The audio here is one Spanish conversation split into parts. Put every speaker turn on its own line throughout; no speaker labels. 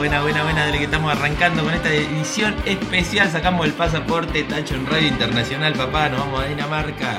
Buena, buena, buena, de que estamos arrancando con esta edición especial. Sacamos el pasaporte, Tacho en Radio Internacional, papá, nos vamos a Dinamarca.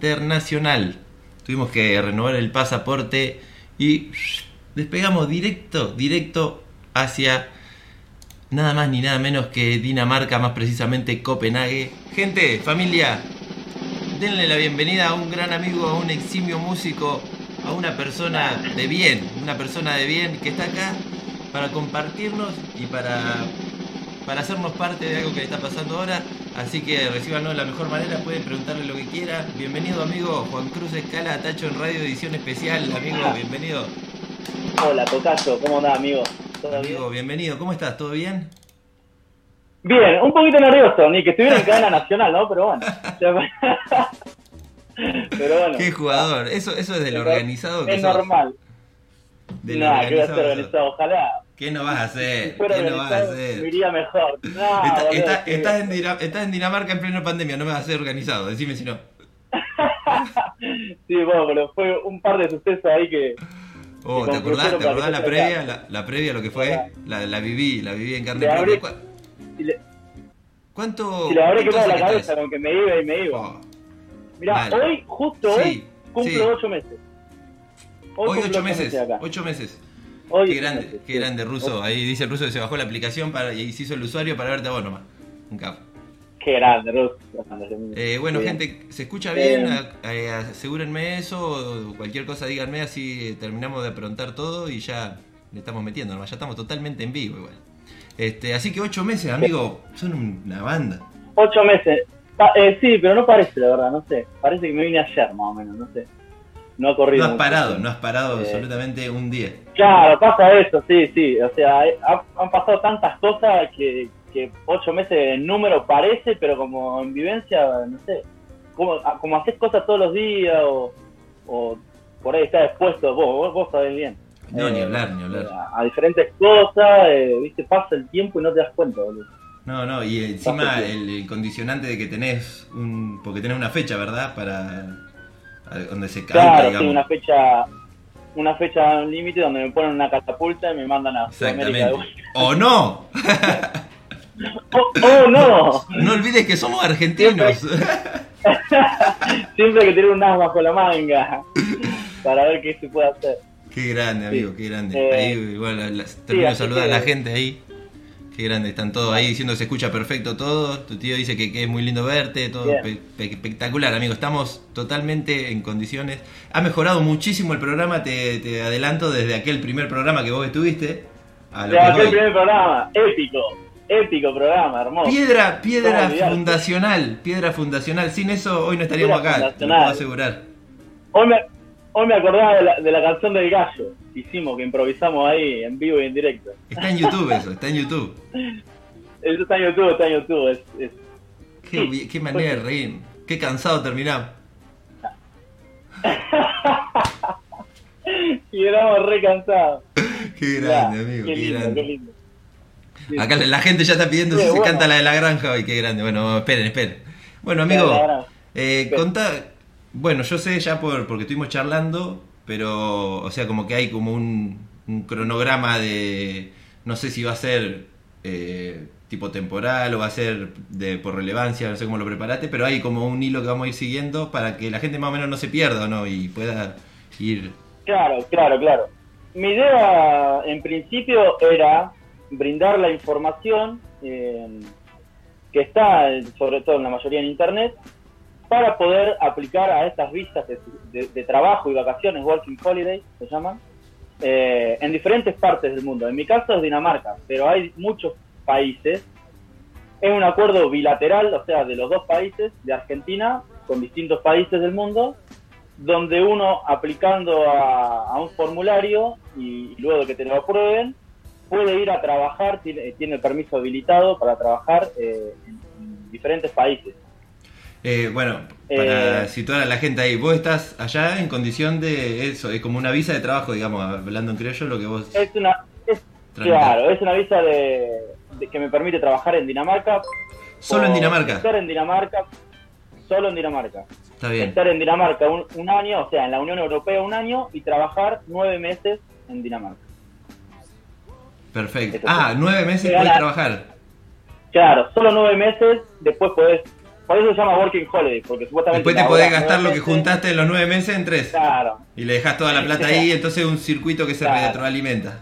Internacional. Tuvimos que renovar el pasaporte y despegamos directo, directo hacia nada más ni nada menos que Dinamarca, más precisamente Copenhague. Gente, familia, denle la bienvenida a un gran amigo, a un eximio músico, a una persona de bien, una persona de bien que está acá para compartirnos y para para hacernos parte de algo que está pasando ahora. Así que recibanlo de la mejor manera, pueden preguntarle lo que quiera. Bienvenido amigo Juan Cruz Escala, Tacho en Radio Edición Especial, amigo, bienvenido.
Hola, Tocayo, ¿cómo andás amigo?
¿Todo amigo, bienvenido, ¿cómo estás? ¿Todo bien?
Bien, un poquito nervioso, ni que estuviera en cadena nacional, ¿no? Pero bueno.
Pero bueno. Qué jugador, eso, eso es del organizado.
Es normal. Del Nada, que voy a ser organizado, ojalá
¿Qué no vas a hacer? ¿Qué no vas a hacer?
Me iría mejor.
estás, en Dinamarca en pleno pandemia, no me vas a ser organizado, decime si no.
sí, bueno, pero fue un par de sucesos ahí que.
Oh, ¿te acordás, ¿te acordás la previa? La, la, previa, lo que fue. La, la viví, la viví en carne propia. ¿Cuánto?
Si le habré quemado la cabeza con que me iba y me iba. Oh, Mirá, hoy, justo hoy, cumplo ocho meses.
Hoy, ocho meses, ocho meses qué grande, qué grande ruso. Ahí dice el ruso que se bajó la aplicación para, y se hizo el usuario para verte a vos nomás. Un capo.
Qué grande, ruso.
Eh, bueno, gente, ¿se escucha bien? Eh, asegúrenme eso. Cualquier cosa díganme, así terminamos de aprontar todo y ya le estamos metiendo nomás. Ya estamos totalmente en vivo igual. Este, así que ocho meses, amigo, son una banda.
Ocho meses. Eh, sí, pero no parece, la verdad, no sé. Parece que me vine ayer, más o menos, no sé no ha corrido.
No has parado, no has parado eh, absolutamente un día.
Claro, pasa eso, sí, sí. O sea, han pasado tantas cosas que, que ocho meses en número parece, pero como en vivencia, no sé. Como, como haces cosas todos los días o, o por ahí estás expuesto, vos, vos, sabés bien.
No, ni eh, hablar, ni hablar.
A, diferentes cosas, eh, viste, pasa el tiempo y no te das cuenta, boludo.
No, no, y encima el, condicionante de que tenés un. porque tenés una fecha, ¿verdad? Para donde se
claro, sí, una fecha una fecha límite donde me ponen una catapulta y me mandan a
Sudamérica ¡O no!
¡Oh, no!
No olvides que somos argentinos.
Siempre, que tener un as bajo la manga para ver qué se puede hacer.
Qué grande, amigo, qué grande. Eh, ahí igual termino de saludar a la gente ahí. Qué grande, están todos ahí diciendo que se escucha perfecto todo. Tu tío dice que, es muy lindo verte, todo espectacular, amigo. Estamos totalmente en condiciones. Ha mejorado muchísimo el programa, te, adelanto desde aquel primer programa que vos estuviste.
A lo aquel primer programa, épico, épico programa, hermoso.
Piedra, piedra fundacional, piedra fundacional. Sin eso hoy no estaríamos acá, te lo puedo asegurar.
Hoy me, hoy me acordaba de la, de la canción del gallo hicimos, que improvisamos ahí en vivo y en directo.
Está en YouTube eso, está en YouTube.
Eso está en YouTube, está en YouTube. Es,
qué, manera de reír, qué cansado terminamos.
y éramos re cansados.
Qué grande, amigo, qué, grande. Acá la gente ya está pidiendo si se canta la de la granja hoy, qué grande. Bueno, esperen, esperen. Bueno, amigo, eh, contá, bueno, yo sé ya por porque estuvimos charlando pero, o sea, como que hay como un, cronograma de, no sé si va a ser eh, tipo temporal o va a ser de por relevancia, no sé cómo lo preparaste, pero hay como un hilo que vamos a ir siguiendo para que la gente más o menos no se pierda, ¿no? Y pueda ir...
Claro, claro, claro. Mi idea en principio era brindar la información eh, que está, sobre todo en la mayoría en Internet, para poder aplicar a estas visas de, de- trabajo y vacaciones, Working Holiday se llaman, eh, en diferentes partes del mundo. En mi caso es Dinamarca, pero hay muchos países. Es un acuerdo bilateral, o sea, de los dos países, de Argentina, con distintos países del mundo, donde uno aplicando a, un formulario y, luego de que te lo aprueben, puede ir a trabajar, tiene, tiene el permiso habilitado para trabajar eh, en diferentes países.
Eh, bueno, para
Eh,
situar a la gente ahí, vos estás allá en condición de eso, es como una visa de trabajo, digamos, hablando en criollo, lo que vos...
Es una, es, claro, es una visa de, de- que me permite trabajar en Dinamarca.
Solo en Dinamarca.
Estar en Dinamarca, solo en Dinamarca.
Está bien.
Estar en Dinamarca un, un año, o sea, en la Unión Europea un año y trabajar nueve meses en Dinamarca.
Perfecto.
Eso
Ah, nueve meses
ahora-
trabajar.
Claro, solo nueve meses, después podés. Por eso se llama Working Holiday, porque supuestamente.
Después te podés gastar lo que juntaste en los nueve meses en tres.
Claro.
Y le dejas toda la plata ahí, entonces es un circuito que se
Claro.
retroalimenta.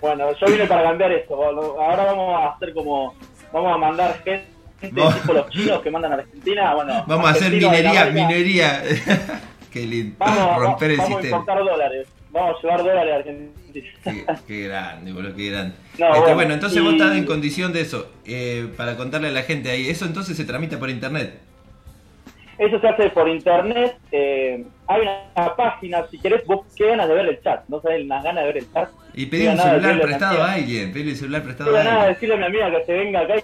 Bueno, yo vine para cambiar esto. Ahora vamos a hacer como. Vamos a mandar gente,
Vamos.
tipo los chinos que mandan a Argentina. Bueno,
Vamos a hacer minería, minería. Qué lindo.
Vamos,
Romper el
vamos a importar dólares. Vamos a llevar dólares a Argentina.
Qué, qué grande, boludo, qué grande.
No,
Este, bueno,
bueno,
entonces vos
y-
estás en condición de eso. eh, para contarle a la gente ahí. Eso entonces se tramita por internet.
Eso se hace por internet. eh, hay una página, si querés, vos qué ganas de ver el chat. No sabés unas ganas de ver el chat.
Y pedí un celular prestado a alguien. Pedí un celular prestado a alguien.
decirle a mi amiga que se venga acá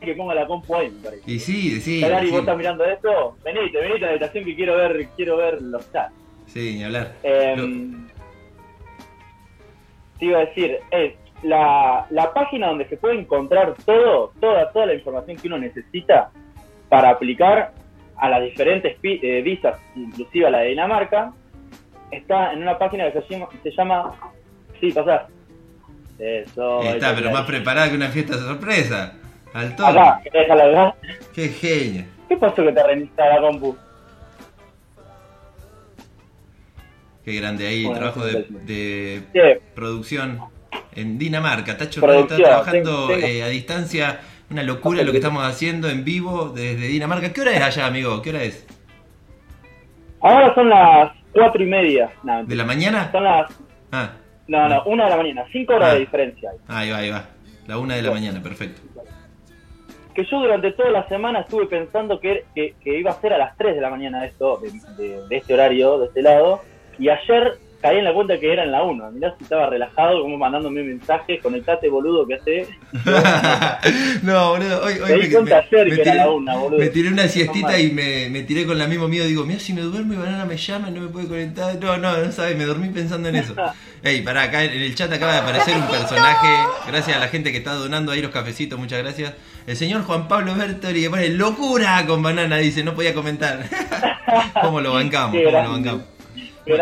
y que ponga la compu ahí, me parece.
Y sí, sí.
Vos estás mirando esto, venite, venite a la habitación que quiero ver, quiero ver los chats.
Sí, ni hablar.
Eh,
Lo-
te iba a decir, es la, la página donde se puede encontrar todo, toda, toda la información que uno necesita para aplicar a las diferentes eh, visas, inclusive a la de Dinamarca, está en una página que se llama, se llama sí, pasá. Eso.
Está, pero más preparada que una fiesta de sorpresa. Al toque.
Acá, que te deja la verdad.
Qué genio.
¿Qué pasó que te reinstala la compu?
Qué grande ahí,
Bueno,
trabajo de, producción en Dinamarca. Tacho está trabajando
tengo-
eh, a distancia. Una locura lo que estamos haciendo en vivo desde Dinamarca. ¿Qué hora es allá, amigo? ¿Qué hora es?
Ahora son las cuatro y media. No,
¿De la mañana?
son las.
Ah,
No, no, una de la mañana. Cinco horas
Ah.
de diferencia. hay.
ahí va, ahí va. La una de la mañana, perfecto.
Que yo durante toda la semana estuve pensando que, que, que iba a ser a las 3 de la mañana esto, de, de- de este horario, de este lado. Y ayer caí en la cuenta que era en la 1. Mirá si estaba relajado, como mandándome mensajes, conectate boludo que hace.
no, boludo, hoy, hoy
Me cuenta ayer que era
tiré,
la una, boludo.
me tiré una siestita y me, me tiré con la misma miedo. Digo, mira, si me duermo y Banana me llama y no me puede conectar. No, no, no sabes, me dormí pensando en eso. Ey, pará, acá en el chat acaba de aparecer un personaje. Gracias a la gente que está donando ahí los cafecitos, muchas gracias. El señor Juan Pablo Bertori que pone locura con Banana, dice, no podía comentar. ¿Cómo lo bancamos? ¿Cómo lo bancamos?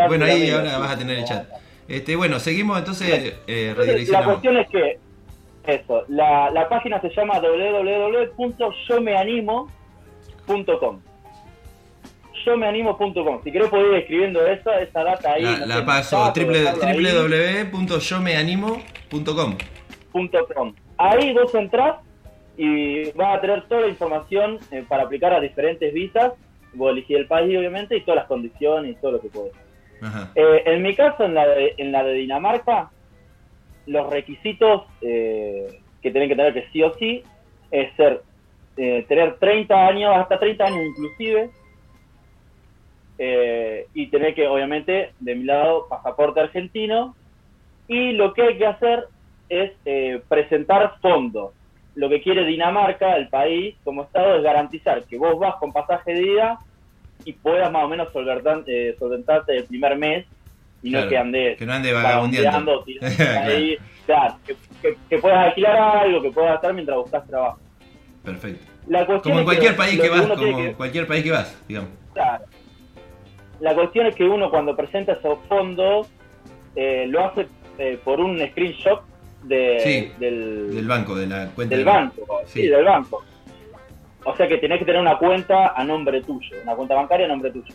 Bueno, ahí ahora vas a tener el chat. Este, bueno, seguimos entonces, eh,
Entonces, la cuestión es que, eso, la, la página se llama www.yomeanimo.com. Yomeanimo.com. Si querés podés ir escribiendo esa, esa data ahí.
La,
no
la paso, www.yomeanimo.com.
Ahí vos entrás y vas a tener toda la información eh, para aplicar a diferentes visas. Vos elegís el país, obviamente, y todas las condiciones y todo lo que podés. Eh, en mi caso, en la de, en la de Dinamarca, los requisitos eh, que tienen que tener que sí o sí es ser eh, tener 30 años, hasta 30 años inclusive, eh, y tener que, obviamente, de mi lado, pasaporte argentino, y lo que hay que hacer es eh, presentar fondos. Lo que quiere Dinamarca, el país, como Estado, es garantizar que vos vas con pasaje de ida y puedas más o menos solventar, eh, solventarte el primer mes y
Claro,
no que andes
que no ande vagabundeando.
ahí. Claro, que, que- que puedas alquilar algo, que puedas estar mientras buscas trabajo.
Perfecto.
La cuestión
Como en cualquier
que
país que vas, como cualquier país que vas, digamos.
Claro. La cuestión es que uno cuando presenta esos fondos eh, lo hace eh, por un screenshot de,
Sí,
del,
Del banco, de la cuenta
del
del
banco, sí.
Sí.
del banco. O sea que tenés que tener una cuenta a nombre tuyo, una cuenta bancaria a nombre tuyo.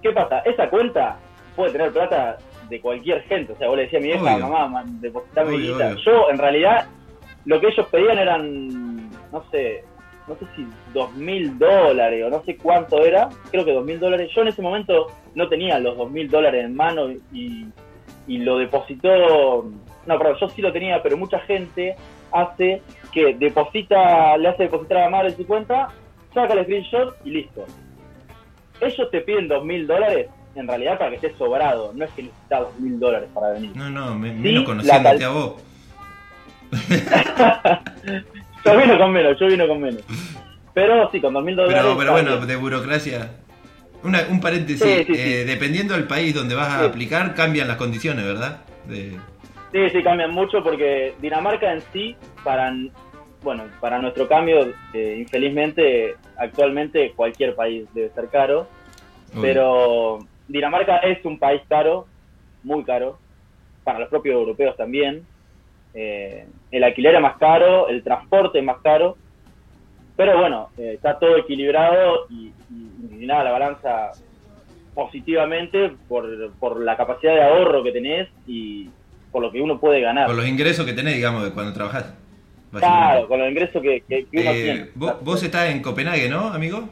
¿Qué pasa? Esa cuenta puede tener plata de cualquier gente. O sea, vos le decías a mi hija,
Obvio.
mamá, depositame
obvio.
Yo, en realidad, lo que ellos pedían eran, no sé, no sé si dos mil dólares o no sé cuánto era, creo que dos mil dólares. Yo en ese momento no tenía los dos mil dólares en mano y, y lo depositó, no, perdón, yo sí lo tenía, pero mucha gente hace que deposita, le hace depositar a la madre en su cuenta, saca el screenshot y listo. Ellos te piden dos mil dólares en realidad para que estés sobrado, no es que necesitas dos mil dólares para venir.
No, no, me, menos conociéndote a vos.
Yo vino con menos, yo vino con menos. Pero sí, con dos mil dólares.
Pero, pero bueno, de burocracia. Una- un paréntesis,
Sí, sí, sí.
eh, dependiendo del país donde vas a aplicar, cambian las condiciones, ¿verdad? De-
Sí, sí, cambian mucho porque Dinamarca en sí, para, bueno, para nuestro cambio, eh, infelizmente, actualmente cualquier país debe ser caro, pero Dinamarca es un país caro, muy caro, para los propios europeos también. Eh, el alquiler es más caro, el transporte es más caro, pero bueno, eh, está todo equilibrado y, y, y nada, la balanza positivamente por, por la capacidad de ahorro que tenés y por lo que uno puede ganar.
Por los ingresos que tenés, digamos, de cuando trabajás.
Claro, con los ingresos que, que- que uno
Eh,
tiene.
vos, vos estás en Copenhague, ¿no, amigo?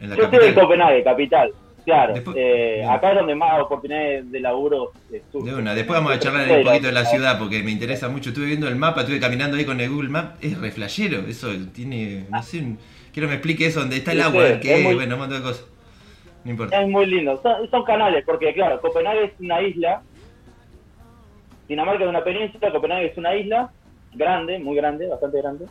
En la
Yo estoy en
capital.
Copenhague, capital. Claro,
Después-
eh, acá es donde más oportunidades de laburo eh, surgen.
De una, después vamos a charlar un poquito de la ciudad porque me interesa mucho. Estuve viendo el mapa, estuve caminando ahí con el Google Map. Es re flashero, eso tiene, no sé, quiero que me explique eso, donde está el agua,
sí,
que
es muy-
bueno, un montón de cosas. No importa.
Es muy lindo. Son, son canales, porque claro, Copenhague es una isla. Dinamarca es una península, Copenhague es una isla grande, muy grande, bastante grande.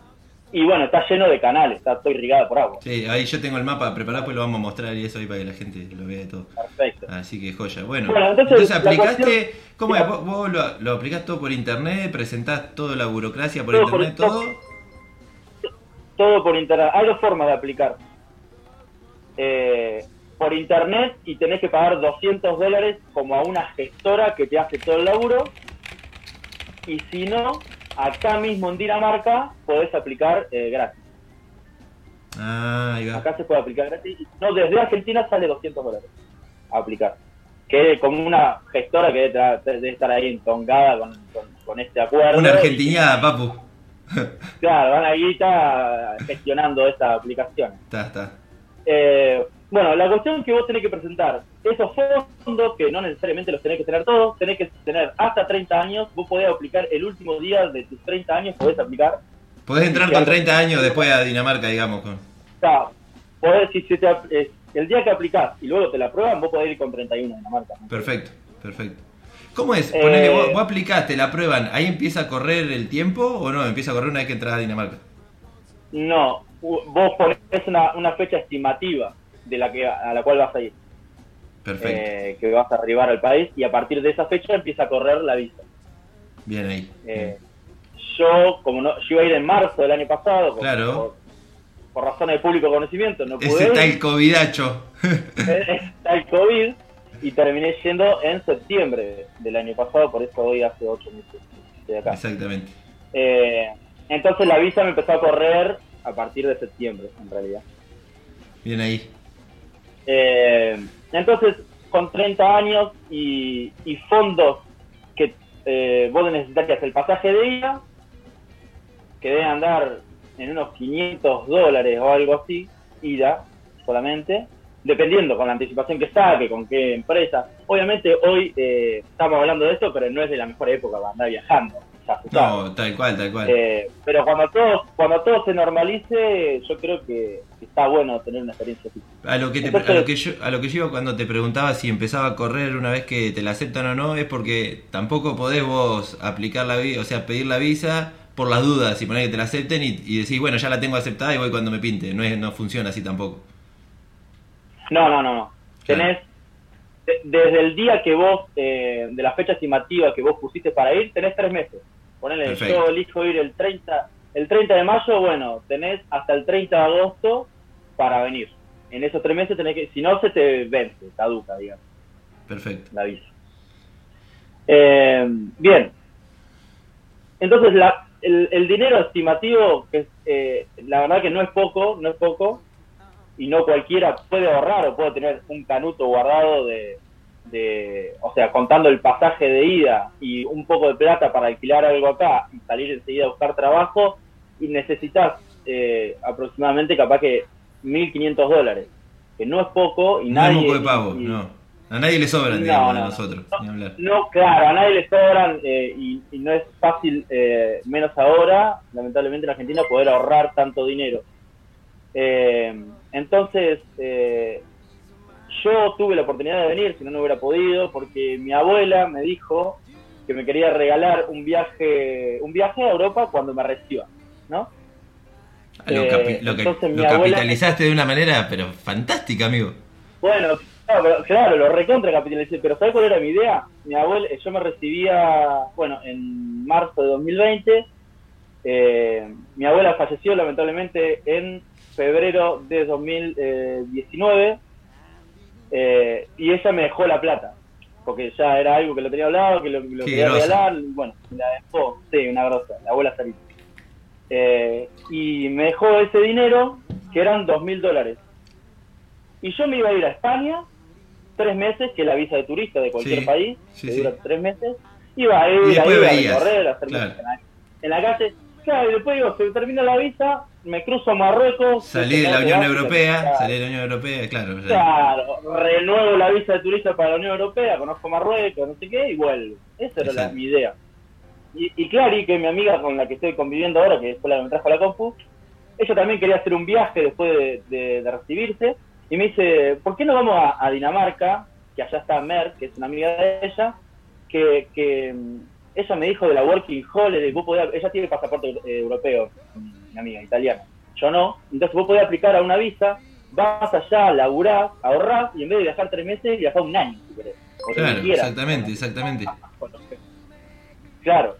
Y bueno, está lleno de canales, está todo irrigado por agua.
Sí, ahí yo tengo el mapa preparado, pues lo vamos a mostrar y eso ahí para que la gente lo vea y todo.
Perfecto.
Así que joya. Bueno,
Bueno,
entonces,
entonces,
aplicaste,
cuestión-
¿cómo es? ¿Vos, vos lo, lo aplicás todo por internet? ¿Presentás toda la burocracia por
Todo por-
internet? ¿Todo?
Todo por internet. Hay dos formas de aplicar. Eh, por internet y tenés que pagar 200 dólares como a una gestora que te hace todo el laburo. Y si no, acá mismo en Dinamarca podés aplicar eh, gratis.
Ah, ahí va.
Acá se puede aplicar gratis. No, desde Argentina sale 200 dólares a aplicar. Que como una gestora que debe, estar ahí entongada con, con, con este acuerdo.
Una argentinada, papu.
Claro, van ahí está gestionando esta aplicación.
Está, está.
Eh, bueno, la cuestión que vos tenés que presentar, esos fondos, que no necesariamente los tenés que tener todos, tenés que tener hasta 30 años, vos podés aplicar el último día de tus 30 años, podés aplicar.
Podés entrar con
algo.
30 años después a Dinamarca, digamos. Con...
O sea, podés, si se te, eh, el día que aplicás y luego te la aprueban, vos podés ir con 31 en Dinamarca. ¿no?
Perfecto, perfecto. ¿Cómo es?
Eh,
Ponele, vos, vos aplicaste, la aprueban, ¿ahí empieza a correr el tiempo o no? Empieza a correr una vez que entras a Dinamarca.
No, vos ponés una, una fecha estimativa de la que a la cual vas a ir,
Perfecto.
eh, que vas a arribar al país y a partir de esa fecha empieza a correr la visa.
Bien ahí.
Eh, yo, como no, yo iba a ir en marzo del año pasado, por,
Claro.
por, por razones de público conocimiento, no pude
Ese
ir,
tal covidacho.
está el COVID, y terminé yendo en septiembre del año pasado, por eso hoy hace ocho meses que estoy acá.
Exactamente.
Eh, entonces la visa me empezó a correr a partir de septiembre, en realidad.
Bien ahí.
Eh, entonces, con 30 años y, y fondos que eh, vos necesitarías el pasaje de ida, que deben andar en unos 500 dólares o algo así, ida solamente, dependiendo con la anticipación que saque, con qué empresa. Obviamente hoy eh, estamos hablando de esto, pero no es de la mejor época para andar viajando. Se.
No, tal cual, tal cual.
Eh, pero cuando todo, cuando todo se normalice, yo creo que está bueno tener una experiencia así.
A lo que te,
Entonces-
a lo que yo a lo que yo iba cuando te preguntaba si empezaba a correr una vez que te la aceptan o no es porque tampoco podés vos aplicar la visa, o sea, pedir la visa por las dudas y poner que te la acepten y, y decir, bueno, ya la tengo aceptada y voy cuando me pinte. No es no funciona así tampoco.
No, no, no, no.
Claro.
Tenés, de- desde el día que vos, eh, de la fecha estimativa que vos pusiste para ir, tenés tres meses. Ponele,
Perfecto.
yo elijo ir el 30, el 30 de mayo, bueno, tenés hasta el 30 de agosto para venir. En esos tres meses tenés que, si no se te vence, caduca, digamos,
Perfecto.
la visa. Eh, bien. Entonces, la, el, el dinero estimativo, que eh, la verdad que no es poco, no es poco, y no cualquiera puede ahorrar o puede tener un canuto guardado de, de, o sea, contando el pasaje de ida y un poco de plata para alquilar algo acá y salir enseguida a buscar trabajo, y necesitas eh, aproximadamente capaz que 1.500 dólares, que no es poco y
No
nadie...
es de pavo,
y-
no. A nadie le sobran,
No,
digamos,
no,
a
no.
nosotros, hablar.
No, claro, a nadie le sobran eh, y, y no es fácil, eh, menos ahora, lamentablemente en Argentina, poder ahorrar tanto dinero. Eh, entonces, eh, yo tuve la oportunidad de venir, si no, no hubiera podido, porque mi abuela me dijo que me quería regalar un viaje, un viaje a Europa cuando me reciba, ¿no?
Lo,
Eh,
lo que-
entonces
lo
mi abuela-
capitalizaste de una manera, pero fantástica, amigo.
Bueno, claro, pero- claro, lo recontra capitalicé, pero ¿sabes cuál era mi idea? Mi abuela, yo me recibía, bueno, en marzo de 2020, eh, mi abuela falleció lamentablemente en febrero de 2019 eh, y ella me dejó la plata, porque ya era algo que lo tenía hablado, que lo, lo quería
grosa.
regalar, bueno, la dejó, sí, una grosa, la abuela Sarita. Eh, y me dejó ese dinero, que eran dos mil dólares. Y yo me iba a ir a España, tres meses, que es la visa de turista de cualquier
Sí,
país,
sí,
que
sí.
dura tres meses. Iba a ir,
después
ahí, a recorrer, a hacer
claro.
en la calle. Claro, y después digo, se termina la visa, me cruzo a Marruecos.
Salí de la Unión
África,
Europea,
claro.
salí de la Unión Europea, claro.
Claro, renuevo la visa de turista para la Unión Europea, conozco Marruecos, no sé qué, y vuelvo. Esa era la- mi idea. Y, y Clary, que es mi amiga con la que estoy conviviendo ahora, que fue la que me trajo a la compu, ella también quería hacer un viaje después de, de- de recibirse, y me dice, ¿por qué no vamos a, a Dinamarca? Que allá está Mer, que es una amiga de ella, que, que ella me dijo de la Working Holiday, vos podías, ella tiene pasaporte eh, europeo, mi amiga, italiana, yo no, entonces vos podés aplicar a una visa, vas allá, laburás, ahorrás, y en vez de viajar tres meses, viajás un año, si querés. o que
Claro,
quieras.
exactamente, exactamente.
Claro.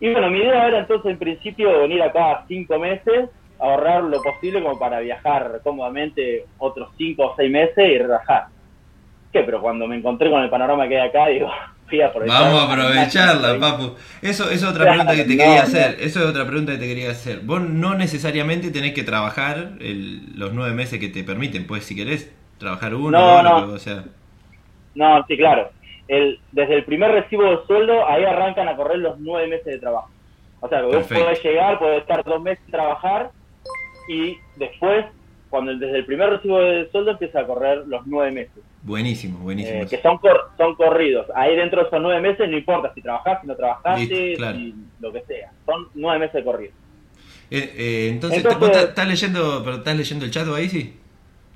Y bueno, mi idea era entonces en principio venir acá cinco meses, ahorrar lo posible como para viajar cómodamente otros cinco o seis meses y relajar. ¿Qué? Pero cuando me encontré con el panorama que hay acá, digo, fui a aprovechar.
Vamos a aprovecharla, papu. Eso, es otra pregunta que te
no,
quería hacer. Eso es otra pregunta que te quería hacer. Vos no necesariamente tenés que trabajar el- los nueve meses que te permiten. Pues si querés trabajar uno,
No, no.
o sea,
No, sí, claro. El, desde el primer recibo de sueldo, ahí arrancan a correr los nueve meses de trabajo. O sea, que vos
Perfecto.
podés llegar, podés estar dos meses trabajar y después, cuando desde el primer recibo de sueldo empieza a correr los nueve meses.
Buenísimo, buenísimo.
Eh, que son, cor- son corridos. Ahí dentro de esos nueve meses no importa si trabajás, si no trabajaste,
Listo, claro.
si lo que sea. Son nueve meses de corrido.
Eh, eh, entonces,
Entonces-
¿vos estás- leyendo, pero estás leyendo el chat ahí, sí?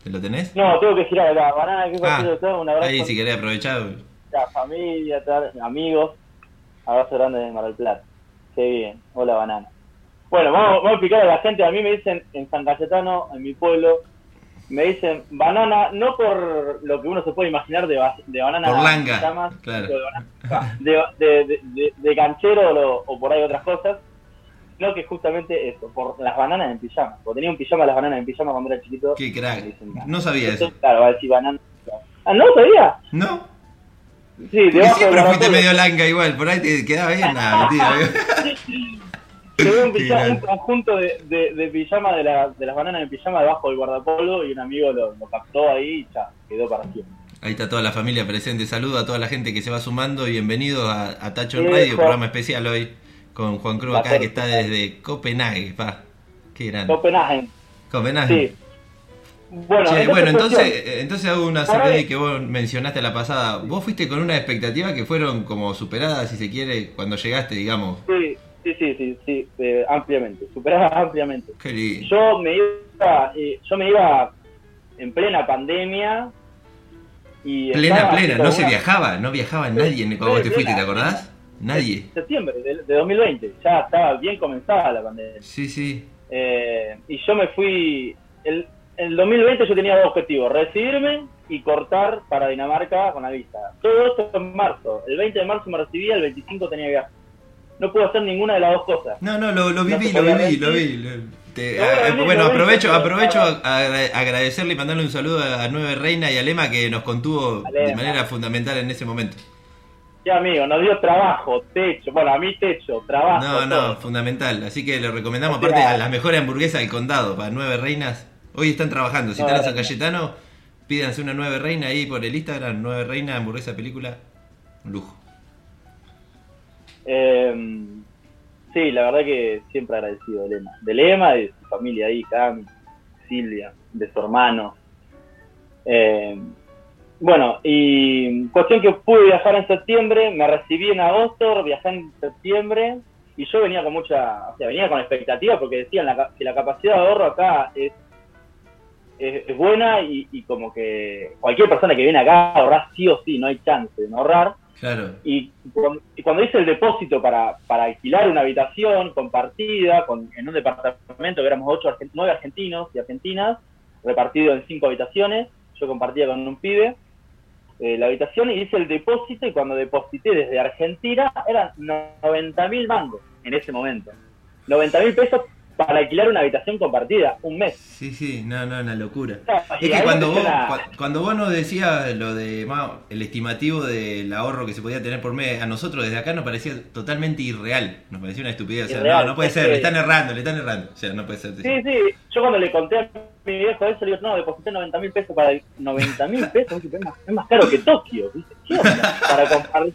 ¿Te lo tenés?
No, tengo que girar acá. Banana, ¿qué
Ah?
Todo, Un abrazo
ahí si querés aprovechar.
la familia, tal, amigos. Abrazo grande de Mar del Plata. Qué bien. Hola, Banana. Bueno, vamos, vamos a explicar a la gente. A mí me dicen en San Cayetano, en mi pueblo, me dicen banana, no por lo que uno se puede imaginar de, de banana.
Por langa, claro.
De, banana- de, de, de- de- canchero o, o por ahí otras cosas, sino que justamente eso, por las bananas en pijama. Porque tenía un pijama las bananas en pijama cuando era chiquito.
Qué crack.
dicen,
No sabía eso.
Claro, va a decir banana. Ah, ¿no sabía?
¿No?
Sí,
Porque siempre fuiste medio langa igual, por ahí te quedaba bien, nada, mentira.
Un, pijama- un conjunto de, de, de pijama de, la- de las bananas en pijama debajo del guardapolvo y un amigo lo, lo captó ahí y ya, quedó para siempre.
Ahí está toda la familia presente. Saludo a toda la gente que se va sumando y bienvenidos a, a Tacho en
Sí,
Radio, programa especial hoy con Juan Cruz acá que está desde Copenhague, pa. Qué grande.
Copenhague,
Copenhague.
sí. Bueno,
Che,
entonces,
bueno, entonces,
cuestión,
eh, entonces hago una salvedad que vos mencionaste la pasada. Vos fuiste con una expectativa que fueron como superadas, si se quiere, cuando llegaste, digamos.
Sí, sí, sí, sí, sí, eh, ampliamente, superaba ampliamente.
Qué lindo.
Yo me iba, eh, yo me iba en plena pandemia y
Plena, plena, no se viajaba, no viajaba nadie cuando vos te fuiste, ¿te acordás? Nadie.
septiembre de, de 2020, ya estaba bien comenzada la pandemia.
Sí, sí.
Eh, y yo me fui. El, en el 2020 yo tenía dos objetivos: recibirme y cortar para Dinamarca con la visa. Todo esto en marzo. El 20 de marzo me recibía, el 25 tenía viaje. No puedo hacer ninguna de las dos cosas.
No, no, lo, lo
No
viví, lo viví, lo vi. lo- te-
No,
a-
lo
a-
vi,
bueno, aprovecho, aprovecho a agra- agradecerle y mandarle un saludo a, a Nueve Reina y a Lema que nos contuvo
A
de manera fundamental en ese momento.
Ya, amigo, nos dio trabajo, techo. Bueno, a mí techo, trabajo.
No, no,
todo.
fundamental. Así que le recomendamos,
O sea-
aparte, a las mejores hamburguesas del condado, para Nueve Reinas. Hoy están trabajando. Si
Nueve
están en San. Cayetano, pídanse una Nueve Reina ahí por el Instagram. Nueve Reina, hamburguesa, película. Un lujo.
Eh, sí, la verdad que siempre agradecido de Lema. De Lema, de su familia ahí, Cami, Silvia, de su hermano. Eh, bueno, y cuestión que pude viajar en septiembre, me recibí en agosto, viajé en septiembre y yo venía con mucha, o sea, venía con expectativa porque decían que la capacidad de ahorro acá es, es, buena y, y, como que cualquier persona que viene acá ahorrar sí o sí, no hay chance de no ahorrar.
Claro.
Y, cuando hice el depósito para, para alquilar una habitación compartida con, en un departamento que éramos ocho, nueve argentinos y argentinas, repartido en cinco habitaciones, yo compartía con un pibe eh, la habitación y hice el depósito y cuando deposité desde Argentina eran 90 mil mangos en ese momento. 90 mil pesos para alquilar una habitación compartida, un mes.
Sí, sí, no, no, una locura. es que cuando vos, cuando vos nos decías lo de el estimativo del ahorro que se podía tener por mes, a nosotros desde acá nos parecía totalmente irreal, nos parecía una estupidez. O sea, no, no puede ser, le están errando, le están errando. O sea, no puede ser.
Sí, sí, yo cuando le conté a mi viejo eso, le digo, no, deposité 90 mil pesos para 90 mil pesos, es más, caro que Tokio. ¿Qué onda? Para compartir.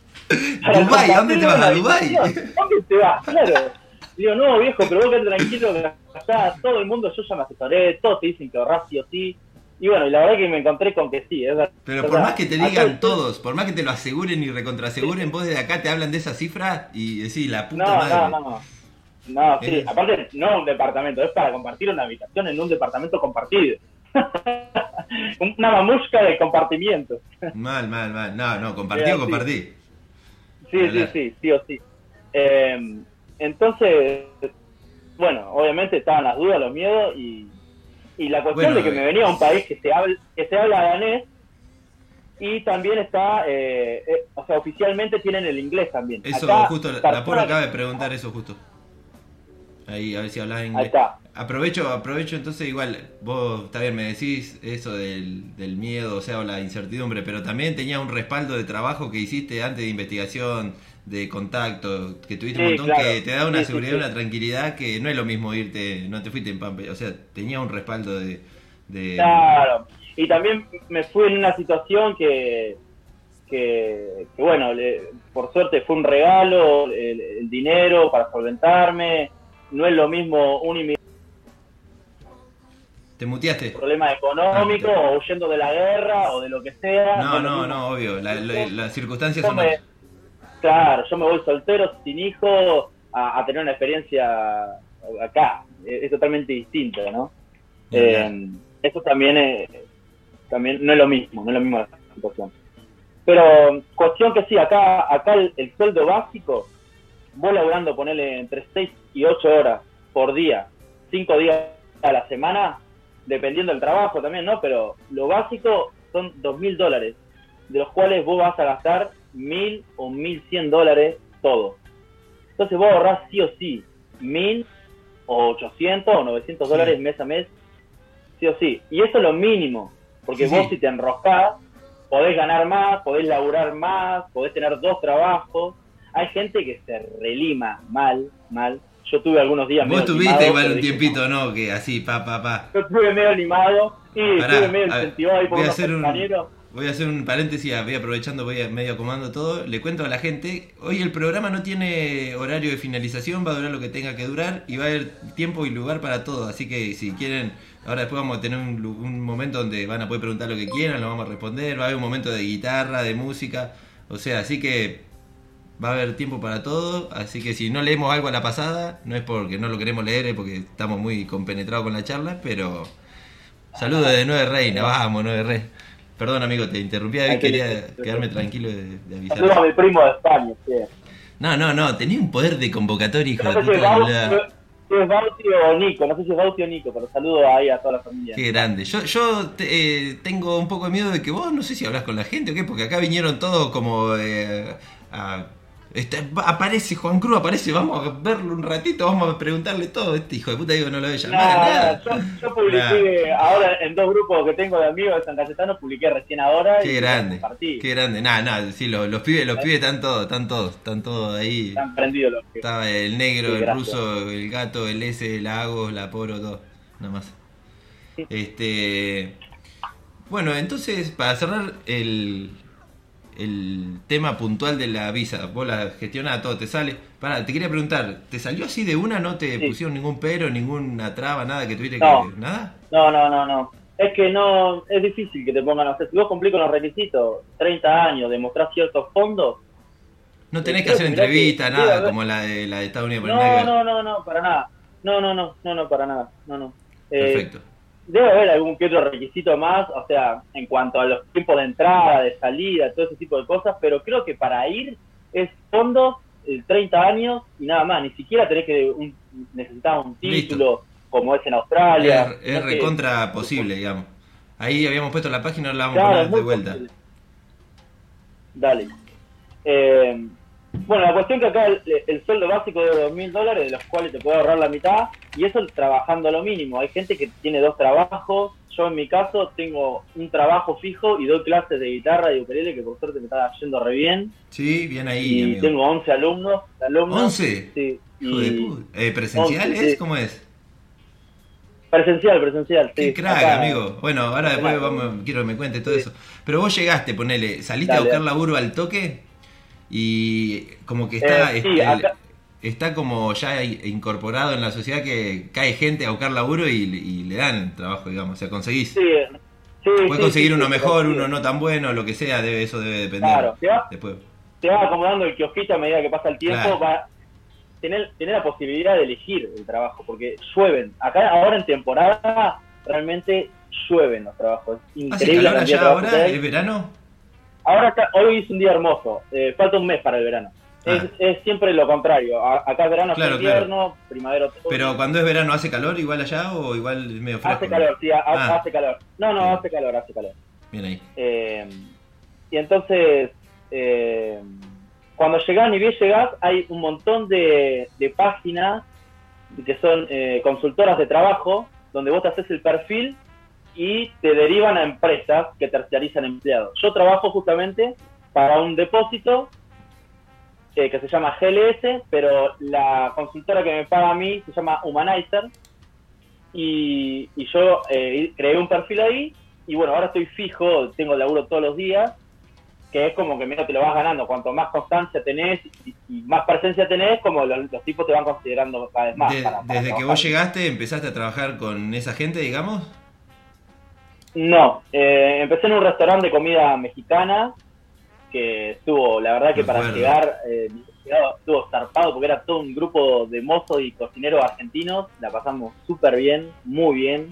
Dubái, ¿dónde te vas a Dubái?
¿Dónde te vas? Claro. Digo, no, viejo, pero vos quedate tranquilo que acá todo el mundo, yo ya me asesoré, todos te dicen que ahorrás sí o sí. Y bueno, y la verdad que me encontré con que sí, es verdad.
Pero por más que te digan todos, por más que te lo aseguren y recontraseguren, vos desde acá te hablan de esa cifra y decís, la puta
no,
madre.
No, no, no. No, sí, aparte no un departamento, es para compartir una habitación en un departamento compartido. una mamusca de compartimiento.
mal, mal, mal. No, no, compartí o compartí.
Sí, sí, sí, sí o sí. Eh, entonces, bueno, obviamente estaban las dudas, los miedos y, y la cuestión de que me venía a un país que se habla, que se habla danés y también está, eh, eh, o sea, oficialmente tienen el inglés también.
Eso, justo, la, pobre acaba de preguntar eso justo. Ahí, a ver si hablas inglés. Aprovecho, aprovecho entonces igual, vos, está bien, me decís eso del, del miedo, o sea, o la incertidumbre, pero también tenía un respaldo de trabajo que hiciste antes de investigación, de contacto, que tuviste un montón, que te da una seguridad, una tranquilidad que no es lo mismo irte, no te fuiste en Pampe, o sea, tenía un respaldo de,
Claro, y también me fui en una situación que, que, bueno, por suerte fue un regalo, el, dinero para solventarme, no es lo mismo un inmigrante.
¿Te muteaste?
Problema económico, ah, o huyendo de la guerra, o de lo que sea.
No, no, no, obvio, las circunstancias son...
Claro, yo me voy soltero, sin hijo, a, tener una experiencia acá. Es, totalmente distinto, ¿no? Eh, eso también es, también no es lo mismo, no es lo mismo la situación. Pero cuestión que sí, acá, acá el, sueldo básico, vos laburando, ponerle entre 6 y 8 horas por día, 5 días a la semana, dependiendo del trabajo también, ¿no? Pero lo básico son 2 mil dólares, de los cuales vos vas a gastar mil o mil cien dólares todo. Entonces vos ahorrás sí o sí mil o ochocientos o novecientos dólares mes a mes, sí o sí. Y eso es lo mínimo, porque vos si te enroscás, podés ganar más, podés laburar más, podés tener dos trabajos. Hay gente que se relima mal, mal. Yo tuve algunos días
Vos tuviste igual un tiempito, ¿no? Que así, pa, pa, pa.
Yo estuve medio animado y estuve medio incentivado ahí por
unos compañeros. Voy a hacer un paréntesis, voy aprovechando, voy medio comando todo. Le cuento a la gente, hoy el programa no tiene horario de finalización, va a durar lo que tenga que durar y va a haber tiempo y lugar para todo. Así que si quieren, ahora después vamos a tener un, momento donde van a poder preguntar lo que quieran, lo vamos a responder. Va a haber un momento de guitarra, de música. O sea, así que va a haber tiempo para todo. Así que si no leemos algo a la pasada, no es porque no lo queremos leer, es porque estamos muy compenetrados con la charla, pero... Saludos de Nueve Reina, vamos, Nueve Reina. Perdón, amigo, te interrumpí. Ahí quería quedarme tranquilo de, de avisar.
Saludos a mi primo de España, sí.
No, no, no, tenía un poder de convocatoria, hijo
de puta. No sé si es Bauti o Nico, no sé si es Bauti o Nico, pero saludo ahí a toda la familia.
Qué grande. Yo, yo eh, tengo un poco de miedo de que vos, no sé si hablas con la gente o qué, porque acá vinieron todos como eh, a aparece Juan Cruz, aparece, vamos a verlo un ratito, vamos a preguntarle todo. Este hijo de puta digo, no lo voy a
llamar. yo, yo, publiqué ahora en dos grupos que tengo de amigos de San Cayetano, publiqué recién ahora.
Qué grande, qué grande. Nada, nada, sí, los, los pibes, los pibes están todos, están todos, están todos ahí.
Están prendidos los
pibes. Estaba el negro, el ruso, el gato, el S, el Agos, la Poro, todo, nada más. Este, bueno, entonces, para cerrar el, el tema puntual de la visa. Vos la gestionás todo, te sale. Pará, te quería preguntar, ¿te salió así de una? ¿No te
Sí.
pusieron ningún pero, ninguna traba, nada que tuviste
No.
que. ¿Nada?
No, no, no, no. Es que no, es difícil que te pongan, o sea, si vos cumplís con los requisitos, 30 años, demostrás ciertos fondos,
No tenés que hacer entrevista,
que-
nada, como la de, la de Estados Unidos.
no, no, no, no, para nada. No, no, no, no, no, para nada, no, no. Eh,
Perfecto.
Debe haber algún que otro requisito más, o sea, en cuanto a los tiempos de entrada, de salida, todo ese tipo de cosas, pero creo que para ir es fondos, eh, 30 años y nada más, ni siquiera tenés que un, necesitar un
Listo.
título como es en Australia.
Es, es
no sé.
recontra posible, digamos. Ahí habíamos puesto la página, ahora la vamos
Claro,
a poner de vuelta.
posible. Dale. Eh, bueno, la cuestión que acá el, el sueldo básico de dos mil dólares, de los cuales te puedo ahorrar la mitad, y eso trabajando lo mínimo. Hay gente que tiene dos trabajos. Yo, en mi caso, tengo un trabajo fijo y doy clases de guitarra y ukelele, que por suerte me está yendo re bien.
Sí, bien ahí,
y
amigo.
tengo 11 alumnos. alumnos
¿11?
Sí.
Hijo de
Y
puta. Eh, ¿Presencial
once,
es?
sí.
¿Cómo es?
presencial, presencial.
Qué
sí.
crack,
Acá-
amigo. Bueno, ahora después vamos, quiero que me cuente todo
Sí.
eso. Pero vos llegaste, ponele, saliste a buscar
dale.
laburo al toque y como que está,
Eh, sí, acá-
está como ya incorporado en la sociedad que cae gente a buscar laburo y, y le dan trabajo, digamos. O sea, conseguís.
Sí, sí,
Puedes conseguir uno mejor, uno no tan bueno, lo que sea, debe, eso debe depender.
Claro, te va,
Después.
te va acomodando el kiosquito a medida que pasa el tiempo
Claro.
para tener, tener la posibilidad de elegir el trabajo, porque llueven. Acá ahora en temporada realmente llueven los trabajos.
¿Hace
increíble la
calor allá ahora? ¿Es verano?
Ahora está- hoy es un día hermoso, eh, falta un mes para el verano. Es,
Ah.
es siempre lo contrario. A- acá verano, es
Claro,
invierno, primavera, otoño.
Pero cuando es verano, ¿hace calor igual allá o igual medio fresco?
hace calor, sí, ha-
Ah.
hace calor. No, no,
Bien.
hace calor, hace calor.
Bien ahí.
Eh, y entonces, eh, cuando llegás, ni bien llegás, hay un montón de, de páginas que son eh, consultoras de trabajo, donde vos te haces el perfil y te derivan a empresas que terciarizan empleados. Yo trabajo justamente para un depósito eh, que se llama GLS, pero la consultora que me paga a mí se llama Humanizer. Y, y yo eh, creé un perfil ahí y bueno, ahora estoy fijo, tengo laburo todos los días, que es como que menos te lo vas ganando. Cuanto más constancia tenés y, y más presencia tenés, como los, los tipos te van considerando cada vez más.
De-
para- para
desde que vos llegaste, empezaste a trabajar con esa gente, digamos.
No, eh, empecé en un restaurante de comida mexicana que estuvo, la verdad que
Me
para
acuerdo.
llegar eh, estuvo zarpado porque era todo un grupo de mozos y cocineros argentinos, la pasamos súper bien, muy bien,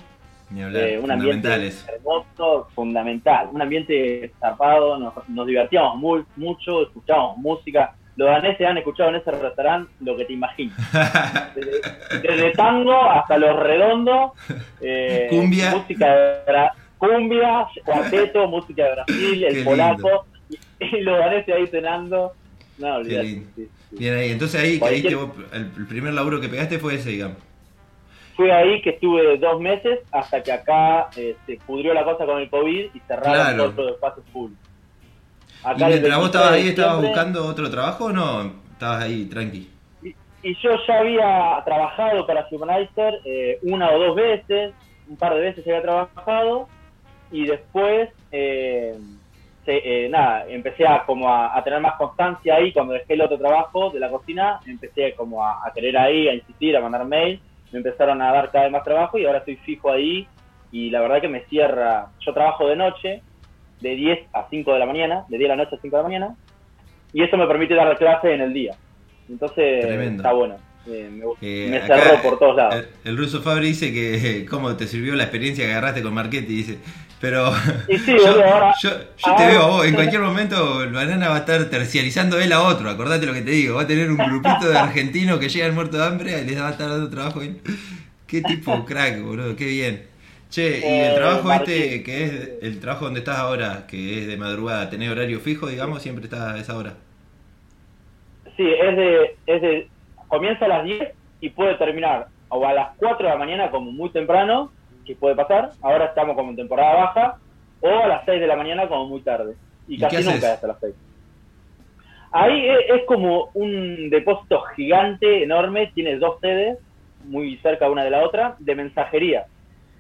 eh, un ambiente hermoso, fundamental, un ambiente zarpado, nos, nos divertíamos muy, mucho, escuchábamos música, los daneses han escuchado en ese restaurante lo que te imaginas, desde, desde tango hasta los redondos, eh,
Cumbia.
música de Bra- cumbia, cuarteto, música de Brasil, el polaco, y, los daneses ahí cenando, no, olvidate,
lindo.
sí, sí.
Bien ahí, entonces ahí caíste vos, el, primer laburo que pegaste fue ese, digamos.
Fue ahí que estuve dos meses hasta que acá eh, se pudrió la cosa con el COVID y cerraron
Claro.
todos los espacios públicos.
¿Y
Acá
mientras vos
23
estabas ahí, estabas buscando otro trabajo o no? Estabas ahí tranqui.
Y yo ya había trabajado para Humanizer eh, una o dos veces, un par de veces había trabajado y después, eh, se- eh, nada, empecé a, como a, a tener más constancia ahí cuando dejé el otro trabajo de la cocina, empecé como a, a querer ahí, a insistir, a mandar mail, me empezaron a dar cada vez más trabajo y ahora estoy fijo ahí y la verdad que me cierra, yo trabajo de noche, de 10 a 5 de la mañana, de 10 de la noche a 5 de la mañana, y eso me permite dar clase en el día. Entonces,
Tremendo.
está bueno. Eh, me,
Eh,
me
acá,
cerró por todos lados.
El, el ruso Fabri dice que eh, cómo te sirvió la experiencia que agarraste con Marchetti, dice. Pero
y sí,
yo,
ahora.
yo, yo te veo a vos, en cualquier momento el banana va a estar terciarizando él a otro, acordate lo que te digo, va a tener un grupito de argentinos que llegan muertos de hambre y les va a estar dando trabajo. Qué tipo crack, boludo, qué bien. Che, y el
Eh,
trabajo este, que es el trabajo donde estás ahora, que es de madrugada, ¿tenés horario fijo, digamos? Siempre estás a esa hora.
Sí, es de, es de. Comienza a las 10 y puede terminar o a las 4 de la mañana, como muy temprano, que puede pasar. Ahora estamos como en temporada baja, o a las 6 de la mañana, como muy tarde. Y,
¿Y
casi nunca es hasta las 6. Ahí es, es como un depósito gigante, enorme, tiene dos sedes, muy cerca una de la otra, de mensajería.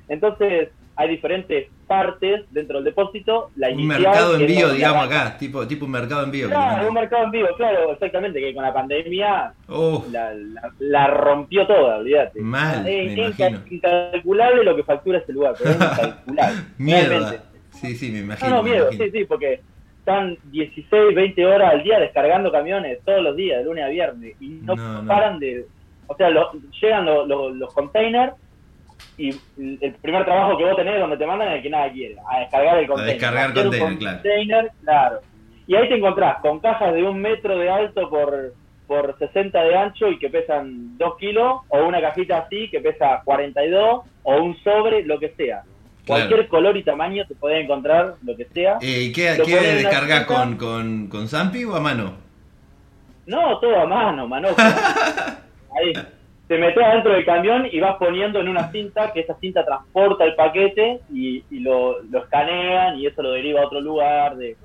Entonces, hay diferentes partes dentro del depósito. La
Un
inicial,
mercado envío,
la-
digamos acá, tipo, tipo un mercado envío. que
Claro, un mercado en vivo, claro, exactamente, que con la pandemia
Oh,
la, la- la rompió toda, olvídate.
Mal,
Es
me imagino.
incalculable lo que factura ese lugar, pero es incalculable.
mierda.
realmente.
Sí, sí, me imagino.
No, no, miedo,
imagino.
sí, sí, porque están 16, 20 horas al día descargando camiones todos los días, de lunes a viernes, y no,
No, no.
paran de... O sea, lo- llegan lo- lo- los containers y el primer trabajo que vos tenés donde te mandan es el que nada quiere, a descargar el container.
descargar
Hacer un
container, claro.
Y ahí te encontrás con cajas de un metro de alto por, por 60 de ancho y que pesan 2 kilos, o una cajita así que pesa 42, o un sobre, lo que sea.
Claro.
Cualquier color y tamaño te podés encontrar, lo que sea.
Eh, ¿y ¿Qué, qué
cinta.
con, con, con Zampi o a mano?
No, todo a mano, manojo. Ahí. Te metes adentro del camión y vas poniendo en una cinta, que esa cinta transporta el paquete y, y lo, lo escanean y eso lo deriva a otro lugar de,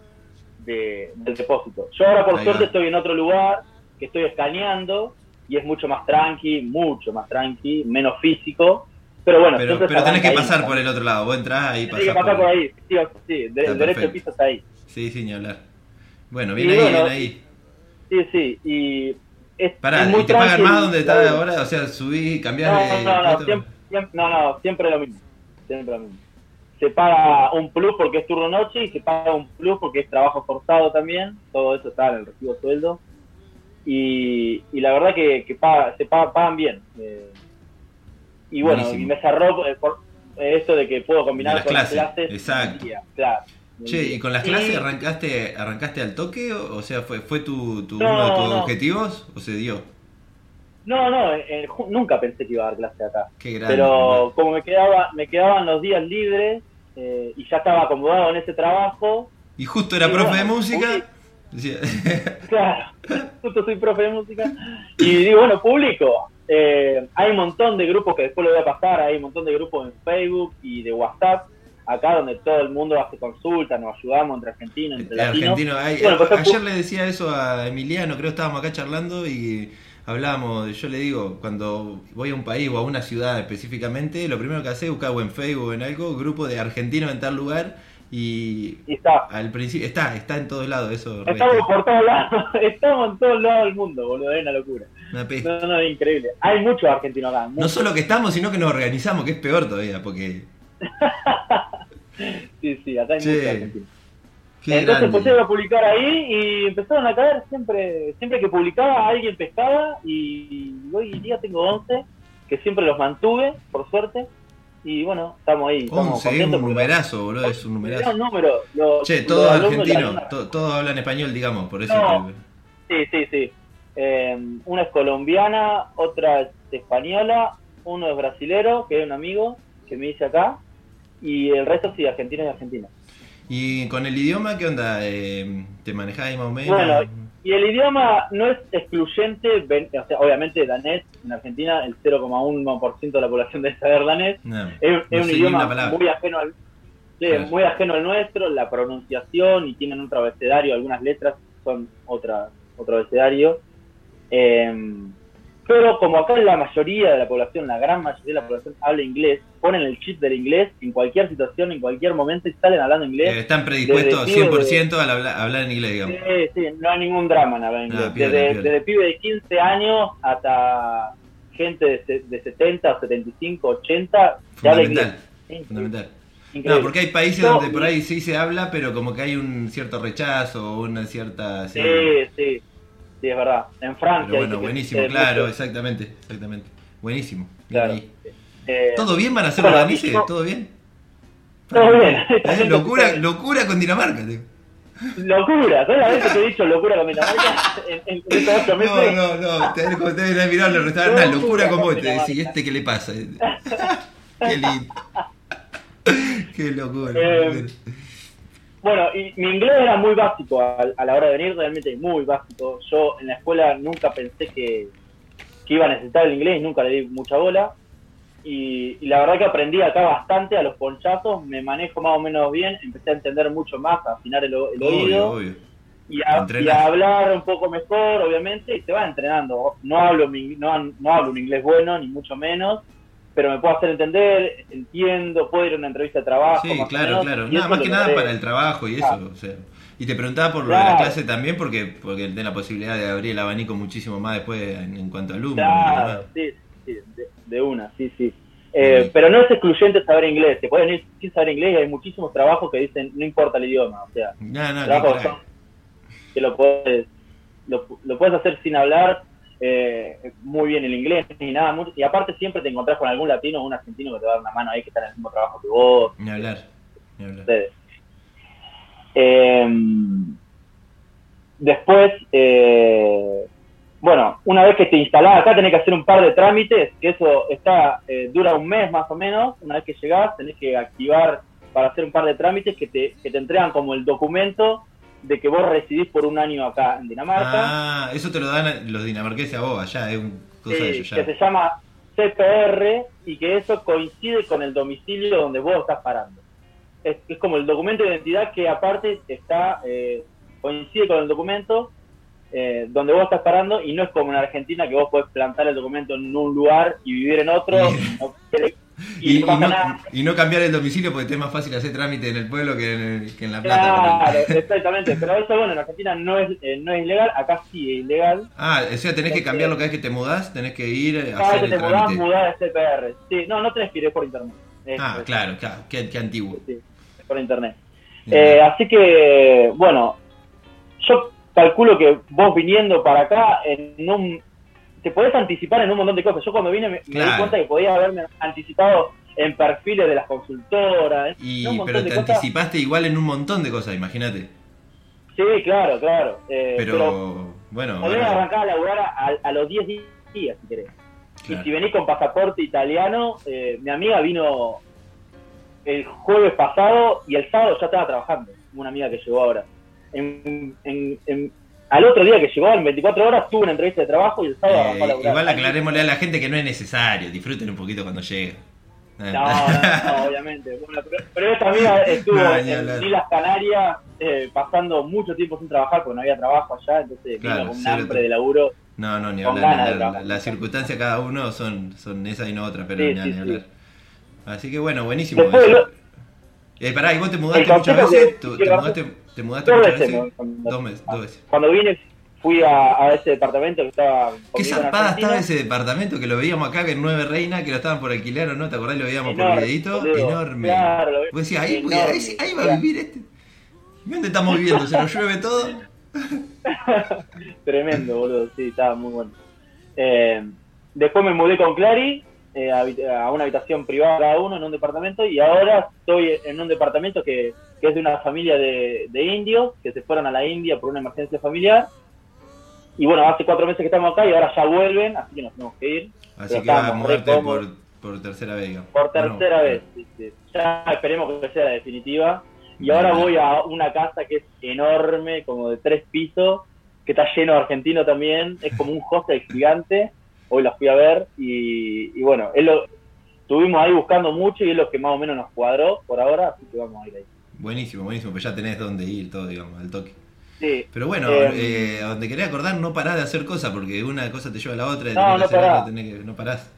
de- del depósito. Yo ahora por
Ahí
suerte
va.
estoy en otro lugar que estoy escaneando y es mucho más tranqui, mucho más tranqui, menos físico. Pero bueno,
Pero, pero tenés que
ahí.
pasar por el otro lado. Vos entrás ahí,
Tenés que
pasás
pasar por ahí, sí, sí, de- el derecho piso está ahí.
Sí, sí, ni hablar. Bueno, bien
Y
ahí,
bueno,
bien ahí.
Sí, sí, y es,
Pará,
es muy
¿y te pagan más donde estás ahora? O sea, subí, cambiás
No, no, no,
puesto?
siempre, siempre- no, no, siempre lo mismo. Siempre lo mismo. Se paga un plus porque es turno noche y se paga un plus porque es trabajo forzado también. Todo eso está en el recibo sueldo. Y, y la verdad que, que paga- se paga- pagan bien. Eh, y bueno, y me cerró eh, por eh, esto de que puedo combinar con
clases,
las clases.
exacto.
claro.
Che, ¿y con las
Y-
clases arrancaste arrancaste al toque? O o sea, ¿fue, fue tu, tu-
No,
uno de tus
no.
objetivos o se dio?
No, no, eh, nunca pensé que iba a dar clase acá.
Qué grande.
pero como me quedaba me quedaban los días libres eh, y ya estaba acomodado en ese trabajo
Y justo era
y
profe
bueno,
de música.
claro justo soy profe de música y digo bueno publico Eh, hay un montón de grupos que después lo voy a pasar hay un montón de grupos en Facebook y de WhatsApp acá donde todo el mundo hace consultas nos ayudamos entre argentinos entre
Este,
latinos.
argentino.
Bueno, pues,
ayer le decía eso a Emiliano, creo que estábamos acá charlando y hablábamos, yo le digo, cuando voy a un país o a una ciudad específicamente, lo primero que hace es buscar en Facebook o en algo, grupo de argentinos en tal lugar y
y está.
al principio está, está en todos lados eso.
estamos por todos lados estamos en todos lados del mundo boludo es una locura.
Una
no, no, es increíble. Hay muchos argentinos acá
No solo que estamos, sino que nos organizamos, que es peor todavía, porque...
sí, sí, acá hay
Che,
muchos argentinos
Qué
Entonces
grande.
pusieron a publicar ahí y empezaron a caer siempre, siempre que publicaba alguien pescaba y hoy en día tengo 11 que siempre los mantuve, por suerte, y bueno, estamos ahí. Estamos
11, es un
porque-
numerazo, boludo, es un
Era
numerazo.
un número. Los,
Che, todos
la
argentinos, to- todos hablan español, digamos, por eso...
No. Sí, sí, sí. Eh, una es colombiana, otra es española, uno es brasilero, que es un amigo que me dice acá, y el resto sí, argentinos y argentinas.
¿Y con el idioma qué onda? Eh, ¿Te manejás más o menos?
Bueno, Y el idioma no es excluyente, o sea, obviamente danés, en Argentina el 0,1% de la población debe saber danés,
No,
es, es
no
un
sé ni
idioma muy ajeno al sí,
Claro.
muy ajeno al nuestro, la pronunciación y tienen otro abecedario, algunas letras son otra, otro abecedario. Eh, pero como acá la mayoría de la población, la gran mayoría de la población habla inglés, ponen el chip del inglés en cualquier situación, en cualquier momento y salen hablando inglés.
Eh, están predispuestos
desde pibe
100% al habla- a hablar en inglés, digamos.
Sí, sí, no hay ningún drama en hablar inglés.
Ah, piola,
desde,
piola.
desde pibe de 15 años hasta gente de, de 70, 75, 80, se habla inglés.
Fundamental,
increíble.
No, porque hay países
No,
donde por ahí sí se habla, pero como que hay un cierto rechazo, una cierta...
Sí, sí, sí, es verdad. En Francia.
Pero bueno, buenísimo, claro,
mucho-
exactamente, exactamente. Buenísimo.
claro. Eh,
¿Todo bien van a hacer
bueno,
los?
México-
¿Todo bien?
Todo bien.
Eh, locura, locura con Dinamarca. tío.
Locura, ¿sabes la vez que te he dicho locura con Dinamarca? En, en, estos ocho meses.
No, no, no, te como te deben mirar los restaurantes, una locura
Locura
con vos,
con
te decís. ¿este qué le pasa? Qué lindo. Qué locura.
Eh, Bueno, y mi inglés era muy básico a, a la hora de venir, realmente muy básico. Yo en la escuela nunca pensé que, que iba a necesitar el inglés, nunca le di mucha bola. Y, y la verdad que aprendí acá bastante a los ponchazos, me manejo más o menos bien, empecé a entender mucho más, a afinar el, el
obvio,
oído
obvio.
y a,
Entrenás.
y a hablar un poco mejor, obviamente, y se va entrenando. No hablo, mi- no, no hablo un inglés bueno, ni mucho menos, pero me puedo hacer entender, entiendo, puedo ir a una entrevista de trabajo.
Sí,
más
claro,
menos,
claro. Nada más que nada para el trabajo y eso.
Claro.
O sea. Y te preguntaba por lo de la clase también porque porque tenés la posibilidad de abrir el abanico muchísimo más después en, en cuanto a alumnos.
Claro, sí, sí, de, de una, sí, sí. Eh, pero no es excluyente saber inglés, te pueden ir sin saber inglés y hay muchísimos trabajos que dicen no importa el idioma, o sea,
No, no, crack.
son- que lo puedes, lo, lo puedes hacer sin hablar eh, muy bien el inglés ni nada, mucho- y aparte siempre te encontrás con algún latino o un argentino que te va a dar una mano ahí que está en el mismo trabajo que vos,
Ni hablar. Ni hablar.
Eh, después, eh, bueno, una vez que te instalás acá tenés que hacer un par de trámites, que eso está eh, dura un mes más o menos. Una vez que llegás tenés que activar para hacer un par de trámites que te, que te entregan como el documento de que vos residís por un año acá en Dinamarca.
Ah, eso te lo dan los dinamarqueses a vos allá, es un cosa de ellos
que se llama CPR y que eso coincide con el domicilio donde vos estás parando. Es, es como el documento de identidad que aparte está eh, coincide con el documento eh, donde vos estás parando y no es como en Argentina que vos podés plantar el documento en un lugar y vivir en otro y,
Y,
no
y
pasa
no,
nada.
y no cambiar el domicilio porque te es más fácil hacer trámite en el pueblo que en, que en La Plata.
Claro, exactamente. Pero eso, bueno, en Argentina no es, eh, no es ilegal, acá sí es ilegal.
Ah, o sea, tenés que cambiarlo cada vez que te mudás, tenés que ir a
Cada
hacer
vez que
el
te mudás,
trámite.
mudás de CPR. Sí, no, no tenés que ir es por internet. Es-
Ah, claro, claro, qué, qué antiguo.
sí, es por internet. Eh, así que, bueno, yo calculo que vos viniendo para acá, en un, te podés anticipar en un montón de cosas. Yo cuando vine me, me di cuenta que podía haberme anticipado en perfiles de las consultoras. en
Y,
un
pero
de
te
cosas.
anticipaste igual en un montón de cosas, imagínate.
Sí, claro, claro. Eh,
Pero,
pero
bueno,
podés arrancar a laburar a, a los 10 días, si querés.
claro.
Y si venís con pasaporte italiano, eh, mi amiga vino el jueves pasado y el sábado ya estaba trabajando. Una amiga que llegó ahora. En, en- en- al otro día que llegó, en 24 horas, tuve una entrevista de trabajo y el sábado arrancó a
Eh,
laburar.
igual aclarémosle a la gente que no es necesario, disfruten un poquito cuando llegue.
No, no, no, obviamente. Bueno, pero, pero esta amiga estuvo
No,
en. Islas Canarias eh, pasando mucho tiempo sin trabajar porque no había trabajo allá, entonces
Claro,
vino con un hambre de laburo.
No, no, ni hablar. La, la- las circunstancias cada uno son, son esa y no otra, pero
Sí,
ni,
sí,
ni
sí.
hablar. Así que bueno, buenísimo.
Después
eso.
lo-
Eh, pará, ¿y vos te mudaste muchas veces?
que-
¿Tú-
que
¿Te, mudaste, te mudaste
Dos veces.
veces?
¿no?
Dos meses, dos veces.
Cuando vine fui a, a ese departamento que estaba...
Qué zarpada estaba ese departamento que lo veíamos acá que en Nueve Reina, que lo estaban por alquilar o no, ¿te acordás? Lo veíamos por videito. Enorme.
Claro, lo vi-
Vos decías, ahí, ahí, ahí va a vivir este. ¿Y dónde estamos viviendo? ¿Se nos llueve todo?
Tremendo, boludo, sí, estaba muy bueno. Eh, después me mudé con Clary eh, a, una habitación privada cada uno en un departamento y ahora estoy en un departamento que, que es de una familia de, de indios que se fueron a la India por una emergencia familiar. Y bueno, hace cuatro meses que estamos acá y ahora ya vuelven, así que nos tenemos que ir.
Así
Pero
que vas a mudarte por, tercera vez, digamos.
Por tercera vez. sí, sí. Ya esperemos que sea la definitiva. Y ahora voy a una casa que es enorme, como de tres pisos, que está lleno de argentinos también. Es como un hostel gigante. Hoy la fui a ver y, y bueno, es lo, estuvimos ahí buscando mucho y es lo que más o menos nos cuadró por ahora, así que vamos a ir ahí.
Buenísimo, buenísimo, pues ya tenés dónde ir, todo, digamos, al toque.
Sí,
Pero bueno,
Eh,
eh, donde querés acordar, no parás de hacer cosas, porque una cosa te lleva a la otra, y
No,
tenés que
no
hacer
parás.
otra, tenés que, no parás.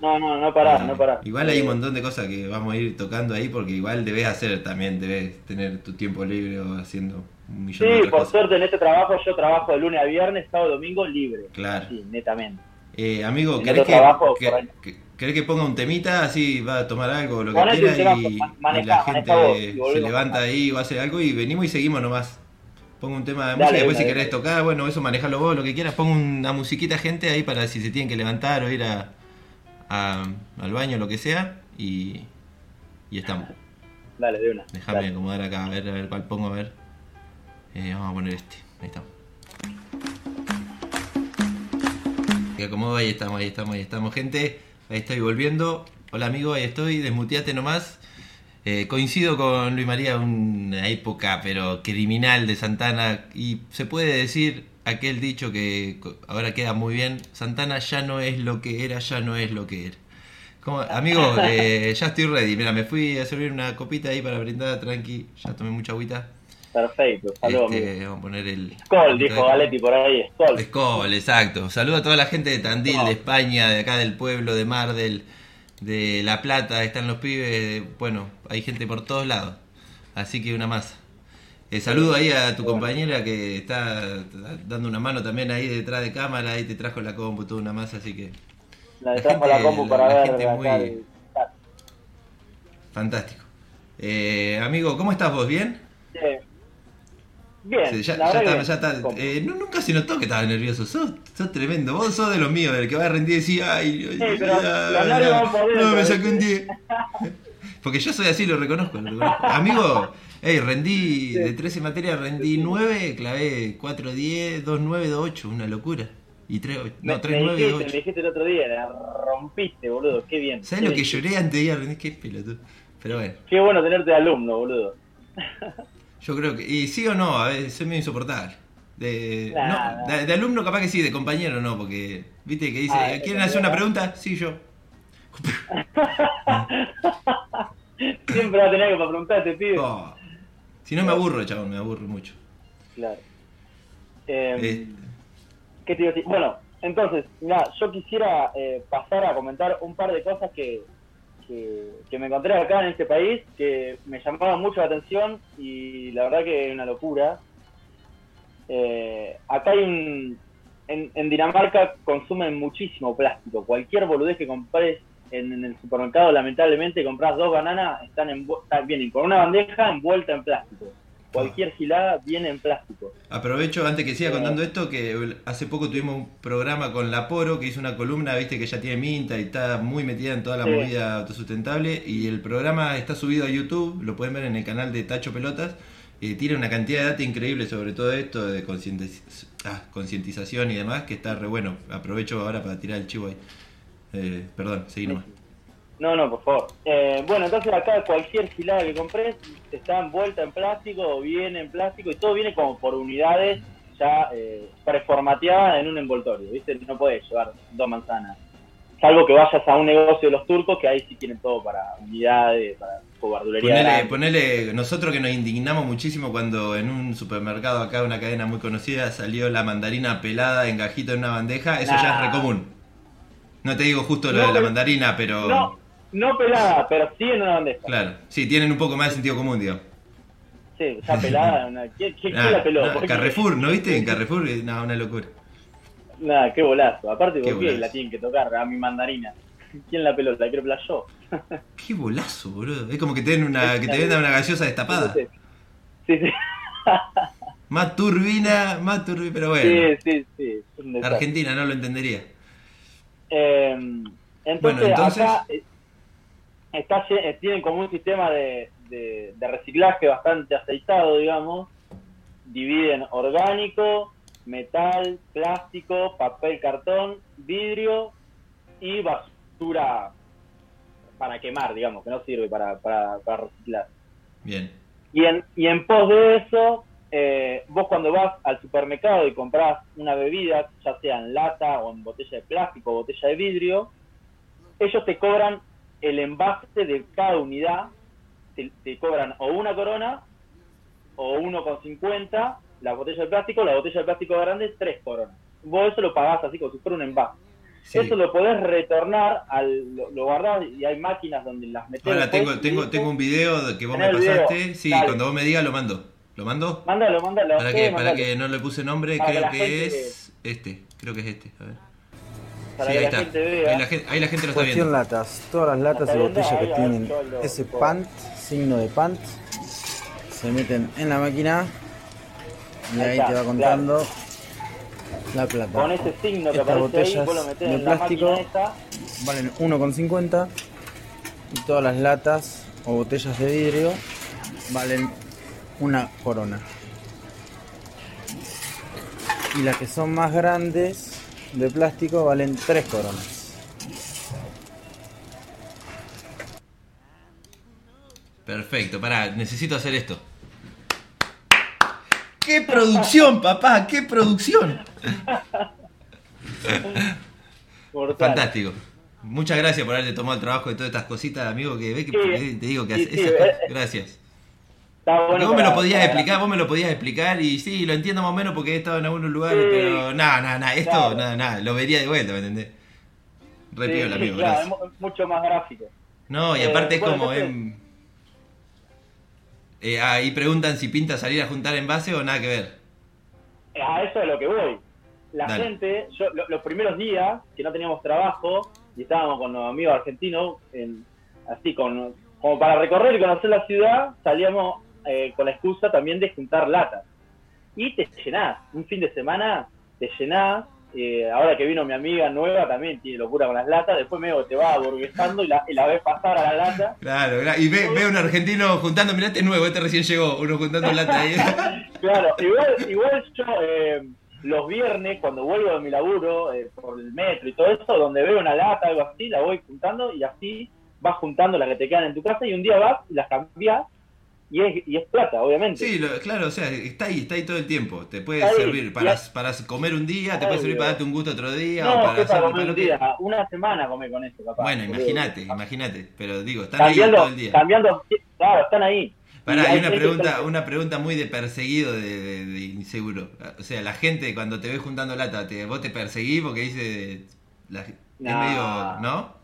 no, no, no parás, no parás.
Igual hay un
Eh,
montón de cosas que vamos a ir tocando ahí, porque igual debes hacer también, debes tener tu tiempo libre haciendo un millón de
Sí,
otras
por
cosas.
suerte en este trabajo yo trabajo de lunes a viernes, sábado y domingo libre.
Claro.
Sí, netamente.
Eh, amigo, ¿querés que,
trabajo,
que- querés ponga un temita? Así va a tomar algo lo que
Ponete
quiera y, la
vos,
gente se levanta ahí o hace algo y venimos y seguimos nomás. Pongo un tema de
Dale,
música, después
dale,
si querés
dale.
tocar, bueno, eso manejalo vos, lo que quieras. Pongo una musiquita, gente, ahí para si se tienen que levantar o ir a, a- al baño, lo que sea. Y, y estamos.
Dale, de una.
Déjame acomodar acá, a ver, a ver cuál pongo, a ver. Eh, vamos a poner este. Ahí estamos. Que acomodo, ahí estamos, ahí estamos, ahí estamos, gente. Ahí estoy volviendo. Hola amigo, ahí estoy, desmuteate nomás. Eh, coincido con Luis María, una época pero criminal de Santana y se puede decir aquel dicho que ahora queda muy bien, Santana ya no es lo que era, ya no es lo que era. Como, amigo, eh, ya estoy ready, mira, me fui a servir una copita ahí para brindar, tranqui, ya tomé mucha agüita.
Perfecto, saludos.
Este, vamos a poner el...
Skol, dijo Galetti por ahí, Skol.
Skol, exacto. Saludo a toda la gente de Tandil, de España, de acá del pueblo, de Mar del, de La Plata, están los pibes, bueno, hay gente por todos lados. Así que una masa. Eh, saludo ahí a tu compañera que está dando una mano también ahí detrás de cámara, ahí te trajo la compu, toda una masa, así que...
La trajo la compu para
la
ver
gente muy-
el-
Fantástico. Eh, amigo, ¿cómo estás vos? ¿Bien?
Sí. Bien,
Sí, ya,
la
ya está,
que-
ya está. Eh, no, nunca se notó que estabas nervioso. Sos, sos tremendo. Vos sos de los míos, del que va a rendir y decir, ay, ay,
Sí, pero
ay,
los nervios van por
no, me saqué un 10. Porque yo soy así, lo reconozco. Lo reconozco. Amigo, hey, rendí
Sí.
de 13 materias, rendí 9, clavé 4, 10, 2, 9, 2, 8, una locura. Y 3,
Me,
no, 3,
me
9 y 2,
dijiste, me
8.
dijiste el otro día, la rompiste, boludo, qué bien.
¿Sabes
Qué
lo que
bien.
lloré antes de ir a rendir? Qué pelotudo. Pero bueno,
Qué bueno tenerte de alumno, boludo.
yo creo que. Y sí o no, a veces soy medio insoportable. De, no, de, de alumno capaz que sí, de compañero no, porque viste que dice,
de
¿quieren hacer una pregunta? Sí, yo.
Siempre va a tener que preguntarte, pibe.
Oh. Si no me aburro, chabón, me aburro mucho.
Claro. Eh,
Eh,
¿Qué te decir? Bueno, entonces, mira, yo quisiera eh, pasar a comentar un par de cosas que, que, que me encontré acá en este país que me llamaban mucho la atención y la verdad que es una locura. Eh, acá hay un. En, en Dinamarca consumen muchísimo plástico. Cualquier boludez que compres en, en el supermercado, lamentablemente, compras dos bananas, están envu- están- vienen con una bandeja envuelta en plástico. Cualquier gilada viene en plástico.
aprovecho antes que siga
Eh.
contando esto que hace poco tuvimos un programa con La Poro que hizo una columna, viste que ya tiene minta y está muy metida en toda la
Sí.
movida autosustentable y el programa está subido a YouTube, lo pueden ver en el canal de Tacho Pelotas. eh, tiene una cantidad de data increíble sobre todo esto de ah, concientización y demás que está re bueno. Aprovecho ahora para tirar el chivo ahí. Eh, perdón, seguí nomás.
No, no, por favor. Eh, bueno, entonces acá cualquier gilada que compres está envuelta en plástico o viene en plástico y todo viene como por unidades ya eh, preformateadas en un envoltorio, ¿viste? No puedes llevar dos manzanas. Salvo que vayas a un negocio de los turcos que ahí sí tienen todo para unidades, para.
Ponele, ponele, nosotros que nos indignamos muchísimo cuando en un supermercado acá, una cadena muy conocida, salió la mandarina pelada en gajito en una bandeja, eso ya es re común. No te digo justo lo
No,
de la mandarina, pero
No, no pelada, pero sí en una bandeja.
claro, sí, tienen un poco más de sentido común, digo.
Sí, ya pelada. Una... ¿Quién, quién-
Nah,
quién la peló?
nah,
¿Por qué?
Carrefour, ¿no viste? En Carrefour, eh, no, una locura.
Nada, qué bolazo. Aparte,
Qué
¿por qué
bolazo.
la tienen que tocar a mi mandarina? ¿Quién la peló? ¿La quiero pelar yo?
Qué bolazo, boludo. Es como que te, den una, que te vendan una gaseosa destapada.
Sí, sí.
Más turbina, más turbina, pero bueno.
Sí, sí, sí.
Argentina no lo entendería.
Eh, entonces,
Bueno, entonces-
acá eh, está, eh, tienen como un sistema de, de- de reciclaje bastante aceitado, digamos. Dividen orgánico, metal, plástico, papel, cartón, vidrio y basura para quemar, digamos, que no sirve para, para, para reciclar.
Bien.
Y en, y en pos de eso, eh, vos cuando vas al supermercado y compras una bebida, ya sea en lata o en botella de plástico o botella de vidrio, ellos te cobran el envase de cada unidad, te, te cobran o una corona o 1,50 la botella de plástico, la botella de plástico grande, tres coronas. Vos eso lo pagás así como si fuera un envase.
Sí.
Eso lo podés retornar, al, lo, lo guardás y hay máquinas donde las metés.
Ahora tengo, tengo, tengo un video de que vos me
el video.
pasaste. Sí,
Dale.
cuando vos me digas lo mando. ¿Lo mando?
Mándalo, mándalo.
Para
sí,
que, para que no le puse nombre,
Para que
creo que
gente-
es este. Creo que es este. A ver.
Para
sí,
que
ahí
la
está.
gente vea.
Ahí la, gen- ahí la gente lo está
Cuestión
viendo.
latas. Todas las latas y botellas que
ahí, ahí,
tienen
todo
ese
todo.
pant, signo de pant, se meten en la máquina y
Ahí
ahí
está,
te va contando la plata.
Con ese signo que
Estas
aparece ahí,
botellas
vos lo metés
de
en
plástico valen 1,50 y todas las latas o botellas de vidrio valen una corona. Y las que son más grandes de plástico valen 3 coronas.
Perfecto, pará, necesito hacer esto. ¡Qué producción, papá! ¡Qué producción! Fantástico. Muchas gracias por haberte tomado el trabajo de todas estas cositas, amigo, que ve que
Sí,
te digo que
sí,
hace-
sí,
esas
eh,
cosas-. Gracias.
Está
Porque
bueno
vos me lo podías
para-
explicar, vos me lo podías explicar y sí, lo entiendo más o menos porque he estado en algunos lugares,
Sí.
pero nada, nada, nada, esto,
Claro.
nada, nada, lo vería de vuelta, ¿me entendés? Re
Sí,
amigo,
claro,
gracias.
es mu- mucho más gráfico.
No, y
Eh,
aparte es como en... Eh, ahí preguntan si pinta salir a juntar envase o nada que ver.
A eso es lo que voy. La
Dale.
gente, yo, lo- los primeros días que no teníamos trabajo y estábamos con los amigos argentinos, en- así con, como para recorrer y conocer la ciudad, salíamos eh, con la excusa también de juntar latas. Y te llenás, un fin de semana te llenás. eh, ahora que vino mi amiga nueva también tiene locura con las latas, después medio te va aburguesando y la, y la ves pasar a la lata.
Claro, claro. Y ve, ve a un argentino juntando, mirá, este es nuevo, este recién llegó, uno juntando lata ahí.
Claro, igual, igual yo eh, los viernes cuando vuelvo de mi laburo eh, por el metro y todo eso, donde veo una lata, algo así, la voy juntando y así vas juntando las que te quedan en tu casa y un día vas y las cambias y es, y es plata, obviamente.
Sí, lo- claro, o sea, está ahí, está ahí todo el tiempo. Te puede
Está ahí,
servir para, para comer un día, te puede servir para darte un gusto otro día, o
no,
para
que para
hacer
comer
para
un
que-
día, una semana comer con eso, capaz.
Bueno, imagínate, imagínate. Pero digo, están ahí
Cambiando,
todo el día.
cambiando, claro, están ahí.
Pará, hay una pregunta, una pregunta muy de perseguido de, de- de inseguro. O sea, la gente cuando te ve juntando lata, te, vos te perseguís porque dice. la- es
No.
medio. ¿No?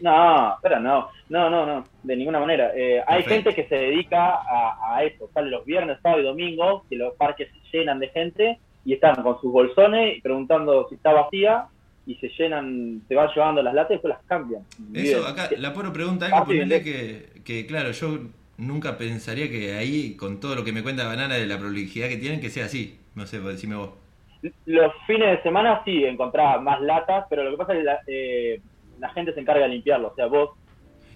No, pero no, no, no, no, de ninguna manera. Eh, hay gente que se dedica a, a eso, sale los viernes, sábado y domingo, que los parques se llenan de gente y están con sus bolsones y preguntando si está vacía y se llenan, se van llevando las latas y después las cambian.
Eso,
Bien.
acá, la Poro pregunta algo, ponele
¿eh?
que, que, claro, yo nunca pensaría que ahí, con todo lo que me cuenta Banana de la prolijidad que tienen, que sea así. No sé, decime vos.
Los fines de semana sí encontraba más latas, pero lo que pasa es que la, eh, la gente se encarga de limpiarlo. O sea, vos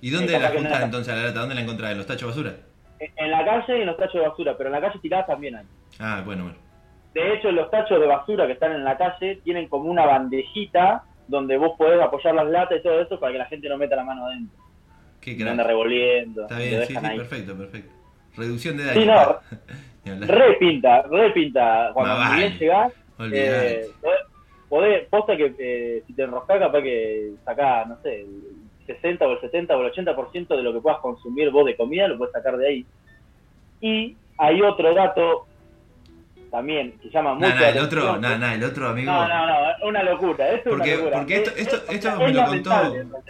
¿Y dónde
Eh,
la juntás entonces a la lata? ¿Dónde la encontrás? ¿En los tachos de basura?
en en la calle y en los tachos de basura, pero en la calle tirada también hay.
Ah, bueno, bueno.
De hecho, los tachos de basura que están en la calle tienen como una bandejita donde vos podés apoyar las latas y todo eso para que la gente no meta la mano adentro.
Qué
anda revolviendo.
Está bien, sí, sí,
ahí.
perfecto, perfecto. Reducción de daño.
Sí, no.
Ni hablar.
Re pinta, re pinta. Cuando bien
vale.
llegás, eh, podés, podés- posta que eh, si te enroscás capaz que sacás, no sé, el 60 o el 70 o el 80% de lo que puedas consumir vos de comida lo puedes sacar de ahí. Y hay otro dato también que llama
Nah,
mucho
nah,
la
el otro, nah, nah, el otro amigo.
No, no, no, una locura, esto
Porque,
es una locura.
porque esto,
Es-
esto,
es-
esto
es
me lo contó,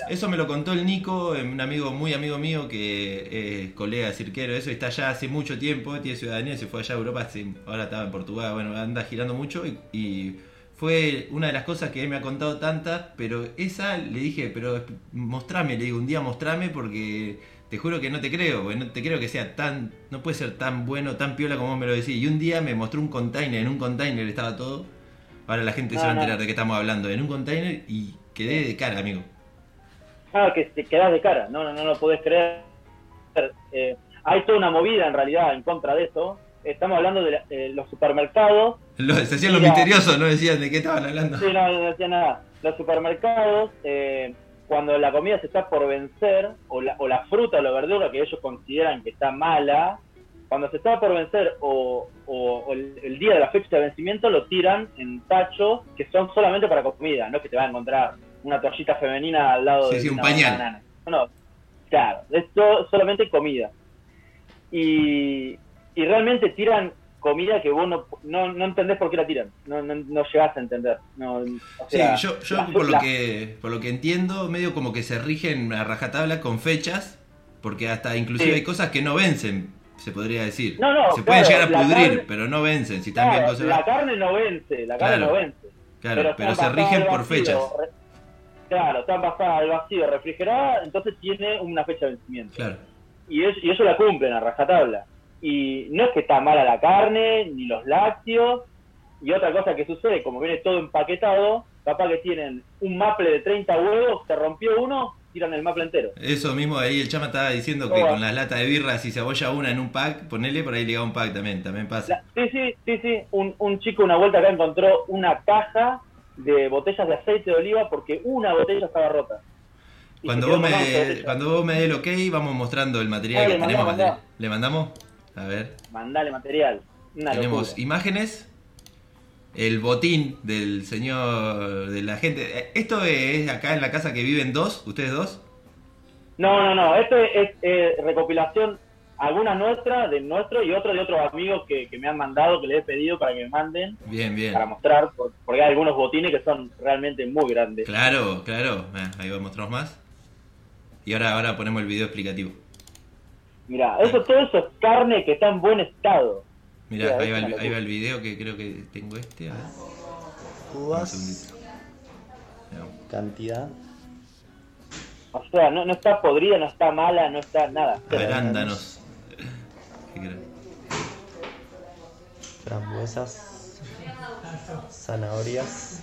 eso me lo contó el Nico, eh, un amigo muy amigo mío que es colega cirquero, eso y está allá hace mucho tiempo, tiene ciudadanía, se fue allá a Europa, hace- ahora estaba en Portugal, bueno, anda girando mucho y, y fue una de las cosas que él me ha contado tantas, pero esa le dije, pero mostrame, le digo, un día mostrame porque te juro que no te creo, porque no te creo que sea tan, no puede ser tan bueno, tan piola como vos me lo decís. Y un día me mostró un container, en un container estaba todo. Ahora la gente se va a
no.
enterar de qué estamos hablando. En un container y quedé de cara, amigo.
Ah, que te quedás de cara, no, no, no lo podés creer. Eh, hay toda una movida en realidad en contra de eso. Estamos hablando de eh, los supermercados.
Lo- se hacían los misteriosos, no decían de qué estaban hablando.
Sí, no, no decía nada. Los supermercados, eh, cuando la comida se está por vencer, o la, o la fruta o la verdura que ellos consideran que está mala, cuando se está por vencer o, o- o el, el día de la fecha de vencimiento, lo tiran en tachos que son solamente para comida, no que te va a encontrar una toallita femenina al lado
Sí,
de
sí, un
una
pañal.
banana. No, claro, es to- solamente comida. Y, y realmente tiran comida que vos no, no, no entendés por qué la tiran, no, no, no llegás a entender. No, o
Sí, yo, yo
la-
por, lo que, por lo que entiendo, medio como que se rigen a rajatabla con fechas, porque hasta inclusive
Sí.
hay cosas que no vencen, se podría decir.
No, no,
se pueden llegar a pudrir,
carne-
pero no vencen. Si están
Claro,
bien
la carne no vence, la carne
Claro,
no vence.
Claro, pero, se rigen por
vacío,
fechas.
re- Claro, están pasadas al vacío, refrigerada, entonces tiene una fecha de vencimiento.
Claro.
Y, es- y eso la cumplen a rajatabla. Y no es que está mala la carne, ni los lácteos. Y otra cosa que sucede, como viene todo empaquetado, capaz que tienen un maple de 30 huevos, se rompió uno, tiran el maple entero.
Eso mismo, ahí el chama estaba diciendo que
Oh.
con las latas de birra, si se abolla una en un pack, ponele por ahí ligado un pack también, también pasa.
La- sí, sí, sí, sí. Un, un chico una vuelta acá encontró una caja de botellas de aceite de oliva porque una botella estaba rota.
Cuando vos, me, cuando vos me des el ok, vamos mostrando el material que tenemos. ¿Le mandamos? A ver.
Mandale material. Una
tenemos
locura.
imágenes, el botín del señor, de la gente. ¿Esto es acá en la casa que viven dos, ustedes dos?
No, no, no. Esto es, eh, recopilación algunas nuestras, de nuestro y otros de otros amigos que, que me han mandado, que les he pedido para que me manden,
Bien, bien.
para mostrar, por- porque hay algunos botines que son realmente muy grandes.
Claro, claro. Ah, Ahí va, mostramos más. Y ahora, ahora ponemos el video explicativo.
Mira, eso, todo eso es carne que está en buen estado.
Mirá,
Mira,
ahí ahí va el video que creo que tengo este. A ver.
Uvas, cantidad.
O sea, no, no está podrida, no está mala, no está nada.
Arándanos.
Frambuesas, zanahorias,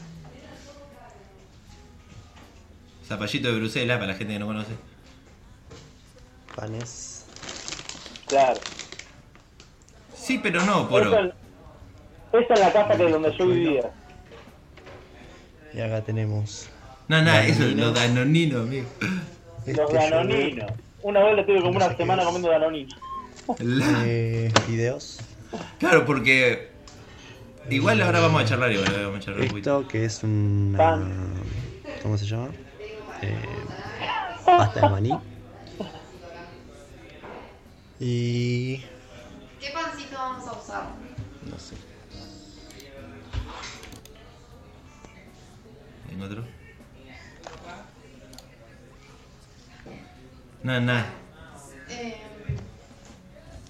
Zapallito de Bruselas, para la gente que no conoce.
panes,
Claro.
Sí, pero no,
Esa,
poro.
esa es la casa que donde yo vivía.
y acá tenemos
No, no, eso es
Danonino.
lo danonino, amigo.
Los
este
danoninos. Una vez le tuve como una semana
es.
comiendo danoninos.
Eh, fideos.
Claro, porque. Igual ahora vamos a charlar, igual vamos a charlar un poquito.
Esto que es una...
Pan.
¿Cómo se llama? Eh, pasta de maní. Y...
¿Qué pancito vamos a usar?
no sé.
¿En otro? Nada, nada.
Eh,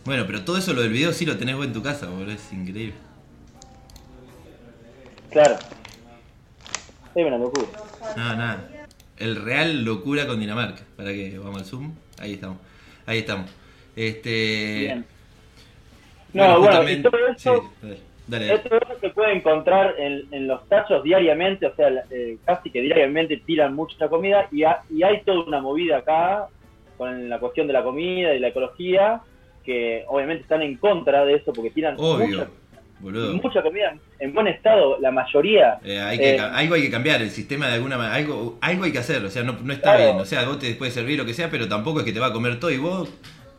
Bueno, pero todo eso lo del video sí lo tenés vos en tu casa, boludo. Es increíble.
Claro. Es una locura.
Nada, nada. El real locura con Dinamarca. Para que vamos al zoom. Ahí estamos. Ahí estamos. Este.
Bien. No, bueno, y todo eso,
Sí, dale, dale, dale.
Esto se puede encontrar en, en los tachos diariamente, o sea, eh, casi que diariamente tiran mucha comida y, ha- y hay toda una movida acá con la cuestión de la comida y la ecología que obviamente están en contra de eso porque tiran
Obvio,
mucha, mucha comida en buen estado, la mayoría.
Eh, hay que,
Eh,
algo hay que cambiar, el sistema de alguna manera, algo, algo hay que hacer, o sea, no, no está
Claro.
bien, o sea, vos te puedes servir lo que sea, pero tampoco es que te va a comer todo y vos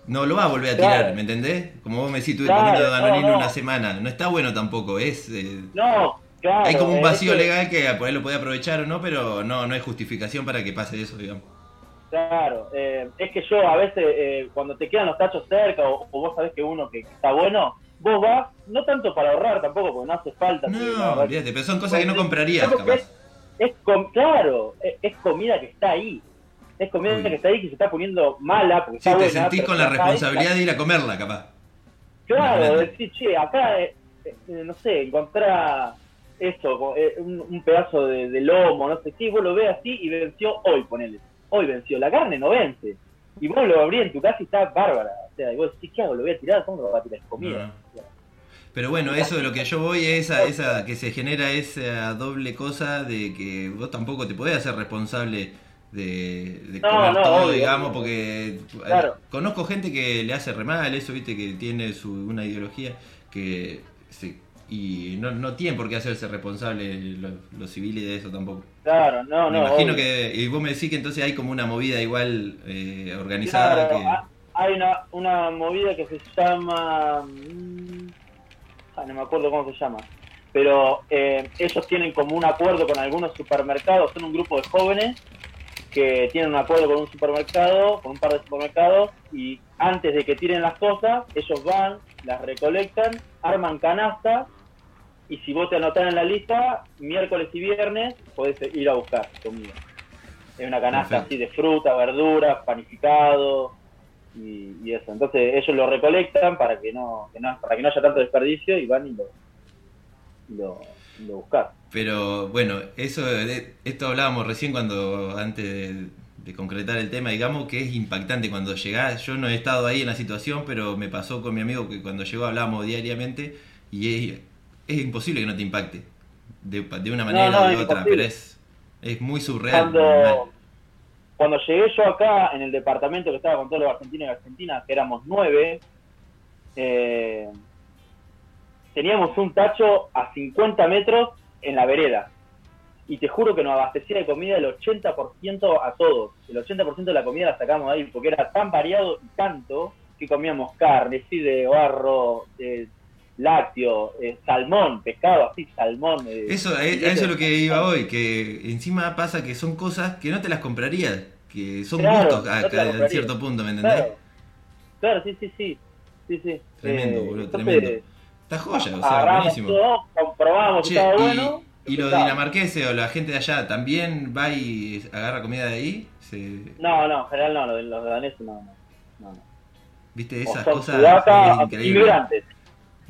no lo vas a volver a tirar,
Claro.
¿me entendés? Como vos me decís, estuve
Claro,
comiendo danonino
no, no.
una semana, no está bueno tampoco, es... eh,
No, claro.
hay como un vacío
que-
legal que por ahí lo podés aprovechar o no, pero no, no es justificación para que pase eso, digamos.
Claro, eh, es que yo a veces eh, cuando te quedan los tachos cerca o, o vos sabés que uno que está bueno, vos vas, no tanto para ahorrar tampoco, porque no hace falta.
No, olvídate, pero son cosas que no comprarías, capaz.
Es, es com- claro, es, es comida que está ahí. Es comida
Uy.
que está ahí que se está poniendo mala. Porque
Sí,
está
te
buena,
sentís con la responsabilidad de ir a comerla, capaz.
Claro, decir, che, acá, eh, eh, no sé, encontrar eso, eh, un, un pedazo de, de lomo, no sé qué, vos lo ves así y venció hoy, ponele. Hoy venció. La carne no vence. Y vos lo abrís en tu casa y está bárbara. O sea, y vos decís, ¿qué hago? ¿Lo voy a tirar? ¿Cómo lo voy a tirar? Es comida.
Pero bueno, eso de lo que yo voy es esa, esa que se genera esa doble cosa de que vos tampoco te podés hacer responsable de, de
No,
comer
no,
todo,
obvio,
digamos,
obvio.
porque
Claro.
eh, conozco gente que le hace re mal eso, viste, que tiene su, una ideología que se, y no, no tienen por qué hacerse responsable los, los civiles de eso tampoco.
Claro, no,
me
no.
imagino
obvio.
que, y vos me decís que entonces hay como una movida igual eh, organizada
Claro,
que...
ha- hay una, una movida que se llama. mm, ah, no me acuerdo cómo se llama. Pero eh, ellos tienen como un acuerdo con algunos supermercados, son un grupo de jóvenes que tienen un acuerdo con un supermercado, con un par de supermercados, y antes de que tiren las cosas, ellos van, las recolectan, arman canastas, y si vos te anotás en la lista, miércoles y viernes podés ir a buscar comida. Es una canasta
Perfecto.
así de fruta, verduras, panificado y, y eso. Entonces ellos lo recolectan para que no, que no para que no haya tanto desperdicio y van y lo, y lo, y lo buscan.
Pero bueno, eso de- esto hablábamos recién cuando antes de, de concretar el tema, digamos que es impactante cuando llegás. Yo no he estado ahí en la situación, pero me pasó con mi amigo que cuando llegó hablábamos diariamente y es, es imposible que no te impacte de, de una manera
no,
o de otra, pero es, es muy surreal.
Cuando, cuando llegué yo acá en el departamento que estaba con todos los argentinos y argentinas, que éramos nueve, eh, teníamos un tacho a 50 metros en la vereda. Y te juro que nos abastecía de comida el 80% a todos. El 80% de la comida la sacamos de ahí, porque era tan variado y tanto que comíamos carne, fideo, arroz, eh, lácteo, eh, salmón, pescado así, salmón. eh,
Eso, a, eso es lo que iba hoy, que encima pasa que son cosas que no te las comprarías, que son
Claro,
gustos a-
no
a- cierto punto, ¿me entendés?
Claro, Claro, sí, sí, sí. sí, sí.
Tremendo,
Eh,
boludo,
entonces,
tremendo. Está joya, o sea, buenísimo.
todo, comprobamos
Che,
que estaba
y,
bueno.
y los dinamarqueses o la gente de allá también va y agarra comida de ahí. Se-
No, no, en general no, los, los daneses no. no.
¿Viste esas cosas?
sudacas,
Es increíble.
inmigrantes.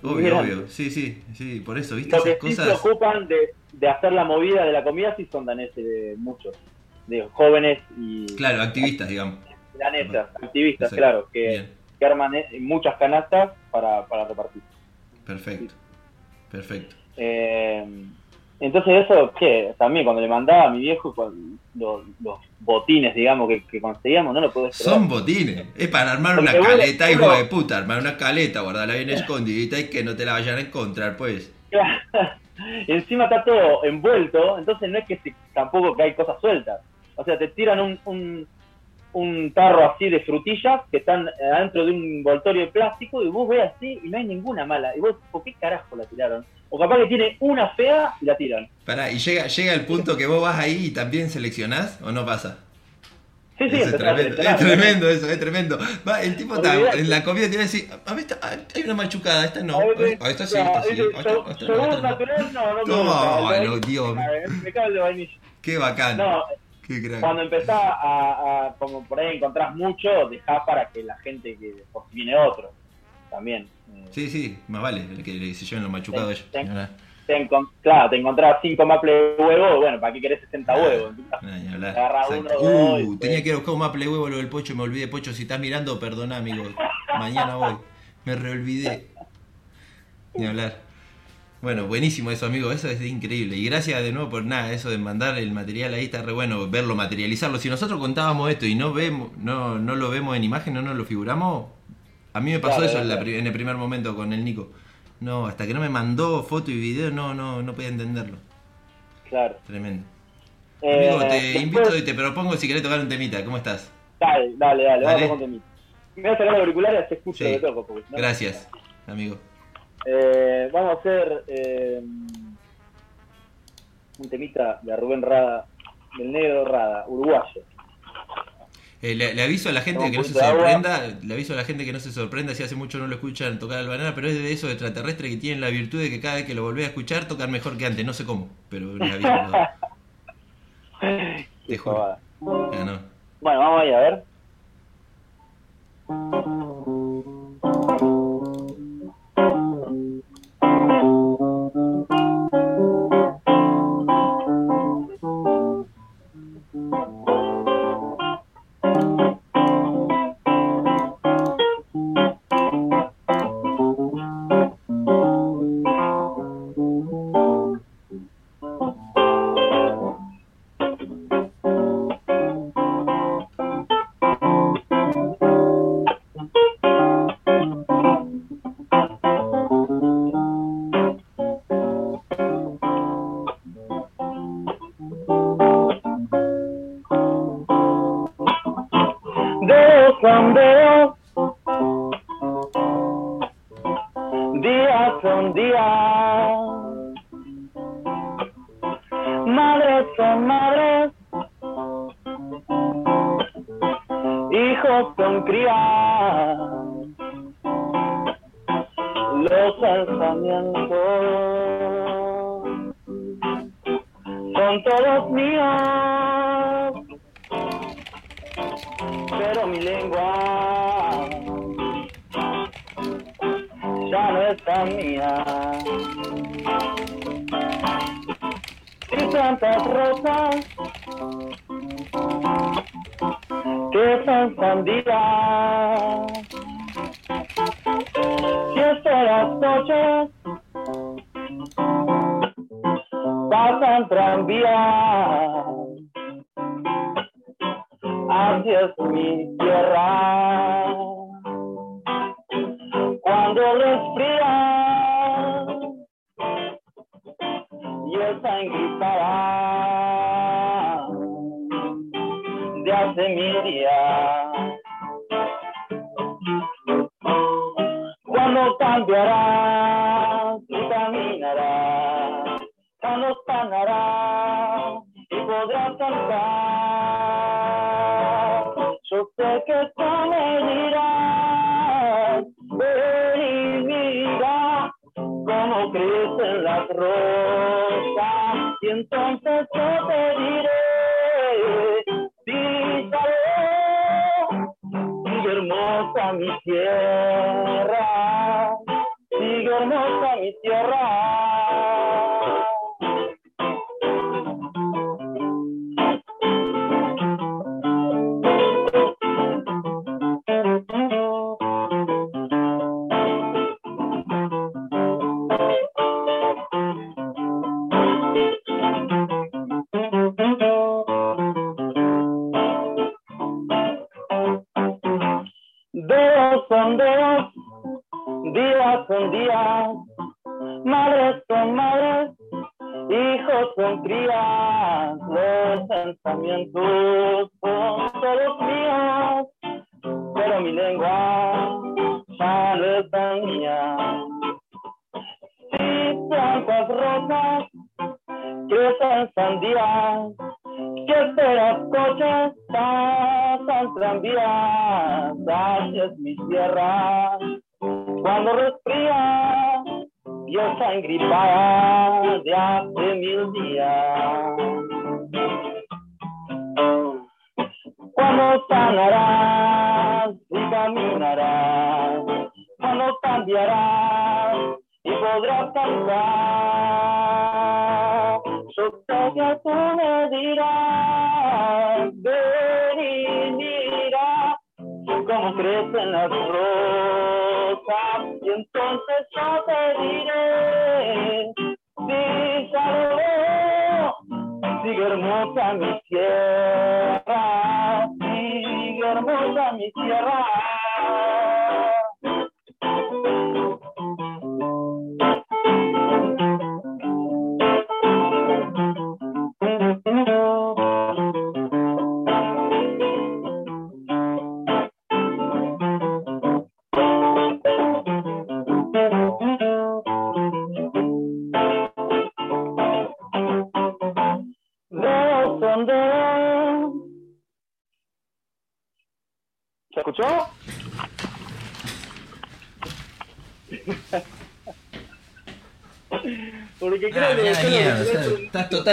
Obvio,
inmigrantes.
obvio. Sí, sí, sí, por eso, ¿viste?
Lo que
Esas
sí se
cosas.
ocupan de, de hacer la movida de la comida sí son daneses, de muchos. De jóvenes y
Claro, activistas, digamos.
danesas, activistas, claro, que, que arman eh, muchas canastas para, para repartir.
Perfecto. Perfecto.
Eh, entonces eso, ¿qué? También cuando le mandaba a mi viejo los, los botines, digamos, que, que conseguíamos, no lo puedo esperar.
Son botines. Es para armar una
Porque
caleta, hijo de puta. Armar una caleta, guardarla bien escondidita y que no te la vayan a encontrar, pues.
encima está todo envuelto, entonces no es que se- tampoco que hay cosas sueltas. O sea, te tiran un, un, un tarro así de frutillas que están adentro de un envoltorio de plástico y vos ves así y no hay ninguna mala. Y vos, ¿por qué carajo la tiraron? O capaz que tiene una fea y la tiran.
Pará, ¿y llega, llega el punto que vos vas ahí y también seleccionás o no pasa?
Sí, sí,
Eso es tremendo, es tremendo eso, es tremendo. Va, el tipo está en la comida te va a decir, a ver, ah, hay una machucada, esta no,
A
ah, esta sí, esta sí, ah, esta-
"Yogur
esta no, esta no".
natural, no, no
No, no, Dios.
Me cae el vainilla.
Qué bacán,
No. Cuando empezás a, a- como por ahí encontrás mucho, dejás para que la gente que por si viene otro también. Eh,
Sí, sí, más vale el que se lleven los machucados ellos.
te encon- claro, te encontrás 5 maples de huevo, bueno, ¿para qué querés 60 huevos?
Exacto.
uno, y
Uh, tenía que ir a buscar un maple huevo lo del pocho, me olvidé, pocho, si estás mirando, perdona, amigo. Mañana voy. Me reolvidé. Ni hablar. Bueno, buenísimo eso, amigo, eso es increíble. Y gracias de nuevo por nada, eso de mandar el material ahí está re bueno, verlo, materializarlo. Si nosotros contábamos esto y no vemos, no, no lo vemos en imagen, no nos lo figuramos, a mí me pasó
Claro,
eso en, la en el primer momento con el Nico. No, hasta que no me mandó foto y video, no, no, no podía entenderlo.
Claro.
Tremendo.
Eh,
Amigo, te
después-
invito y te propongo si querés tocar un temita. ¿Cómo estás?
Dale, dale, dale,
Dale.
vamos temita. Me voy a sacar los auriculares, te escucho
Sí.
que toco. Porque, no-
Gracias, amigo.
Eh, vamos a hacer eh, un temita de Rubén Rada, del negro Rada, uruguayo.
Eh, le, le aviso a la gente que no se sorprenda, le aviso a la gente que no se sorprenda si hace mucho no lo escuchan tocar al banana, pero es de esos extraterrestres que tienen la virtud de que cada vez que lo volvés a escuchar tocan mejor que antes, no sé cómo, pero les aviso. Te juro. no.
Bueno, vamos ahí a ver. y entonces yo te diré, písalo, y hermosa mi
piel.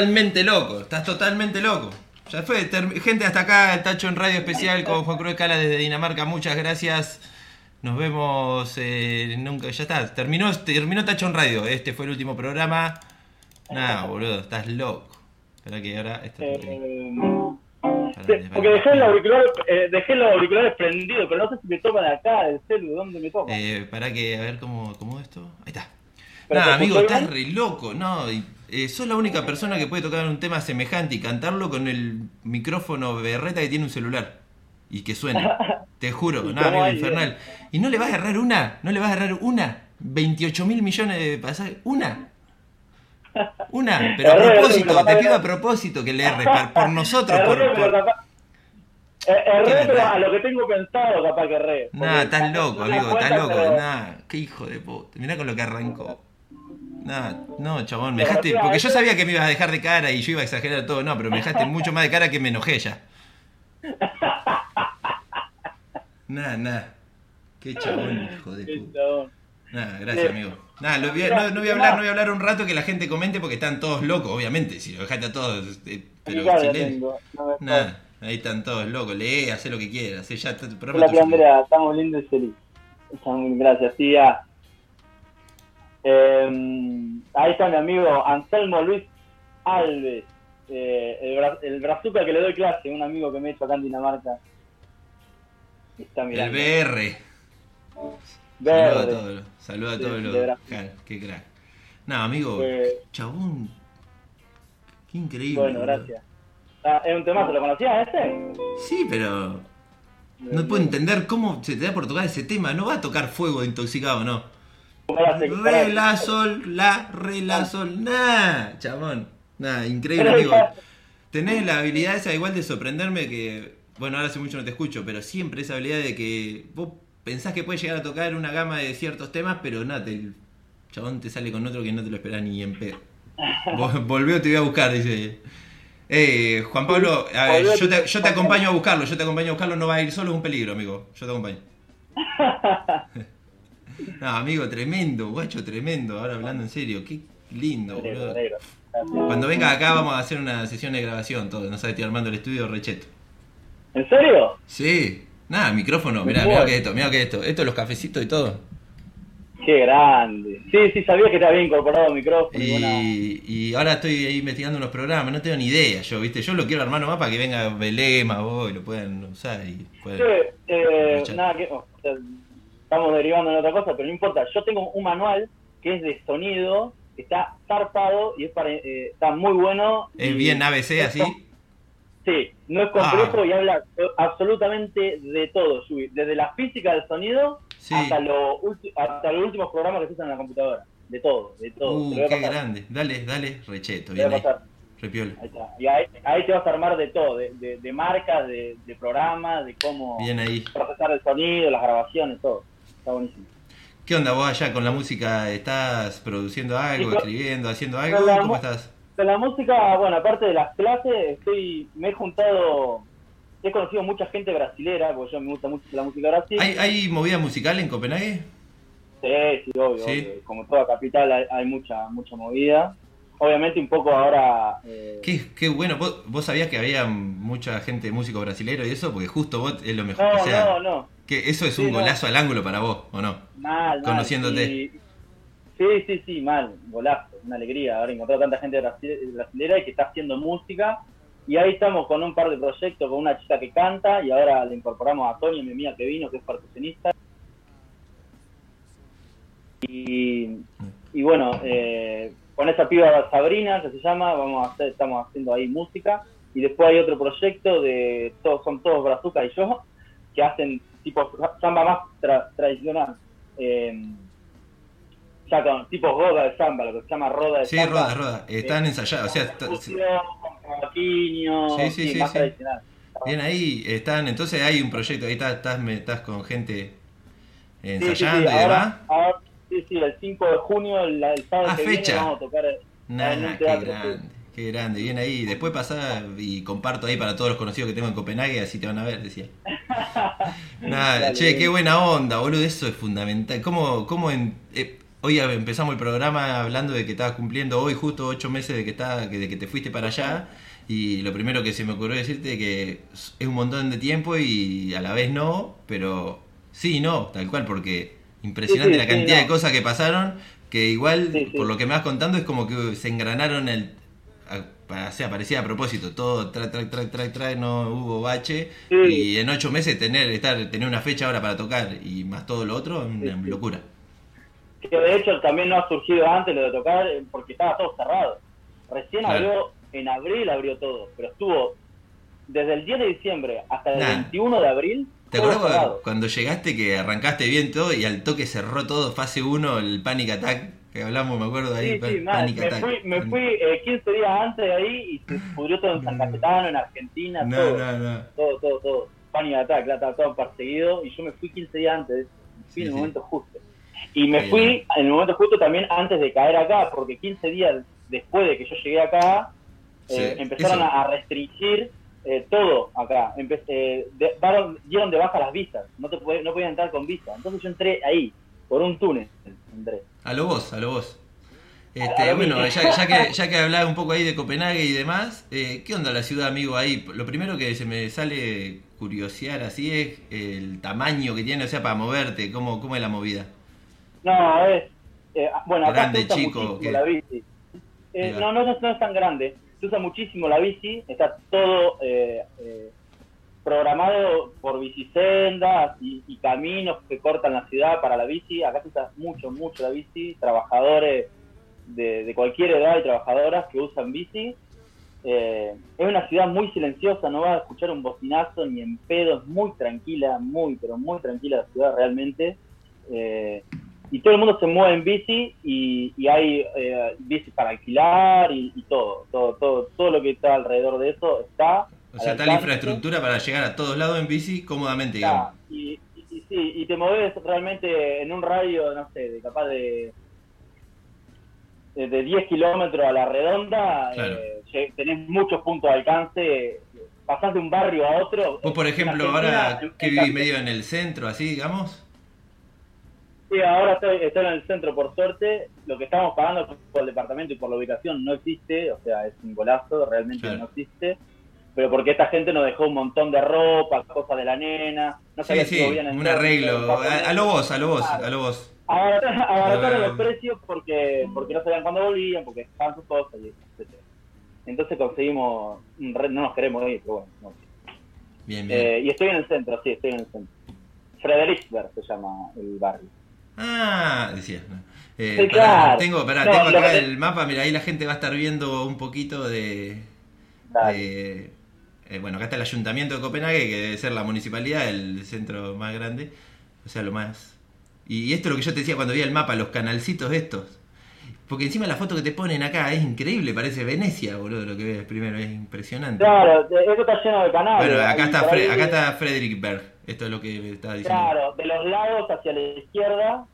Totalmente loco, estás totalmente loco. Ya fue, gente hasta acá, el Tacho en Radio Especial con Juan Cruz Cala desde Dinamarca, muchas gracias. Nos vemos eh, nunca, ya está, terminó, terminó Tacho en Radio, este fue el último programa. Nah, boludo, estás loco. Espera que ahora esto
Eh,
Pará,
porque dejé el
pará.
auricular, eh, dejé los auriculares prendidos, pero no sé si me toman acá del celu, ¿dónde me toman?
Eh, para que, a ver cómo, cómo esto. Ahí está.
¿Pero
Nada, amigo, estás re loco, no. y, eh, sos la única persona que puede tocar un tema semejante y cantarlo con el micrófono berreta que tiene un celular. Y que suena. Te juro,
¿Y
nada, amigo, infernal. ¿Y no le vas a errar una? ¿No le vas a errar una? 28 mil millones de pasajes. ¿Una? Una, pero a propósito, te pido a propósito que le erres, por nosotros, por,
Erré, pero eh, erré, pero a lo que tengo pensado, capaz que erré.
Nah, estás loco, amigo, estás loco. Nah, qué hijo de puta. Mirá con lo que arrancó. Nah, no, chabón, me dejaste. Porque yo sabía que me ibas a dejar de cara y yo iba a exagerar todo, no, pero me dejaste mucho más de cara que me enojé ya. Nah, nah. Qué chabón, hijo de puta. Nah, gracias, amigo. Nah, lo voy a- no, no voy a hablar, no voy a hablar un rato que la gente comente porque están todos locos, obviamente. Si lo dejaste a todos, eh, pero
no me
Nah, ahí están todos locos. Lee, haz lo que quieras. eh, Ya,
Hola, Andrea, estamos lindos y felices. Gracias, tía. Eh, ahí está mi amigo Anselmo Luis Alves, eh, el, bra el brazuca que le doy clase, un amigo que me he hecho acá en Dinamarca. Está
El. BR. Saluda a todos. Saluda a todos los. Qué crack. No, amigo,
Eh,
chabón. Qué increíble.
bueno,
boludo.
gracias. Ah, ¿Es un temazo? ¿Lo conocías ese?
Sí, pero. No puedo entender cómo se te da por tocar ese tema. No va a tocar fuego intoxicado, no. Re, la, sol, la, re, la, sol. Nah, chabón. Nah, increíble, amigo. Tenés la habilidad esa igual de sorprenderme que. Bueno, ahora hace mucho no te escucho, pero siempre esa habilidad de que vos pensás que puedes llegar a tocar una gama de ciertos temas, pero nada, el chabón te sale con otro que no te lo esperás ni en pedo. Vol- Volvió, te voy a buscar, dice. Eh, Juan Pablo, a ver,
Volvió,
yo, te- yo te acompaño a buscarlo, yo te acompaño a buscarlo, no va a ir solo, es un peligro, amigo. Yo te acompaño. No, amigo, tremendo, guacho, tremendo. Ahora hablando en serio, qué lindo, boludo. Cuando venga acá vamos a hacer una sesión de grabación, todo. No sabes, estoy armando el estudio recheto.
¿En serio?
Sí. Nada, micrófono, mirá, mirá que esto, mirá que esto. Esto, los cafecitos y todo.
Qué grande. Sí, sí, sabía que te había incorporado el micrófono. y buena-
Y, ahora estoy ahí investigando unos programas, no tengo ni idea yo, ¿viste? Yo lo quiero armar nomás para que venga Belema, vos, y lo puedan usar y puedan...
Eh, nada, que, o sea, estamos derivando en otra cosa, pero no importa. Yo tengo un manual que es de sonido, que está zarpado y es para, eh, está muy bueno.
¿Es bien ABC así?
Sí, no es complejo
Ah.
y habla absolutamente de todo, desde la física del sonido
Sí.
hasta, lo hasta los últimos programas que se usan en la computadora. De todo, de todo.
Uh, qué
pasar,
grande. Dale, dale, recheto, bien ahí. Repiola.
Ahí está. Y ahí, ahí te vas a armar de todo, de, de, de marcas, de, de programas, de cómo
Bien ahí.
procesar el sonido, las grabaciones, todo. Está buenísimo.
¿Qué onda vos allá con la música? ¿Estás produciendo algo,
Sí,
escribiendo, haciendo algo? ¿Cómo estás?
Con la música, bueno, aparte de las clases, estoy, me he juntado, he conocido mucha gente brasilera, porque yo me gusta mucho la música brasil.
¿Hay, ¿Hay movida musical en Copenhague?
Sí, sí, obvio,
Sí.
obvio. Como toda capital hay, hay mucha mucha movida. Obviamente un poco ahora... eh,
Qué, qué bueno. ¿Vos, vos sabías que había mucha gente músico brasilero y eso? Porque justo vos es lo mejor.
No,
o sea,
no, no.
Que eso es
Sí,
un
no.
golazo al ángulo para vos, ¿o no?
Mal, mal.
Conociéndote.
Y- Sí, sí, sí, mal. Golazo. Una alegría haber encontrado tanta gente brasi- brasilera y que está haciendo música. Y ahí estamos con un par de proyectos, con una chica que canta y ahora le incorporamos a Tony, mi amiga que vino, que es percusionista. Y, y bueno, eh, con esa piba Sabrina, que se llama, vamos a hacer, estamos haciendo ahí música. Y después hay otro proyecto de, todos son todos Brazuca y yo, que hacen tipo samba más tra- tradicional. Eh, ya con tipo roda de samba, lo que se llama roda de
Sí,
samba.
roda, roda. Están ensayados. O sea, está-
con
Sí, sí, sí,
más
sí.
tradicional.
bien ahí. Están, entonces hay un proyecto. Ahí estás, estás, con gente
Sí, sí, sí,
ensayando y demás.
sí, sí, el 5 de junio, el, el sábado
Ah,
que
fecha.
viene, vamos a tocar en
Nah,
un
qué
teatro.
grande, qué grande, bien ahí. Después pasá y comparto ahí para todos los conocidos que tengo en Copenhague, así te van a ver, decía. Nada,
Dale,
che, qué buena onda, boludo, eso es fundamental. ¿Cómo, cómo en- eh, hoy empezamos el programa hablando de que estabas cumpliendo hoy justo ocho meses de que, está, que, de que te fuiste para allá? Y lo primero que se me ocurrió decirte que es un montón de tiempo y a la vez no, pero sí y no, tal cual, porque impresionante
Sí, sí,
la
sí,
cantidad de cosas que pasaron, que igual, por lo que me vas contando, es como que se engranaron el... a- O sea, parecía a propósito, todo trae, trae, trae, trae, trae, no hubo bache.
Sí.
Y en ocho meses tener, estar, tener una fecha ahora para tocar y más todo lo otro, una
Sí,
locura.
Que de hecho también no ha surgido antes lo de tocar eh, porque estaba todo cerrado. Recién
Claro.
abrió, en abril abrió todo, pero estuvo desde el 10 de diciembre hasta el
Nah.
21 de abril.
¿Te acuerdas cuando llegaste que arrancaste bien todo y al toque cerró todo, fase 1, el Panic Attack, que hablamos, me acuerdo ahí,
Sí,
pa-
sí, mal.
Panic
Me
Attack.
fui, me fui eh, 15 días antes de ahí y se pudrió todo en San Cayetano, en Argentina,
No,
todo,
no, no.
todo, todo, todo. Panic Attack, la estaba todo perseguido y yo me fui 15 días antes, fui
Sí,
en el momento justo. Y me fui en el momento justo también antes de caer acá, porque 15 días después de que yo llegué acá, eh, empezaron a, a restringir eh, todo acá. Empe- eh, de- dieron de baja las visas, no te podías, no podías entrar con visa. Entonces yo entré ahí, por un túnel. Entré.
A lo vos, a lo vos. Este, bueno, ya, ya que, ya que hablaba un poco ahí de Copenhague y demás, eh, ¿qué onda la ciudad, amigo, ahí? Lo primero que se me sale curiosear así es el tamaño que tiene, o sea, para moverte, cómo, cómo es la movida.
No, es. eh, bueno, acá
Grande,
se usa
chico,
muchísimo la bici. Eh, no, no, no es tan grande. Se usa muchísimo la bici. Está todo eh, eh, programado por bicisendas y, caminos que cortan la ciudad para la bici. Acá se usa mucho, mucho la bici. Trabajadores de, de cualquier edad y trabajadoras que usan bici. Eh, es una ciudad muy silenciosa, no vas a escuchar un bocinazo ni en pedo, es muy tranquila, muy, pero muy tranquila la ciudad realmente. Eh, y todo el mundo se mueve en bici y, y hay eh, bici para alquilar y, y todo, todo, todo, todo lo que está alrededor de eso está.
O sea, está la infraestructura para llegar a todos lados en bici cómodamente, digamos.
y, y, y sí, y te mueves realmente en un radio, no sé, de capaz de de de 10 kilómetros a la redonda,
Claro.
eh, tenés muchos puntos de alcance, pasás de un barrio a otro.
Vos, por ejemplo, ahora
en-
que vivís medio en el centro, así, digamos.
Sí, ahora estoy, estoy en el centro, por suerte. Lo que estamos pagando por el departamento y por la ubicación no existe, o sea, es un golazo, realmente
Claro.
no existe. Pero porque esta gente nos dejó un montón de ropa, cosas de la nena. No
Sí,
sabía
sí,
si podían
un arreglo. A, lo vos, a lo vos, a lo vos.
Abarataron, los precios porque porque no sabían cuándo volvían, porque estaban sus cosas, y. Entonces conseguimos, no nos queremos ir, pero bueno. no.
Bien, bien.
Eh, y estoy en el centro, sí, estoy en el centro. Frederiksberg se llama el barrio.
Ah, decía. Eh,
Sí,
pará,
claro.
Tengo, pará,
No,
tengo acá
que-
el mapa, mira, ahí la gente va a estar viendo un poquito de... De- eh, bueno, acá está el ayuntamiento de Copenhague, que debe ser la municipalidad, el centro más grande, o sea, lo más... Y esto es lo que yo te decía cuando vi el mapa, los canalcitos estos. Porque encima la foto que te ponen acá es increíble, parece Venecia, boludo, lo que ves primero, es impresionante.
Claro, eso está lleno de canales.
Bueno, acá está, Fre- acá está Frederick Berg, esto es lo que estaba diciendo.
Claro, de los lados hacia la izquierda.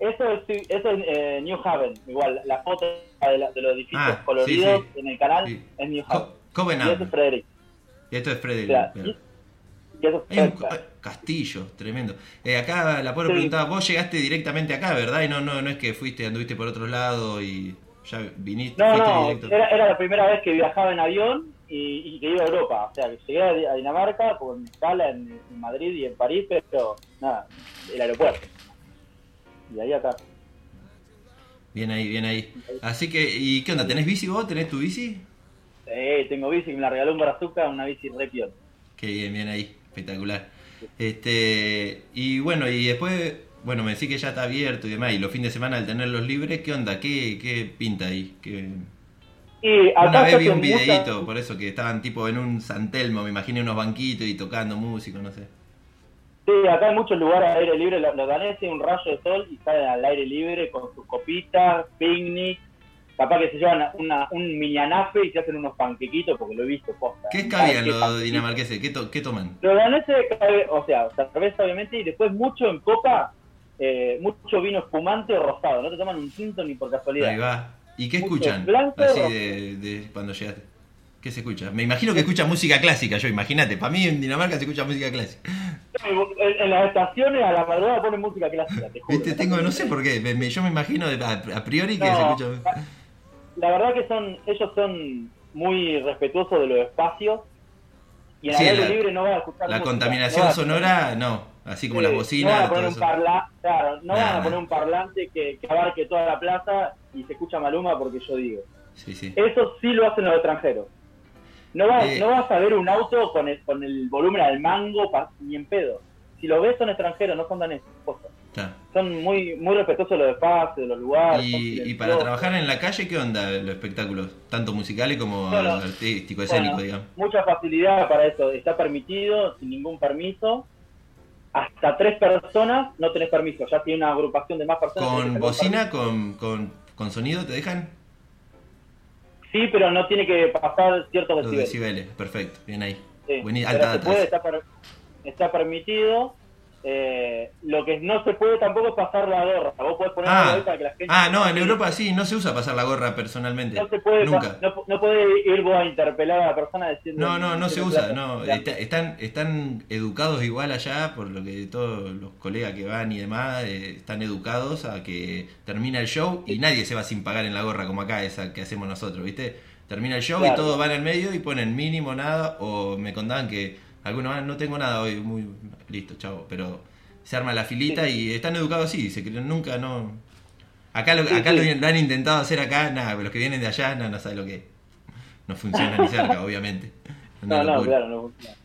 Eso es, eso es eh, New Haven, igual, la foto de, la- de los edificios
Ah,
coloridos
sí.
en el canal
Sí.
es New Haven.
Co-
Y eso es Frederick.
Y esto es
O
Frederick
sea,
Berg.
y, y eso es
Hay un castillo, tremendo. Eh, acá la pobre
Sí.
preguntaba, vos llegaste directamente acá, ¿verdad? Y no, no, no es que fuiste, anduviste por otros lados y ya viniste,
No, no,
directo.
era, era la primera vez que viajaba en avión y, y que iba a Europa. O sea, que llegué a, Dinamarca con escala en, en Madrid y en París, pero nada, el aeropuerto. Y ahí acá.
Bien ahí, bien ahí. Así que, ¿y qué onda? ¿Tenés bici vos? ¿Tenés tu bici?
Eh, tengo bici, me la regaló un brazuca, una bici re piola.
Qué bien, bien ahí, espectacular. Este, y bueno, y después, bueno, me decís que ya está abierto y demás, y los fines de semana al tenerlos libres, ¿qué onda? ¿Qué, qué pinta ahí? ¿Qué...
Y
Una vez vi un videíto, por eso que estaban tipo en un San Telmo, me imaginé unos banquitos y tocando música, no sé.
Sí, acá hay muchos lugares al aire libre, los, los daneses, un rayo de sol y salen al aire libre con sus copitas, picnic, capaz que se llevan una, un mini anafe y se hacen unos panquequitos porque lo he visto posta.
¿Qué cabían
qué
los dinamarqueses? ¿Qué, to- qué toman?
Los daneses, o sea, cerveza obviamente y después mucho en copa, eh, mucho vino espumante o rosado, no te toman un tinto ni por casualidad.
Ahí va. ¿Y qué escuchan?
blanco,
Así de, de cuando llegaste. ¿Qué se escucha? Me imagino que escuchan música clásica, yo, imagínate. Para mí en Dinamarca se escucha música clásica.
En, en las estaciones a la madrugada ponen música clásica, te juro.
Viste, tengo, no sé por qué, me- me- yo me imagino a, a priori que
No,
se escucha.
La verdad que son, ellos son muy respetuosos de los espacios y en
Sí,
el aire libre no van a escuchar
La
música,
contaminación
no
sonora, no. Así como
Sí,
las
no van
bocinas,
a poner un parla, claro, no van a poner un parlante que, que abarque toda la plaza y se escucha Maluma porque yo digo.
Sí, sí.
Eso sí lo hacen los extranjeros. No vas,
Eh.
no vas a ver un auto con el, con el volumen al mango pa- ni en pedo. Si lo ves son extranjeros, no son daneses. posta. Son muy muy respetuosos de los espacios, de los lugares.
Y, y para trabajar en la calle, ¿qué onda los espectáculos? Tanto musicales como
Bueno,
artístico, escénico,
Bueno,
digamos.
Mucha facilidad para eso. Está permitido sin ningún permiso. Hasta tres personas no tenés permiso. Ya tiene una agrupación de más personas.
¿Con bocina, con, con, con sonido te dejan?
Sí, pero no tiene que pasar ciertos
Los
decibeles.
decibeles, perfecto, bien ahí.
Sí,
alta data
puede, está, per- está permitido. Eh, lo que no se puede tampoco es pasar la gorra. Vos podés poner
Ah,
para que la gente.
ah, no, en Europa sí, no se usa pasar la gorra personalmente.
No se puede,
Nunca.
no, no puede ir vos a interpelar a la persona diciendo.
No, no, no se usa, no. Está- están, están educados igual allá, por lo que todos los colegas que van y demás eh, están educados a que termina el show y nadie se va sin pagar en la gorra como acá, esa que hacemos nosotros, ¿viste? Termina el show y
Claro.
todos van al medio y ponen mínimo nada o me contaban que algunos "Ah, no tengo nada hoy, muy listo, chavo, pero se arma la filita y están educados así, se creen nunca no Acá lo,
Sí,
acá
sí.
Lo, lo han intentado hacer acá, nada, los que vienen de allá no, no saben lo que es. No funciona ni cerca, obviamente.
No, no, claro, no funciona.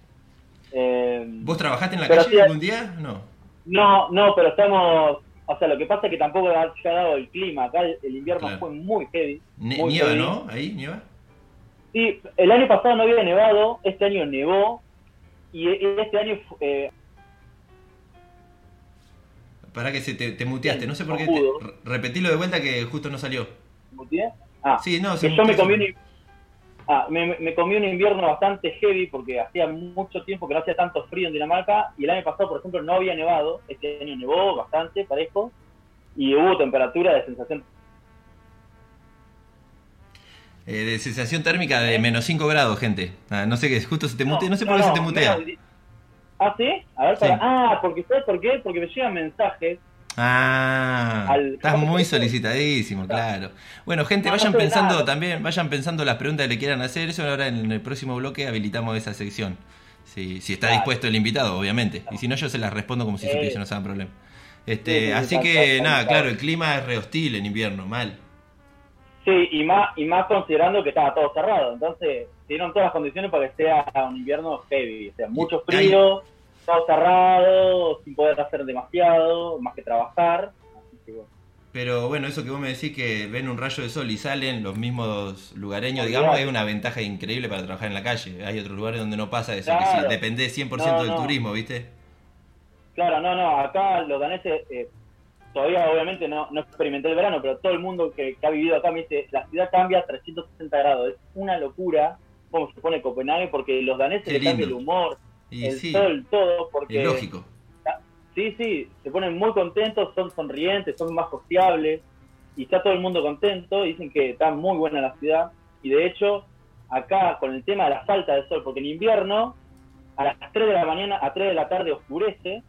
Eh,
¿Vos trabajaste en la calle algún día? No.
No, no, pero estamos. O sea, lo que pasa es que tampoco ha se ha dado el clima. Acá el, invierno
Claro.
fue muy heavy.
Ne-
muy
nieva,
heavy.
¿no? Ahí, nieva.
Sí, el año pasado no había nevado, este año nevó. Y este año. Eh,
Para que se te, te muteaste, no sé por qué. Te- re- repetilo de vuelta que justo no salió.
¿muteé? Ah,
Sí, no, se
que yo me comí, un, ah, me, me- comí un invierno bastante heavy porque hacía mucho tiempo que no hacía tanto frío en Dinamarca. Y el año pasado, por ejemplo, no había nevado. Este año nevó bastante, parejo. Y hubo temperatura de sensación.
Eh, de sensación térmica de menos 5 grados, gente. Ah, no sé qué, justo se te mutea, no, sé por qué se te mutea.
menos Ah, ¿sí? A ver,
Sí.
para... Ah, porque ¿sabes por qué? Porque me llegan mensajes
Ah,
Al-
estás muy solicitadísimo, claro. Bueno, gente,
No,
vayan pensando
nada.
también, vayan pensando las preguntas que le quieran hacer. Eso ahora en el próximo bloque habilitamos esa sección. Si, si está
Claro.
dispuesto el invitado, obviamente. Y si no, yo se las respondo como si
Eh.
supiese, no se problema. Este,
sí,
así que nada, claro, el clima es re hostil en invierno, mal.
Sí, y más, y más considerando que estaba todo cerrado. Entonces, dieron todas las condiciones para que sea un invierno heavy. O sea, mucho frío, todo cerrado, sin poder hacer demasiado, más que trabajar. Así que bueno.
Pero bueno, eso que vos me decís que ven un rayo de sol y salen los mismos lugareños, digamos, es una ventaja increíble para trabajar en la calle. Hay otros lugares donde no pasa eso, que
Claro.
sí, depende 100%
No,
del
no.
turismo, ¿viste?
Claro, no, no, acá los daneses, eh, todavía obviamente no, no experimenté el verano, pero todo el mundo que, que ha vivido acá me dice, la ciudad cambia a 360 grados, es una locura cómo se pone Copenhague, porque los daneses
Qué
les cambia el humor,
Y
el
sí,
sol, todo, porque...
es lógico.
Sí, sí, se ponen muy contentos, son sonrientes, son más sociables y está todo el mundo contento. Dicen que está muy buena la ciudad y de hecho acá con el tema de la falta de sol, porque en invierno a las 3 de la mañana, a 3 de la tarde oscurece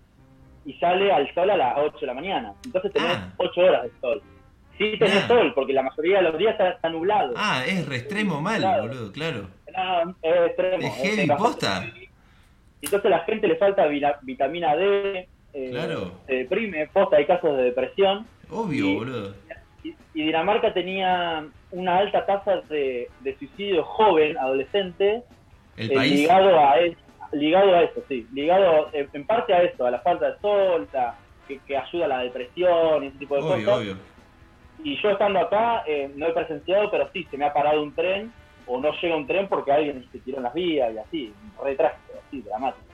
y sale al sol a las 8 de la mañana. Entonces tenés
Ah.
8 horas de sol. Sí tenés
Ah.
sol, porque la mayoría de los días está, está nublado.
Ah, es re extremo mal,
Claro.
boludo, claro.
No, es extremo.
Es heavy, posta.
Entonces a la gente le falta vitamina D, eh,
Claro.
se deprime, posta, hay casos de depresión.
Obvio,
Y-
boludo.
Y, y Dinamarca tenía una alta tasa de, de suicidio joven, adolescente,
El
eh,
país.
ligado a eso, ligado a eso, sí, ligado eh, en parte a eso, a la falta de sol, a- que, que ayuda a la depresión y ese tipo de
Obvio,
cosas.
obvio.
Y yo estando acá, eh, no he presenciado, pero sí, se me ha parado un tren o no llega un tren porque alguien se tiró en las vías y así, re trágico, así, dramático.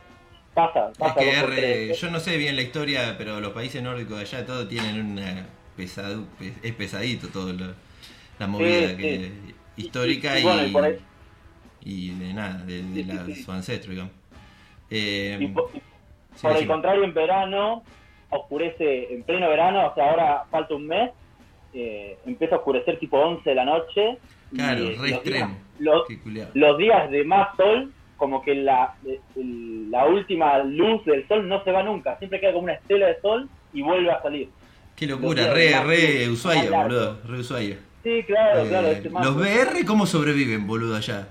Pasa, pasa.
que es re-
tres.
yo no sé bien la historia, pero los países nórdicos de allá todo tienen una pesado, es pesadito todo lo- la movida
Sí,
que,
sí.
histórica
Y-
y,
y bueno, y por ahí-
y de nada, de, de
Sí, sí,
la- su ancestro, digamos. Eh,
Y por, por el contrario, en verano oscurece, en pleno verano, o sea, ahora falta un mes, eh, empieza a oscurecer tipo 11 de la noche.
Claro, re
los días-
extremo.
los,
culiao.
los días de más sol, como que la, la última luz del sol no se va nunca, siempre queda como una estela de sol y vuelve a salir.
Qué locura,
días
re,
más
re
largos,
Ushuaia,
más largos.
boludo, re Ushuaia.
Sí, claro,
Eh,
claro. este
los BR, ¿cómo sobreviven, boludo, allá?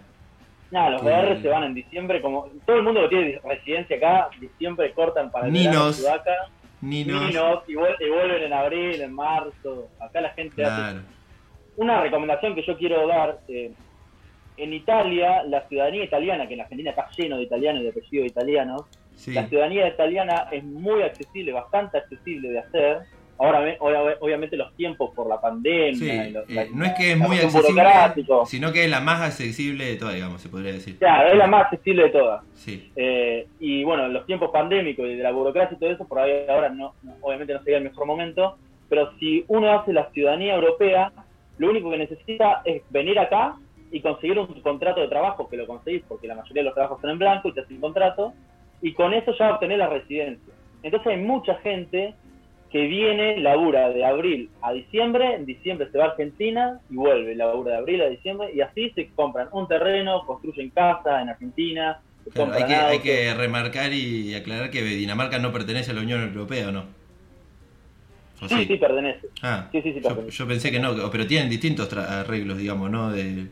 Nah, los BR se van en diciembre, como todo el mundo que tiene residencia acá, diciembre cortan para el verano
Ninos. Ninos.
Y, vuel- y vuelven en abril, en marzo. Acá la gente hace una recomendación que yo quiero dar. eh, en Italia, la ciudadanía italiana, que en Argentina está lleno de italianos y de apellidos italianos,
Sí.
la ciudadanía italiana es muy accesible, bastante accesible de hacer. Ahora, obviamente, los tiempos por la pandemia.
Sí,
y lo-
eh,
la-
no es que es muy accesible, sino que es la más accesible de todas, digamos, se podría decir.
Claro, es la más accesible de todas.
Sí.
Eh, y bueno, los tiempos pandémicos y de la burocracia y todo eso, por ahí ahora no, no- obviamente no sería el mejor momento, pero si uno hace la ciudadanía europea, lo único que necesita es venir acá y conseguir un contrato de trabajo, que lo conseguís porque la mayoría de los trabajos son en blanco y te hacen contrato, y con eso ya obtenés la residencia. Entonces hay mucha gente que viene, labura de abril a diciembre, en diciembre se va a Argentina y vuelve, labura de abril a diciembre, y así se compran un terreno, construyen casa en Argentina, se
Claro, hay, que, hay que remarcar y aclarar que Dinamarca no pertenece a la Unión Europea, ¿o no? ¿O
Sí, sí, pertenece.
Ah,
Sí, sí, sí,
yo,
pertenece.
yo pensé que no, pero tienen distintos tra- arreglos, digamos, ¿no? De,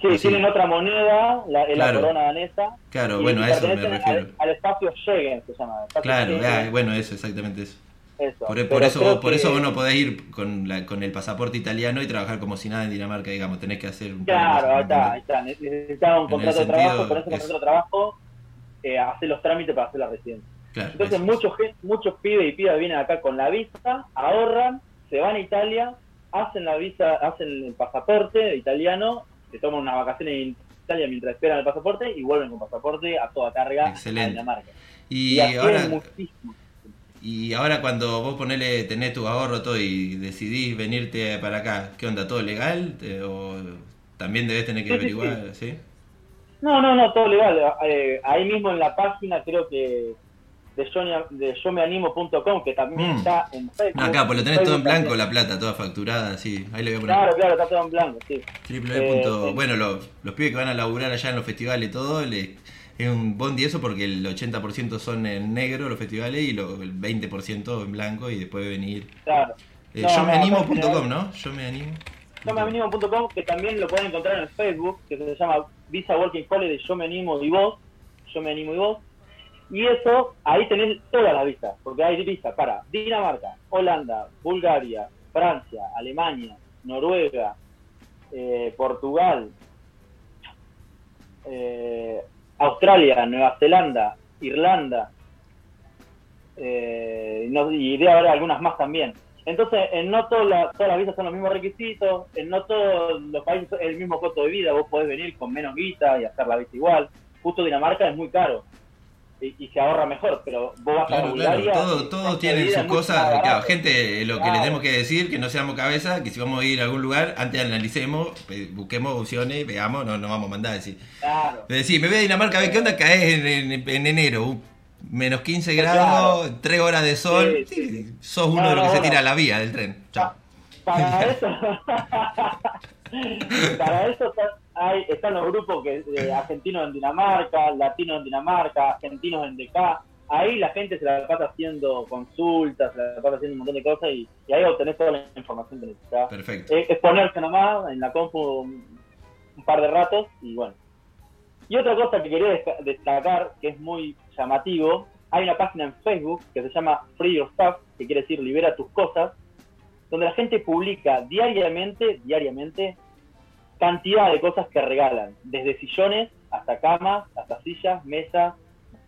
Sí,
Ah,
tienen otra moneda, la,
Claro.
la corona danesa.
Claro, bueno, a eso me refiero.
Al, al espacio Schengen se llama. espacio
Claro, ah, bueno, eso, exactamente eso.
Eso.
Por, por eso, por
que-
eso vos no podés ir con, la, con el pasaporte italiano y trabajar como si nada en Dinamarca, digamos, tenés que hacer un
Claro, ahí está, ahí está. Necesitaba un contrato de trabajo,
sentido,
con ese
es-
contrato de trabajo eh, hacer los trámites para hacer la residencia.
Claro,
Entonces
eso.
muchos, muchos pibes y pibas vienen acá con la visa, ahorran, se van a Italia, hacen la visa, hacen el pasaporte italiano, se toman unas vacaciones en Italia mientras esperan el pasaporte y vuelven con pasaporte a toda carga
Excelente.
a Dinamarca.
Y,
así
ahora,
muchísimo.
Y ahora cuando vos ponele, tenés tu ahorro todo y decidís venirte para acá, ¿qué onda? ¿Todo legal? ¿Te- ¿O también debes tener que
Sí,
averiguar? ¿sí?
No, no, no, todo legal. Eh, ahí mismo en la página creo que de, yo, de yo me animo.com, que también
Mm.
está en Facebook.
Acá, pues lo tenés todo en blanco, la plata, toda facturada, sí. Ahí le voy a poner.
Claro, claro, está todo en blanco, sí.
Triple punto-
Eh,
bueno, los, los pibes que van a laburar allá en los festivales y todo, le- es un bondi eso porque el 80% son en negro los festivales y lo- el 20% en blanco y después venir.
Claro.
Eh,
No,
yo me animo.com, ¿no? Yo me animo.
Yo me animo.com, que también lo pueden encontrar en Facebook, que se llama Visa Working Holiday, Yo me animo y vos, Yo me animo y vos. Y eso, ahí tenés todas las visas, porque hay visas para Dinamarca, Holanda, Bulgaria, Francia, Alemania, Noruega, eh, Portugal, eh, Australia, Nueva Zelanda, Irlanda, eh, y debe haber algunas más también. Entonces, en no todas las- todas las visas son los mismos requisitos, en no todos los países es el mismo costo de vida, vos podés venir con menos guita y hacer la visa igual. Justo Dinamarca es muy caro y, y se ahorra mejor, pero vos vas a
Claro, claro,
Bulgaria...
todo, todos tienen sus cosas. Claro, gente, lo que le
Claro.
tenemos que decir, que no seamos cabeza, que si vamos a ir a algún lugar, antes analicemos, busquemos opciones, veamos, no nos vamos a mandar a decir.
Claro.
Decir, me voy a Dinamarca, a ver qué onda, caes en, en- en enero, menos 15
Claro.
grados, 3 horas de sol,
Sí,
sí,
sí.
sos uno
No,
de los que
no,
se tira a la vía del tren. Chao.
Para eso, para eso está- hay, están los grupos que eh, argentinos en Dinamarca, latinos en Dinamarca, argentinos en DK. Ahí la gente se la pasa haciendo consultas, se la pasa haciendo un montón de cosas y, y ahí obtenés toda la información que necesitas.
Perfecto.
Es, es ponerse nomás en la compu un, un par de ratos y bueno. Y otra cosa que quería destacar, que es muy llamativo, hay una página en Facebook que se llama Free Your Stuff, que quiere decir libera tus cosas, donde la gente publica diariamente, diariamente, cantidad de cosas que regalan, desde sillones hasta camas, hasta sillas, mesas,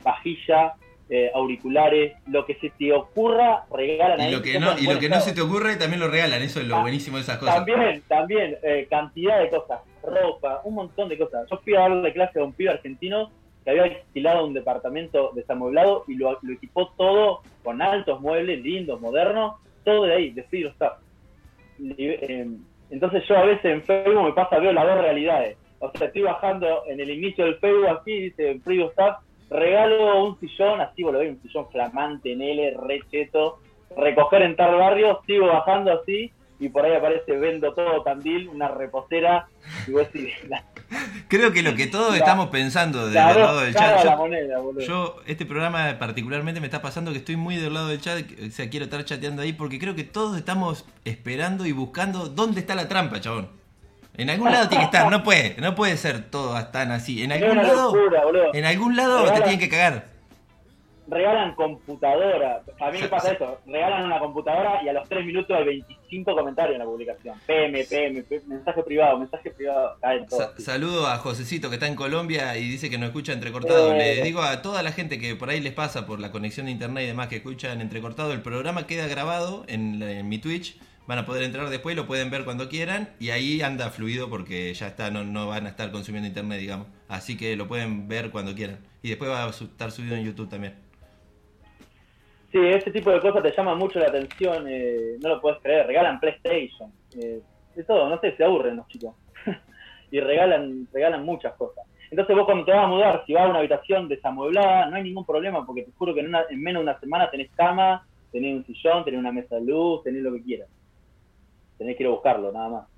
vajilla, eh, auriculares, lo que se te ocurra, regalan
Y
ahí.
lo que no, y lo que no se te ocurre también lo regalan, eso es lo
Ah,
buenísimo de esas cosas.
También, también, eh, cantidad de cosas, ropa, un montón de cosas. Yo fui a darle clase a un pibe argentino que había alquilado un departamento desamueblado y lo, lo equipó todo con altos muebles, lindos, modernos, todo de ahí, de Free. Y, eh, entonces yo a veces en Facebook me pasa, veo las dos realidades. O sea, estoy bajando en el inicio del Facebook aquí, dice Free Stuff, regalo un sillón, así lo ves, un sillón flamante en L, re cheto, recoger en tal barrio, sigo bajando así, y por ahí aparece vendo todo Tandil, una reposera, y vos decís, la,
Creo que lo que todos estamos pensando del
la
lado del chat.
la
yo-
moneda, boludo.
Yo, este programa particularmente me está pasando que estoy muy del lado del chat, o sea, quiero estar chateando ahí porque creo que todos estamos esperando y buscando dónde está la trampa, chabón. En algún lado tiene que estar, no puede, no puede ser todo tan así. En algún lado,
locura,
en algún lado te tienen que cagar.
Regalan computadora. A mí me pasa eso. Regalan una computadora y a los 3 minutos hay 25 comentarios en la publicación. PM, PM, PM, mensaje privado, mensaje privado. Caen todos.
Sa- saludo a Josecito que está en Colombia y dice que nos escucha entrecortado.
Eh.
Le digo a toda la gente que por ahí les pasa por la conexión de internet y demás que escuchan entrecortado, el programa queda grabado en, mi Twitch. Van a poder entrar después, lo pueden ver cuando quieran y ahí anda fluido porque ya está, no, no van a estar consumiendo internet, digamos. Así que lo pueden ver cuando quieran. Y después va a estar subido en YouTube también.
Sí, ese tipo de cosas te llaman mucho la atención. eh, no lo puedes creer. Regalan PlayStation. Eh, de todo, no sé, se aburren los chicos. y regalan, regalan muchas cosas. Entonces vos cuando te vas a mudar, si vas a una habitación desamueblada, no hay ningún problema porque te juro que en, una- en menos de una semana tenés cama, tenés un sillón, tenés una mesa de luz, tenés lo que quieras. Tenés que ir a buscarlo, nada más.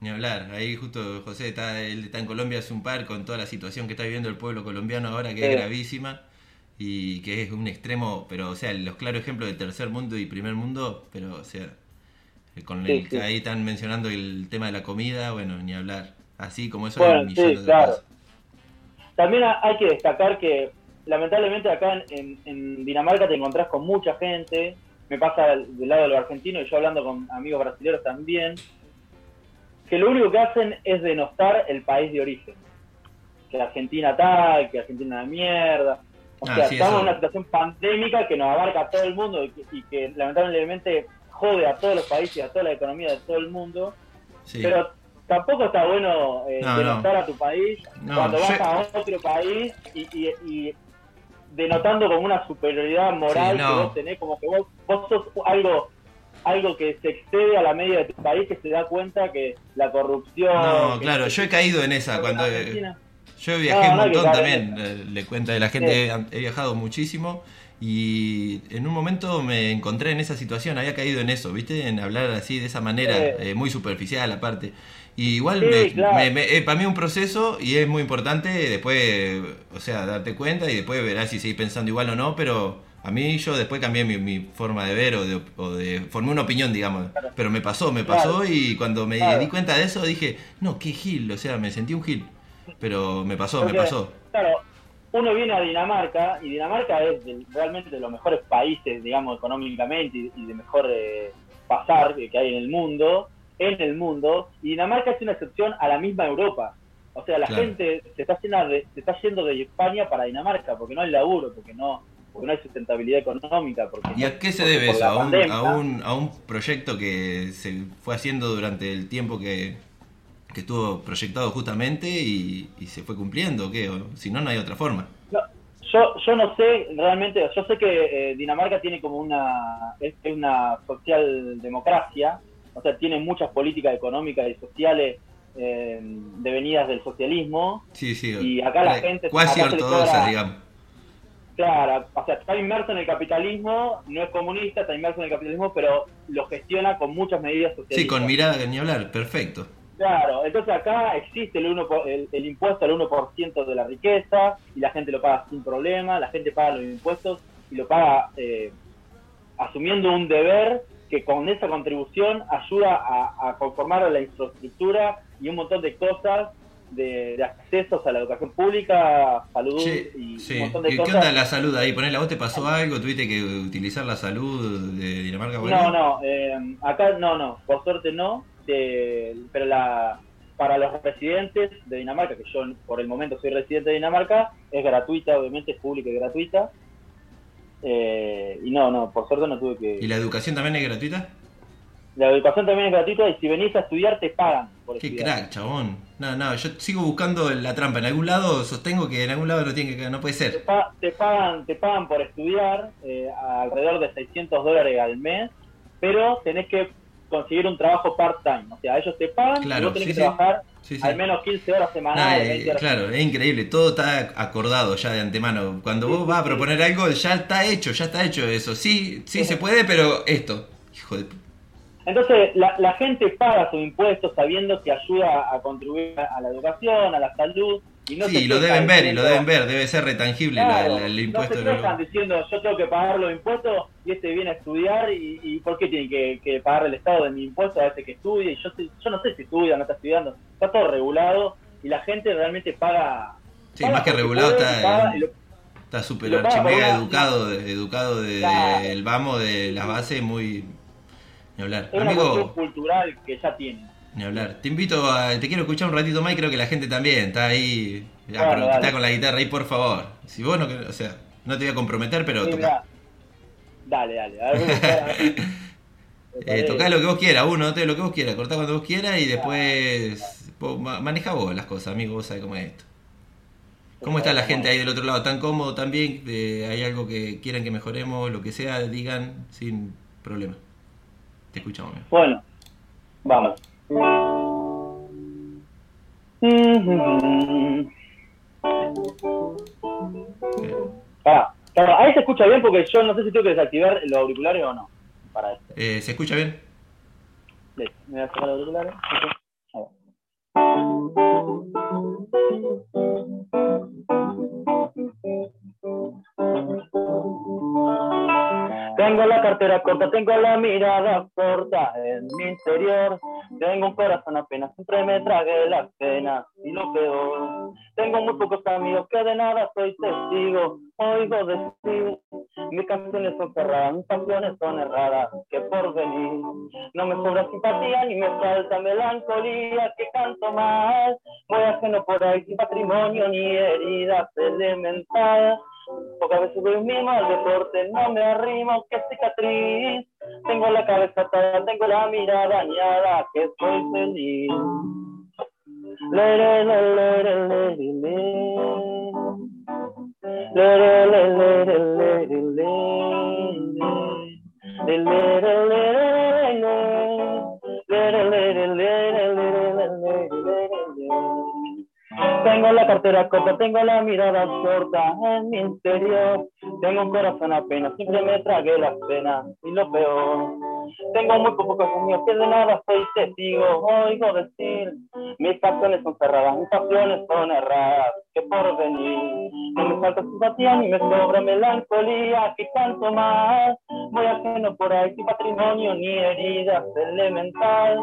Ni hablar, ahí justo José está, él está en Colombia hace un par con toda la situación que está viviendo el pueblo colombiano ahora, que es gravísima y que es un extremo, pero o sea, los claros ejemplos de tercer mundo y primer mundo, pero o sea, con el
sí.
que ahí están mencionando el tema de la comida, bueno, ni hablar. Así como eso
Bueno,
hay millones
sí,
de
claro. También ha- hay que destacar que lamentablemente acá en, en- en Dinamarca te encontrás con mucha gente, me pasa del, del lado de los argentinos y yo hablando con amigos brasileños también, que lo único que hacen es denostar el país de origen. Que Argentina tal, que Argentina es una mierda. O
Ah, sí,
estamos en una situación pandémica que nos abarca a todo el mundo y que, y que lamentablemente jode a todos los países, a toda la economía de todo el mundo.
Sí.
Pero tampoco está bueno eh,
No,
denotar
no.
a tu país
No,
cuando vas
yo-
a otro país y, y, y denotando como una superioridad moral
Sí,
que vos tenés, como que vos, vos sos algo algo que se excede a la media de tu país, que se da cuenta que la corrupción...
No, claro, yo he caído en esa cuando... Yo viajé
No,
un montón también, eh, le cuenta de la gente, he, he viajado muchísimo y en un momento me encontré en esa situación, había caído en eso, ¿viste? En hablar así, de esa manera,
Sí.
eh, muy superficial aparte. Y igual
Sí,
me-
claro.
me- me- es para mí un proceso y es muy importante después, o sea, darte cuenta y después verás si seguís pensando igual o no, pero a mí yo después cambié mi, mi forma de ver o de, o de formé una opinión, digamos, pero me pasó, me pasó
Claro.
y cuando me
Claro.
di cuenta de eso dije, no, qué gil, o sea, me sentí un gil, pero me pasó, me pasó.
Claro, uno viene a Dinamarca y Dinamarca es de- realmente de los mejores países, digamos, económicamente y, y de mejor eh, pasar que hay en el mundo, en el mundo, y Dinamarca es una excepción a la misma Europa. O sea, la
Claro.
gente se está, yendo de, se está yendo de España para Dinamarca porque no hay laburo, porque no porque no hay sustentabilidad económica. Porque
¿Y a qué se debe eso? ¿A un, a, un, a un proyecto que se fue haciendo durante el tiempo que, que estuvo proyectado justamente y, y se fue cumpliendo? ¿o ¿Qué? O, si no, no hay otra forma.
No, yo, yo no sé realmente, yo sé que eh, Dinamarca tiene como una, es, una socialdemocracia, o sea, tiene muchas políticas económicas y sociales eh, devenidas del socialismo,
Sí, sí.
Y acá la
eh,
gente-
Cuasi ortodoxa, digamos.
claro, o sea, está inmerso en el capitalismo, no es comunista, está inmerso en el capitalismo, pero lo gestiona con muchas medidas socialistas.
Sí, con mirada ni hablar, perfecto.
Claro, entonces acá existe el, 1 por- el, el impuesto al 1% de la riqueza y la gente lo paga sin problema, la gente paga los impuestos y lo paga eh, asumiendo un deber que con esa contribución ayuda a, a conformar la infraestructura y un montón de cosas de, de accesos a la educación pública, salud y
sí.
un montón de
¿Qué, qué
cosas.
onda la salud ahí? Ponele, ¿a vos te pasó algo? ¿Tuviste que utilizar la salud de Dinamarca?
No, no, eh, acá no, no, por suerte no, pero la para los residentes de Dinamarca, que yo por el momento soy residente de Dinamarca, es gratuita, obviamente es pública y gratuita. Eh, y no, no, por suerte no tuve que...
¿Y la educación también es gratuita?
La educación también es gratuita y si venís a estudiar te pagan por
Qué
estudiar.
crack, chabón. No, no, yo sigo buscando la trampa. En algún lado sostengo que en algún lado no tiene que no puede
Te,
ser.
pa- te pagan, te pagan por estudiar eh, alrededor de 600 dólares al mes, pero tenés que conseguir un trabajo part-time. O sea, ellos te pagan y
Claro,
vos tenés
sí,
que trabajar
Sí, sí.
al menos 15 horas semanales.
eh,
20 horas
claro, es increíble, todo está acordado ya de antemano. Cuando vos vas a proponer algo, ya está hecho, ya está hecho eso. Sí, sí se puede, pero esto. Hijo de...
Entonces, la, la gente paga sus impuestos sabiendo que ayuda a contribuir a la educación, a la salud. Y no
Sí,
se
lo deben ver y lo deben ver, debe ser retangible la-
Claro,
la- el impuesto.
no
de
quejan diciendo yo tengo que pagar los impuestos y este viene a estudiar y, y ¿por qué tiene que, que pagar el Estado de mi impuesto a este que estudia? Y yo, yo no sé si estudia, no está estudiando. Está todo regulado y la gente realmente paga...
Sí,
paga
más que regulado
puede,
está,
paga y lo-
está súper archimega
una-
educado, de- educado de-
Claro.
del vamos de las bases, muy... Ni hablar.
es una
Amigo,
cultural que ya tiene.
Ni hablar. Te invito a... Te quiero escuchar un ratito más y creo que la gente también está ahí... ya,
Bueno,
pero está con la guitarra ahí, por favor. Si vos no... O sea, no te voy a comprometer, pero
Sí,
toca.
Dale, dale. A ver, a ver, a ver.
Eh, tocá lo que vos quieras, uno, te lo que vos quieras, cortá cuando vos quieras y después vos ma- maneja vos las cosas, amigo, vos sabés cómo es esto. ¿Cómo está la gente ahí del otro lado? ¿Tan cómodo también? Eh, ¿Hay algo que quieran que mejoremos? Lo que sea, digan sin problema. Te escuchamos, amigo.
Bueno, vamos. Pará, pará, ahí se escucha bien porque yo no sé si tengo que desactivar los auriculares o no. Para esto.
Eh, ¿Se escucha bien?
Listo, me voy a sacar los auriculares. Ok. Ahí va. Tengo la cartera corta, tengo la mirada corta en mi interior. Tengo un corazón apenas, siempre me tragué la pena y lo peor. Tengo muy pocos amigos que de nada soy testigo. Oigo decir, mis canciones son cerradas, mis pasiones son erradas, que por venir. No me sobra simpatía ni me falta melancolía, que canto mal. Voy ajeno por ahí sin patrimonio ni heridas elementales. Pocas veces voy mismo al deporte, no me arrimo, que cicatriz. Tengo la cabeza atada, tengo la mirada dañada, que soy feliz. Tengo la cartera corta, tengo la mirada corta en mi interior. Tengo un corazón apenas, siempre me tragué las penas y lo peor. Tengo muy pocos amigos que de nada soy testigo. Oigo decir, mis pasiones son cerradas, mis pasiones son erradas. Que por venir, no me falta simpatía ni me sobra melancolía. Que tanto más, voy ajeno por ahí, sin patrimonio ni heridas elemental.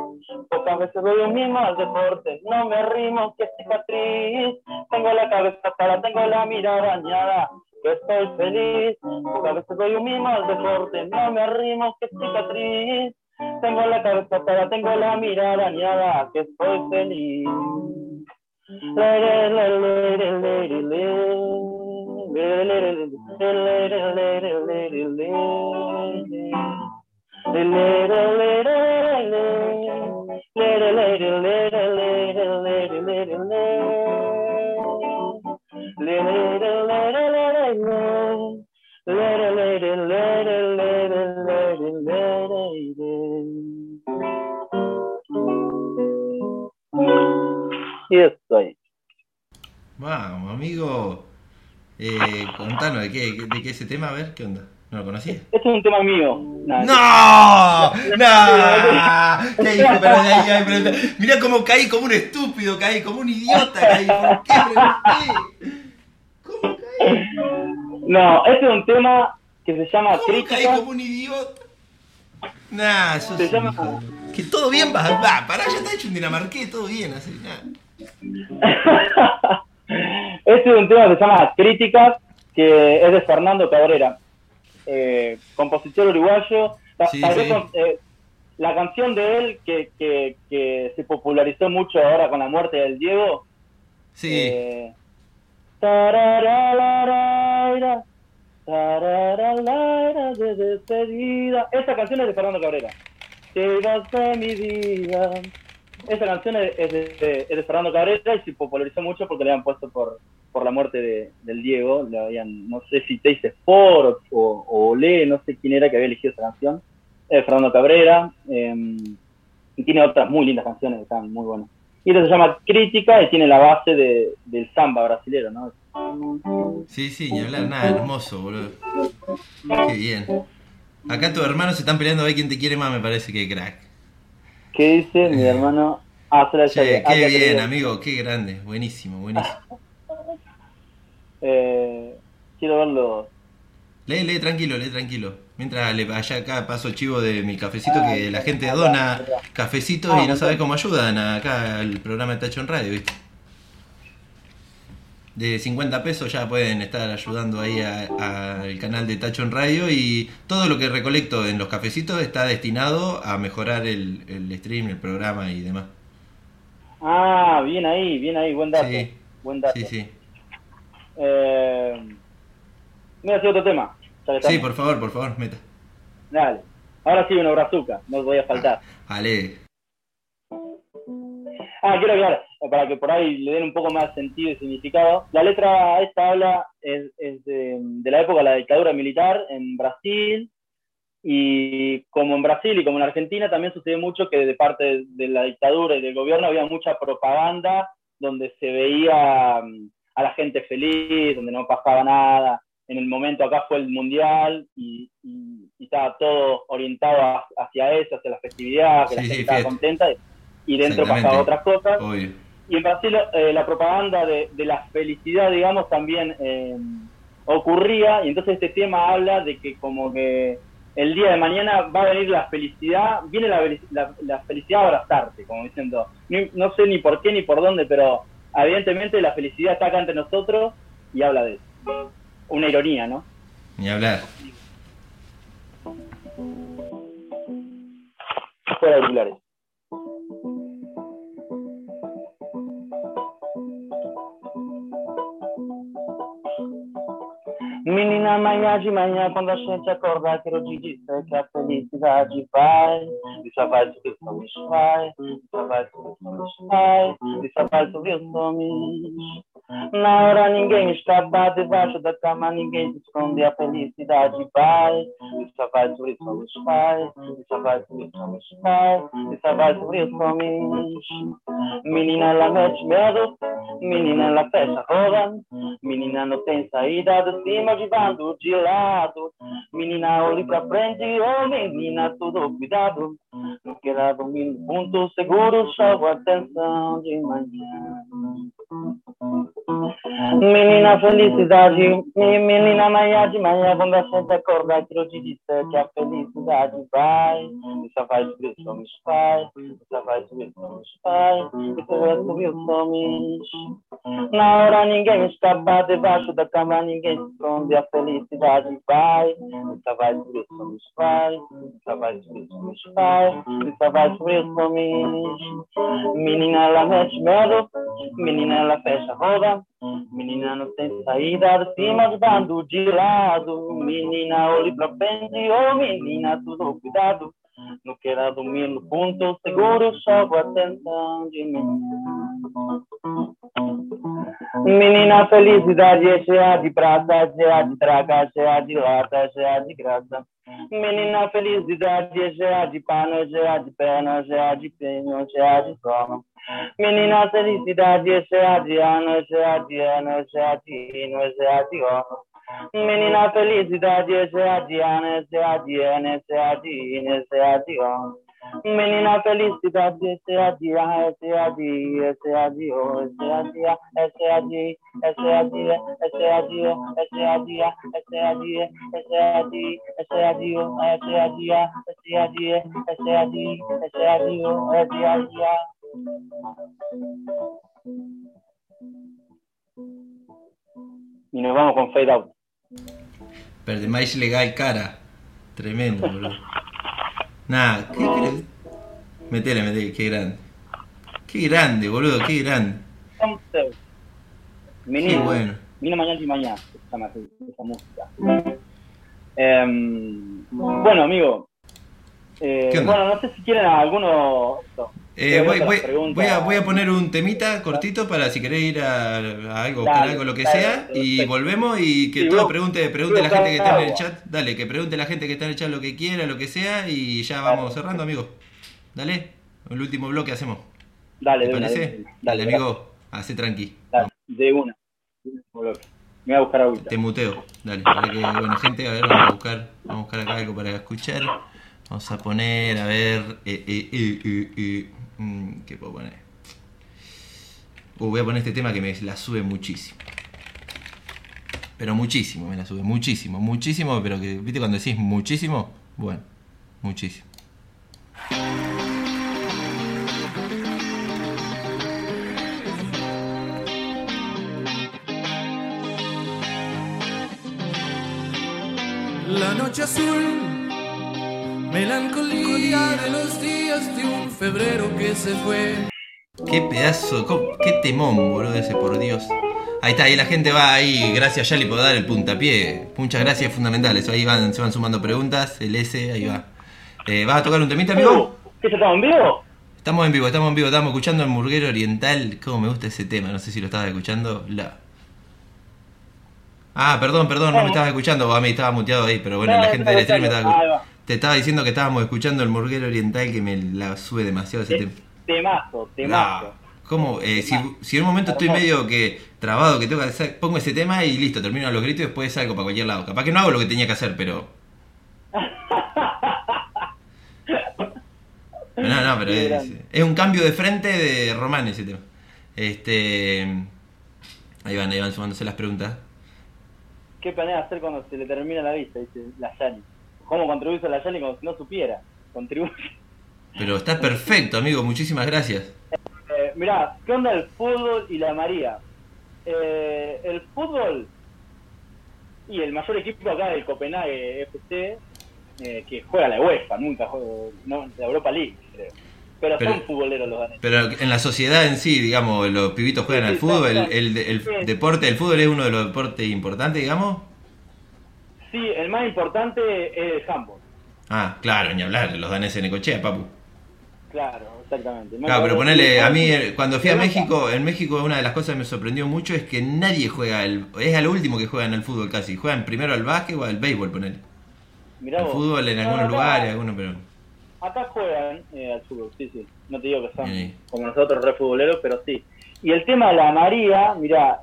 Pocas veces doy al deporte, no me rimo, que cicatriz. Tengo la cabeza cara, tengo la mirada dañada que estoy feliz. Pocas veces doy un mimo al deporte, no me arrimo, que cicatriz. Tengo la cabeza atada, tengo la mirada que estoy feliz. Y estoy.
Vamos, amigo. Eh, contanos de qué, de qué ese tema, a ver, ¿qué onda? ¿No lo conocías?
Este es un tema mío.
¡No! ¡No! ¿Qué hijo? Pero de ahí, ay, pero- Mirá cómo caí como un estúpido, caí como un idiota, caí. ¿Por qué? ¿Pero qué? ¿Cómo caí?
No, este es un tema que se llama
¿Cómo caí
Crítica.
como un idiota? Nah, sos
Se llama-
hijo de- Que todo bien va, va, pará, ya está hecho un dinamarqués, todo bien, así, nada.
este es un tema que se llama Críticas, que es de Fernando Cabrera, eh, compositor uruguayo.
Sí, sí.
con- eh, la canción de él que, que, que se popularizó mucho ahora con la muerte del Diego.
Sí,
Eh, de despedida. Esa canción es de Fernando Cabrera. Te vas de mi vida. Esa canción es de, Fernando Cabrera y se popularizó mucho porque le habían puesto por, por la muerte de- del Diego. Le habían, no sé si te dice Ford o, o Olé, no sé quién era que había elegido esa canción. Es de Fernando Cabrera. eh, y tiene otras muy lindas canciones que están muy buenas. Y esto se llama Crítica y tiene la base de, del samba brasilero, ¿no?
sí, sí, ni hablar, nada, hermoso, boludo. Qué bien. Acá tus hermanos se están peleando a ver quién te quiere más, me parece que crack.
¿Qué dice mi hermano? Ah, se la
Che,
ah,
qué bien, amigo, qué grande, buenísimo, buenísimo.
Eh, quiero verlo.
Lee, lee tranquilo, lee tranquilo. Mientras le allá acá paso el chivo de mi cafecito, que la gente dona cafecitos y no sabes cómo ayudan acá al programa de Tacho en Radio, ¿viste? De 50 pesos ya pueden estar ayudando ahí al canal de Tacho en Radio y todo lo que recolecto en los cafecitos está destinado a mejorar el, el stream, el programa y demás.
Ah, bien ahí, bien ahí, buen dato.
Sí.
Buen dato.
Sí, sí.
Eh, mira, sí, otro tema.
Sí, por favor, por favor, meta.
Dale. Ahora sí, una brazuca, no voy a faltar.
Ale.
Ah, quiero aclarar, para que por ahí le den un poco más sentido y significado. La letra esta habla es, es de, de la época de la dictadura militar en Brasil. Y como en Brasil y como en Argentina también sucede mucho que de parte de, de la dictadura y del gobierno había mucha propaganda donde se veía mm, a la gente feliz, donde no pasaba nada. En el momento acá fue el mundial y, y- y estaba todo orientado hacia eso, hacia la festividad, que la gente
sí,
estaba contenta y, dentro pasaba otras cosas.
Obvio.
Y en Brasil eh, la propaganda de, de la felicidad, digamos, también eh, ocurría, y entonces este tema habla de que como que el día de mañana va a venir la felicidad, viene la- la felicidad a abrazarte, como diciendo, ni- no sé ni por qué ni por dónde, pero evidentemente la felicidad está acá entre nosotros y habla de eso. Una ironía, ¿no?
Ni hablar.
Fuera auriculares. Menina, amanhã de manhã, quando a gente acordar, quero te dizer que a felicidade vai. Só vai subir o somos vai. Só vai subir o somos vai. Só vai subir o somos. Na hora ninguém escapa debaixo da cama, ninguém se esconde, a felicidade vai. Só vai sobre somos pais, e só vai sobre somos pais, e só vai sobre somos. Menina, ela mete medo, menina, ela fecha roda, menina não tem saída de cima, de bando, de lado. Menina, olhe pra frente, oh menina, tudo cuidado. Não queira dormir no ponto seguro, chama atenção de manhã. Thank you. Menina felicidade, menina manhã de manhã, quando a gente acorda, quero te dizer que a felicidade vai. E só vai subir somos pais, e só vai subir somos pais, e só vai subir somos. Na hora ninguém escapa debaixo da cama, ninguém se esconde, a felicidade vai. E só vai subir somos pais, e só vai subir somos pais, e só vai subir somos. Menina, ela mete medo, menina, ela fecha roda. Menina, não tem saída cima do bando de lado. Menina, olhe pra frente, oh menina, tudo cuidado. Não queira dormir no ponto seguro, só com atenção de menina. Menina, felicidade é cheia de prata, cheia de traga, cheia de lata, cheia de graça. Menina, felicidade é cheia de pano, cheia de pena, cheia de penho, cheia de sono. Menina, felicidade é cheia de ano, cheia de ano, cheia de hino, cheia de ono. Menina, felicidade é cheia de ano, cheia de ano, cheia de hino, cheia de ono. Menina, felicidade é cheia de ano, é cheia de é cheia de o, é cheia de a, é cheia de é cheia de é cheia de o, é cheia de a, é cheia de é cheia de é cheia de o, é cheia de a, é cheia de é cheia de é cheia de o, é cheia de a. Y nos vamos con Fade Out.
Pero más legal cara. Tremendo, boludo. Nada, ¿qué crees? Metele, metele, qué grande. Qué grande, boludo, qué grande.
Menino,
Qué bueno.
Vino mañana y mañana, esa música. Em, bueno, amigo. eh, bueno, no sé si quieren alguno. esto,
Eh,
Voy
voy,
a
voy, a, voy a poner un temita cortito para si querés ir a, a algo, buscar
Dale,
algo, lo que
dale,
sea, y volvemos y que todo pregunte, pregunte
vos
la gente que está en el chat, dale, que pregunte la gente que está en el chat lo que quiera, lo que sea, y ya vamos cerrando, amigo. Dale, el último bloque hacemos.
Dale,
¿Te
de una, de
parece?
una.
Dale, amigo, hace tranqui.
Dale, de una. Me voy a buscar agüita.
Te muteo, dale, para que, bueno, gente, a ver, vamos a buscar, vamos a buscar acá algo para escuchar. Vamos a poner, a ver, eh, eh, eh, mm, ¿qué puedo poner? Uh, voy a poner este tema que me la sube muchísimo. Pero muchísimo me la sube, muchísimo, muchísimo, pero que, ¿viste cuando decís muchísimo? Bueno, muchísimo.
La noche azul, melancolía de los días de un febrero que se fue.
Qué pedazo, qué temón, boludo, ese por Dios. Ahí está, ahí la gente va ahí, gracias Yali por dar el puntapié. Muchas gracias fundamentales. Ahí van, se van sumando preguntas, el S, ahí va. Eh, ¿Vas a tocar un temita, amigo?
¿Qué ya estamos en vivo?
Estamos en vivo, estamos en vivo, estamos escuchando el murguero oriental. Cómo me gusta ese tema, no sé si lo estabas escuchando. La... Ah, perdón, perdón, no me estabas escuchando, a mí estaba muteado ahí, pero bueno,
No,
la gente del stream me estaba
va.
Te estaba diciendo que estábamos escuchando el murguero oriental que me la sube demasiado ese tema.
Temazo, temazo.
¿Cómo? Eh, si, si en un momento estoy medio que trabado, que tengo que hacer, pongo ese tema y listo, termino los gritos y después salgo para cualquier lado. Capaz que no hago lo que tenía que hacer, pero. No, no, pero es, un cambio de frente de Román ese tema. Este. Ahí van, ahí van sumándose las preguntas.
¿Qué planea hacer cuando se le termina la vista? Dice la Yali. ¿Cómo contribuirse a la Yali como si no supiera? Contribuye.
Pero está perfecto, amigo, muchísimas gracias.
Eh, mirá, ¿qué onda el fútbol y la María? Eh, el fútbol y el mayor equipo acá del Copenhague FC, eh, que juega la UEFA, nunca juega no, la Europa League, creo. Pero,
Pero-
son futboleros los daneses.
Pero en la sociedad en sí, digamos, los pibitos juegan
Sí,
al fútbol, el, el- el
Sí.
deporte, el fútbol es uno de los deportes importantes, digamos.
Sí, el más importante es el handball.
Ah, claro, ni hablar, los daneses en Necochea, papu.
Claro, exactamente. Me
Claro, pero ponele, a mí eh, cuando fui a México, en México una de las cosas que me sorprendió mucho es que nadie juega, el, es a lo último que juegan el fútbol casi, juegan primero al básquet o al béisbol, ponele.
mirá
El
vos.
fútbol en
No,
algunos
acá-
lugares, algunos, pero...
Acá juegan eh, al fútbol, sí, sí. No te digo que son
Sí.
como nosotros, re futboleros, pero sí. Y el tema de la María, mira,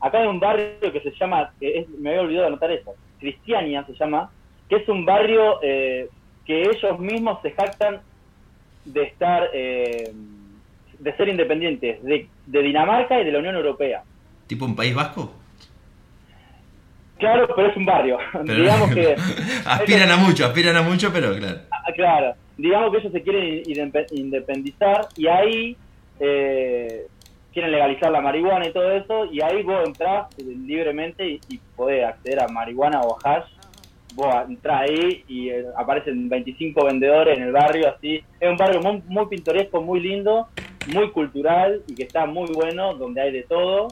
acá hay un barrio que se llama, es- me había olvidado de anotar eso, Cristiania se llama, que es un barrio eh, que ellos mismos se jactan de estar, eh, de ser independientes de, de Dinamarca y de la Unión Europea.
¿Tipo un país vasco?
Claro, pero es un barrio.
Pero-
Digamos que
aspiran a mucho, aspiran a mucho, pero claro.
Ah, claro, digamos que ellos se quieren inde- independizar y ahí eh, quieren legalizar la marihuana y todo eso, y ahí vos entrás libremente y, y podés acceder a marihuana o hash. Vos entrás ahí y eh, aparecen 25 vendedores en el barrio, así. Es un barrio muy, muy pintoresco, muy lindo, muy cultural y que está muy bueno, donde hay de todo.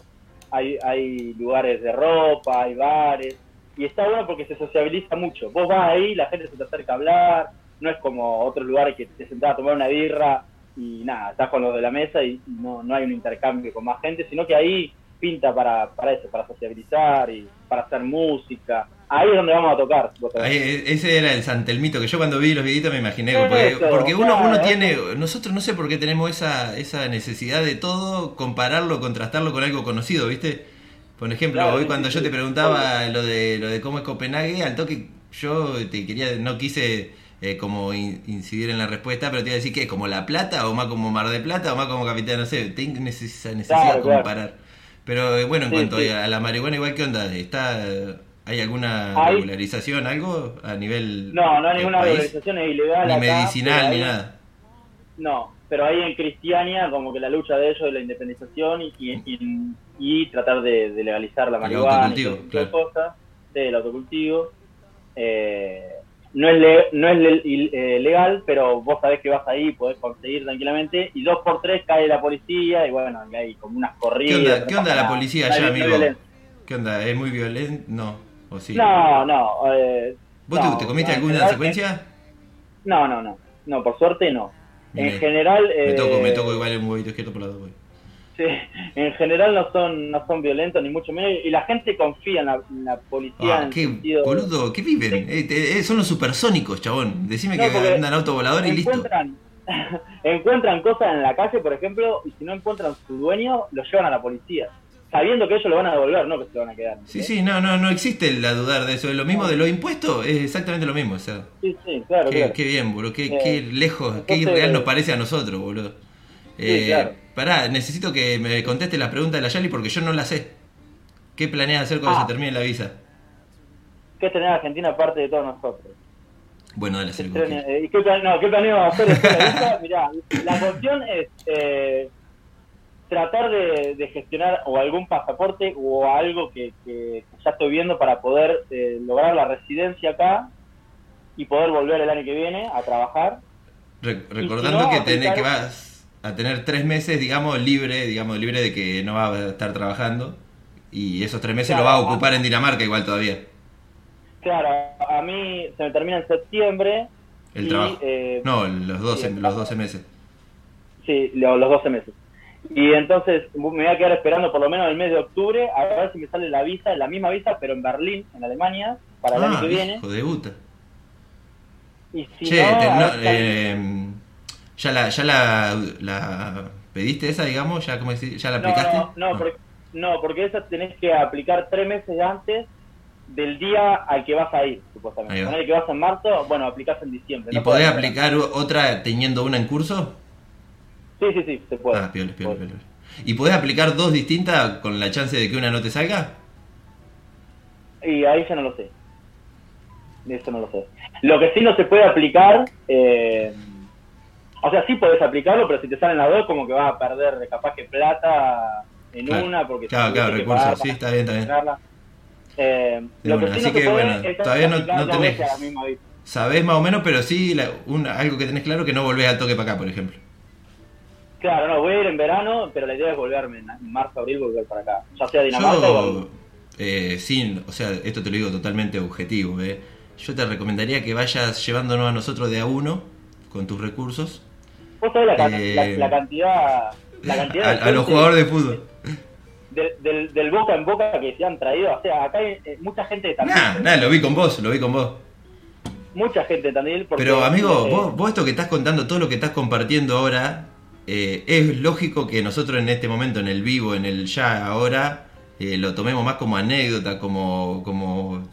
Hay, hay lugares de ropa, hay bares, y está bueno porque se sociabiliza mucho. Vos vas ahí, la gente se te acerca a hablar, no es como otros lugares que te sentás a tomar una birra y nada, estás con los de la mesa y no, no hay un intercambio con más gente, sino que ahí pinta para, para eso, para sociabilizar y para hacer música. Ahí es donde vamos a tocar.
Ahí, ese era el Santelmito que yo cuando vi los videitos me imaginé. Porque, porque uno,
claro,
uno
eso.
tiene, nosotros no sé por qué tenemos esa, esa necesidad de todo, compararlo, contrastarlo con algo conocido, ¿viste? Por ejemplo,
Claro,
hoy
sí,
cuando
sí,
yo te preguntaba lo de, lo de cómo es Copenhague, al toque yo te quería, no quise eh, como in- incidir en la respuesta, pero te iba a decir que es como La Plata o más como Mar de Plata o más como Capital, no sé, tengo esa necesidad
Claro,
de
claro.
comparar. Pero eh, bueno, en
Sí,
cuanto
sí.
a la marihuana, igual, ¿qué onda? ¿Está, ¿Hay alguna regularización, algo a nivel
No, no hay
del
ninguna
país?
organización es ilegal.
Ni
acá,
medicinal, ni nada.
No, pero ahí en Cristiania, como que la lucha de ellos es la independización y, y, y- y tratar de, de legalizar la
El
marihuana y
autocultivo,
de
claro.
cosas. Sí, el autocultivo. Eh, no es, le- no es le- eh, legal, pero vos sabés que vas ahí, podés conseguir tranquilamente. Y dos por tres cae la policía y bueno, y hay como unas
¿Qué
corridas.
onda,
no
qué onda la policía allá, amigo? ¿Qué onda? ¿Es muy violento? No, o sí.
No, no. eh,
¿Vos te-
no,
te, comiste
no,
alguna
general-
secuencia?
No, no, no. No, por suerte no. En general...
Me toco, me
eh,
toco igual un huevito izquierdo por la dos, güey.
Sí, en general no son no son violentos ni mucho menos y la gente confía en la, en la policía en
Ah,
el
qué
sentido
boludo, ¿qué viven? Eh, eh, son los supersónicos, chabón. Decime
No,
que andan auto volador y listo.
encuentran encuentran cosas en la calle por ejemplo y si no encuentran su dueño lo llevan a la policía sabiendo que ellos lo van a devolver no que se lo van a quedar
Sí, sí, no, no, no existe la dudar de eso. Lo mismo de los impuestos, es exactamente lo mismo. O sea,
sí sí claro
qué,
claro
qué bien, boludo. Qué,
Eh,
qué lejos, qué irreal nos parece a nosotros, boludo. Eh,
claro.
Pará, necesito que me conteste las preguntas de la Yali porque yo no las sé. ¿Qué planeas hacer cuando
Ah.
se termine la visa?
que es tener a Argentina aparte de todos nosotros
Bueno, dale,
Eh, ¿y qué, plan- no, ¿qué planeamos hacer después de la visa? Mirá, la cuestión es eh, tratar de, de gestionar o algún pasaporte o algo que, que- ya estoy viendo para poder eh, lograr la residencia acá y poder volver el año que viene a trabajar.
Re-
si
recordando
no,
que, tenés, que vas a tener tres meses, digamos, libre, digamos, libre de que no va a estar trabajando. Y esos tres meses
Claro,
lo va a ocupar en Dinamarca igual todavía.
Claro, a mí se me termina en septiembre.
El
y,
trabajo.
eh,
No, los 12,
sí, el
los 12 meses.
Sí, lo- los 12 meses. Y entonces me voy a quedar esperando por lo menos el mes de octubre a ver si me sale la visa, la misma visa, pero en Berlín, en Alemania, para el año
Ah,
que viene.
hijo de puta.
Y si
Che,
no,
te- no, eh, ¿ya, la, ya la, la pediste esa, digamos? ¿Ya, cómo decir, ¿Ya la
no,
aplicaste?
no, no, porque, no, porque esa tenés que aplicar tres meses antes del día al que vas a ir, supuestamente.
va.
Ponele que vas en marzo, bueno, aplicás en diciembre.
¿Y
no
podés aplicar otra teniendo una en curso?
Sí, sí, sí, se puede.
Ah, piola, piola,
Puede.
piola. ¿Y podés aplicar dos distintas con la chance de que una no te salga?
Y ahí ya no lo sé. Eso no lo sé. Lo que sí no se puede aplicar, eh, o sea, sí podés aplicarlo, pero si te salen las dos, como que vas a perder de capaz que plata en
Claro.
una, porque
Claro, claro, recursos, sí, está bien, está bien.
Eh,
De
lo que
una,
sí
así
no
que, bueno,
es
todavía no- no tenés-. Sabés más o menos, pero sí la- un- algo que tenés claro que no volvés al toque para acá, por ejemplo.
Claro, no, voy a ir en verano, pero la idea es volverme en marzo, abril, volver para acá. Ya sea Dinamarca o
eh, sin, o sea, esto te lo digo totalmente objetivo, eh. Yo te recomendaría que vayas llevándonos a nosotros de a uno con tus recursos.
Vos sabés la,
Eh,
la, la cantidad. La cantidad
A,
de
a los jugadores de fútbol.
del, del, del boca en boca que se han traído. O sea, acá hay eh, mucha gente Tandil.
Nah, nah, lo vi con vos, lo vi con vos.
Mucha gente porque,
Pero amigo,
eh,
vos, vos esto que estás contando, todo lo que estás compartiendo ahora, eh, es lógico que nosotros en este momento, en el vivo, en el ya, ahora, eh, lo tomemos más como anécdota, como, como,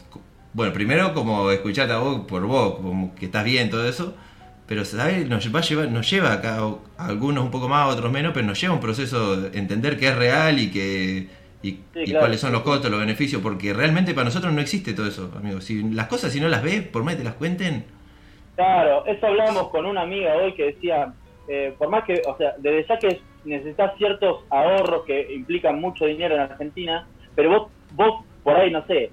bueno, primero como escucharte a vos por vos, como que estás bien, todo eso, pero ¿sabes? Nos va a llevar, nos lleva acá a algunos un poco más, a otros menos, pero nos lleva un proceso de entender que es real y que y, y
claro.
cuáles son los costos, los beneficios, porque realmente para nosotros no existe todo eso, amigo. Si las cosas si no las ves, por más que te las cuenten,
Claro, eso hablábamos con una amiga hoy que decía, eh, por más que, o sea, desde ya que necesitas ciertos ahorros que implican mucho dinero en Argentina, pero vos, vos por ahí, no sé.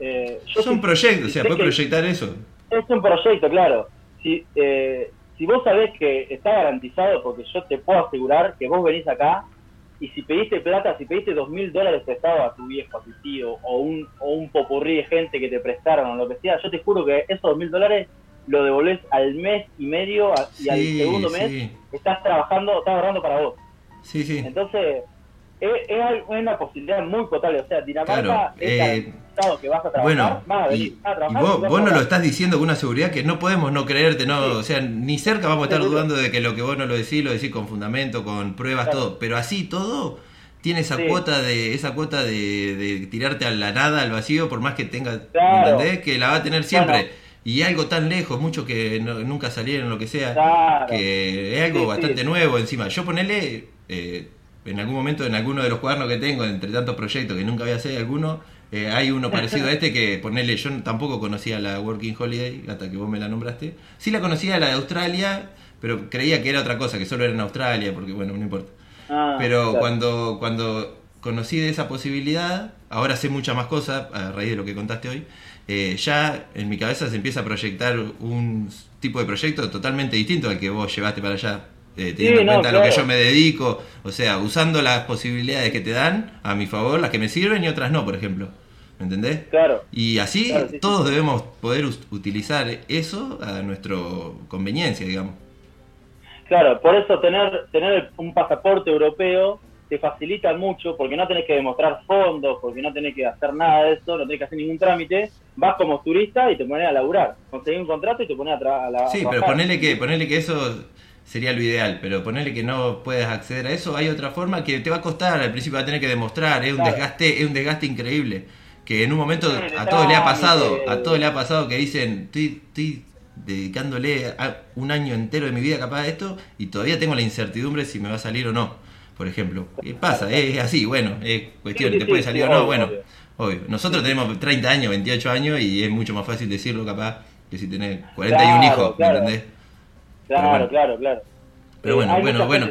Eh, yo
Es un proyecto, o sea, puedes proyectar eso.
Es un proyecto, claro. Si, eh, si vos sabés que está garantizado, porque yo te puedo asegurar que vos venís acá y si pediste plata, si pediste dos mil dólares prestado a tu viejo, a tu tío, o un, o un popurrí de gente que te prestaron o lo que sea, yo te juro que esos dos mil dólares lo devolvés al mes y medio a- y al segundo mes
sí.
estás trabajando, estás ahorrando para vos.
Sí, sí.
Entonces, es, una posibilidad muy potable. O sea, Dinamarca
Claro,
es
eh,
que vas a trabajar,
Bueno,
vas a venir
y,
a
y vos,
y
vos nos lo estás diciendo con una seguridad que no podemos no creerte, no,
Sí.
o sea, ni cerca vamos a estar dudando de que lo que vos no lo decís, lo decís con fundamento, con pruebas,
Claro.
todo. Pero así todo tiene esa
Sí.
cuota de esa cuota de, de tirarte a la nada, al vacío, por más que tenga,
Claro.
¿entendés? Que la va a tener siempre.
Bueno.
Y algo tan lejos, muchos que no- nunca salieron, lo que sea, que es algo
sí.
bastante nuevo encima. Yo ponele, eh, en algún momento, en alguno de los cuadernos que tengo, entre tantos proyectos que nunca voy a hacer alguno, eh, hay uno parecido a este que ponele, yo tampoco conocía la Working Holiday, hasta que vos me la nombraste. Sí la conocía la de Australia, pero creía que era otra cosa, que solo era en Australia, porque bueno, no importa.
Ah,
Pero
claro.
cuando, cuando conocí de esa posibilidad, ahora sé muchas más cosas a raíz de lo que contaste hoy, eh, ya en mi cabeza se empieza a proyectar un tipo de proyecto totalmente distinto al que vos llevaste para allá. Eh, teniendo en
no,
cuenta a lo que
claro.
yo me dedico, o sea, usando las posibilidades que te dan a mi favor, las que me sirven y otras no, por ejemplo. ¿Me entendés?
Claro.
Y así
Claro, sí, sí.
todos debemos poder utilizar eso a nuestra conveniencia, digamos.
Claro, por eso tener tener un pasaporte europeo te facilita mucho porque no tenés que demostrar fondos, porque no tenés que hacer nada de eso, no tenés que hacer ningún trámite. Vas como turista y te pones a laburar. Conseguís un contrato y te pones a, tra- a la- a
Sí, pero ponele que, ponele que eso sería lo ideal, pero ponele que no puedes acceder a eso, hay otra forma que te va a costar, al principio va a tener que demostrar, es un
Claro.
desgaste, es un desgaste increíble, que en un momento
Sí,
a todos le ha pasado, a todos le ha pasado que dicen, estoy, estoy dedicándole a un año entero de mi vida capaz a esto y todavía tengo la incertidumbre si me va a salir o no, por ejemplo. ¿Qué pasa? Es así, bueno, es cuestión,
Sí, sí,
te puede salir o no,
obvio,
bueno,
obvio.
Nosotros tenemos 30 años, 28 años y es mucho más fácil decirlo capaz que si tenés 41
Claro,
hijos,
claro.
¿me entendés?
Claro,
bueno.
claro, claro.
Pero
Eh,
bueno, bueno, bueno.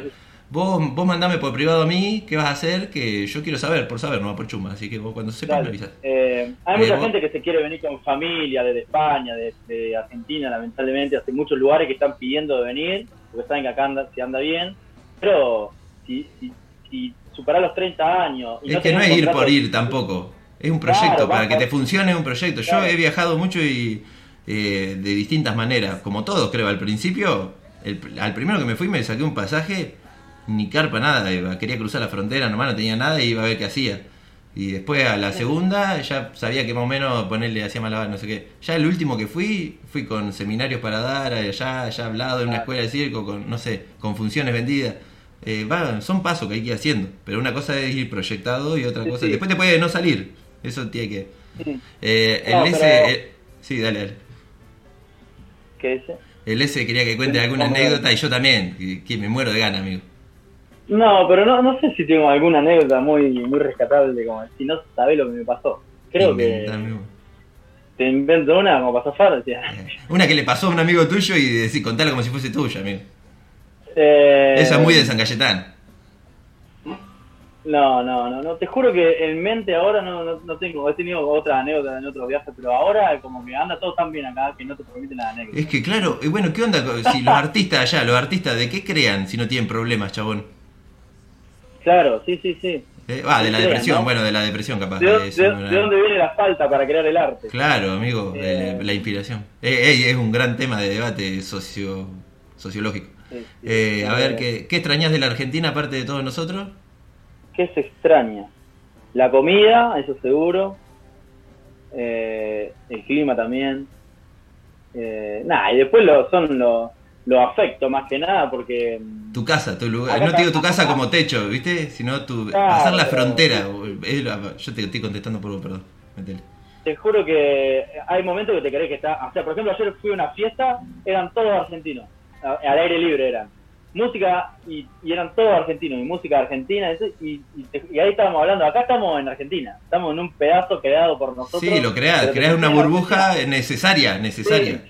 Vos, vos mandame por privado a mí qué vas a hacer, que yo quiero saber, por saber, no por chuma. Así que vos cuando sepas me avisas.
Eh, hay
Eh,
mucha
vos-
gente que se quiere venir con familia desde España, de, de Argentina, lamentablemente. Hace muchos lugares que están pidiendo de venir, porque saben que acá anda, se anda bien. Pero si, si, si superás los 30 años. Y
Es que no es ir por ir tampoco. Es un proyecto,
Claro,
para
va-
que te funcione es un proyecto. Yo he viajado mucho y eh, de distintas maneras, como todos creo. Al principio, el- al primero que me fui me saqué un pasaje, ni carpa nada, iba- quería cruzar la frontera, nomás no tenía nada y iba a ver qué hacía. Y después a la segunda ya sabía que más o menos ponerle hacía malabar, no sé qué. Ya el último que fui, fui con seminarios para dar, allá, ya hablado en una escuela de circo, con, no sé, con funciones vendidas. Eh, va, son pasos que hay que ir haciendo, pero una cosa es ir proyectado y otra
Sí,
cosa,
sí.
después te puede no salir, eso tiene que...
Sí.
Eh, el
No,
S...
pero-
eh, sí, dale, dale.
¿Qué dice?
El S quería que cuente alguna anécdota y yo también, que, que me muero de gana, amigo.
No, pero no, no sé si tengo alguna anécdota muy muy rescatable, como si no sabés lo que me pasó. Creo que
amigo.
te invento una como pasó Far, decía.
Eh, Una que le pasó a un amigo tuyo y decir, contala como si fuese tuya, amigo.
Eh,
Esa es muy de San Cayetán.
No, no, no, no, te juro que en mente ahora no, no, no tengo, he tenido otra anécdota en otros viajes, pero ahora como que anda todo tan bien acá que no te permiten la anécdota.
Es que claro, eh, bueno, ¿qué onda si los artistas allá, los artistas de qué crean si no tienen problemas, chabón?
Claro, sí, sí, sí.
Eh, Ah, de la depresión,
¿no?
bueno, de la depresión capaz.
¿De, dónde viene la falta para crear el arte?
Claro, amigo,
Eh.
eh, la inspiración. Eh, es un gran tema de debate socio, sociológico.
sí, sí.
Eh, a ver, ¿qué, ¿qué extrañas de la Argentina aparte de todos nosotros?
¿Qué se extraña? La comida, eso seguro. Eh, el clima también. Eh, nada, y después lo, son los lo afecto más que nada porque mm,
Tu casa, tu lugar. No te digo tu casa como techo, ¿viste? Sino tu.
Claro,
hacer la frontera. Yo te estoy contestando por vos, perdón. Metele.
te juro que hay momentos que te crees que está... O sea, por ejemplo, ayer fui a una fiesta, eran todos argentinos. Al aire libre eran. Música, y, y eran todos argentinos, y música argentina, y, y, y ahí estábamos hablando, acá estamos en Argentina, estamos en un pedazo creado por nosotros.
Sí, lo creás, creás una burbuja necesaria, necesaria.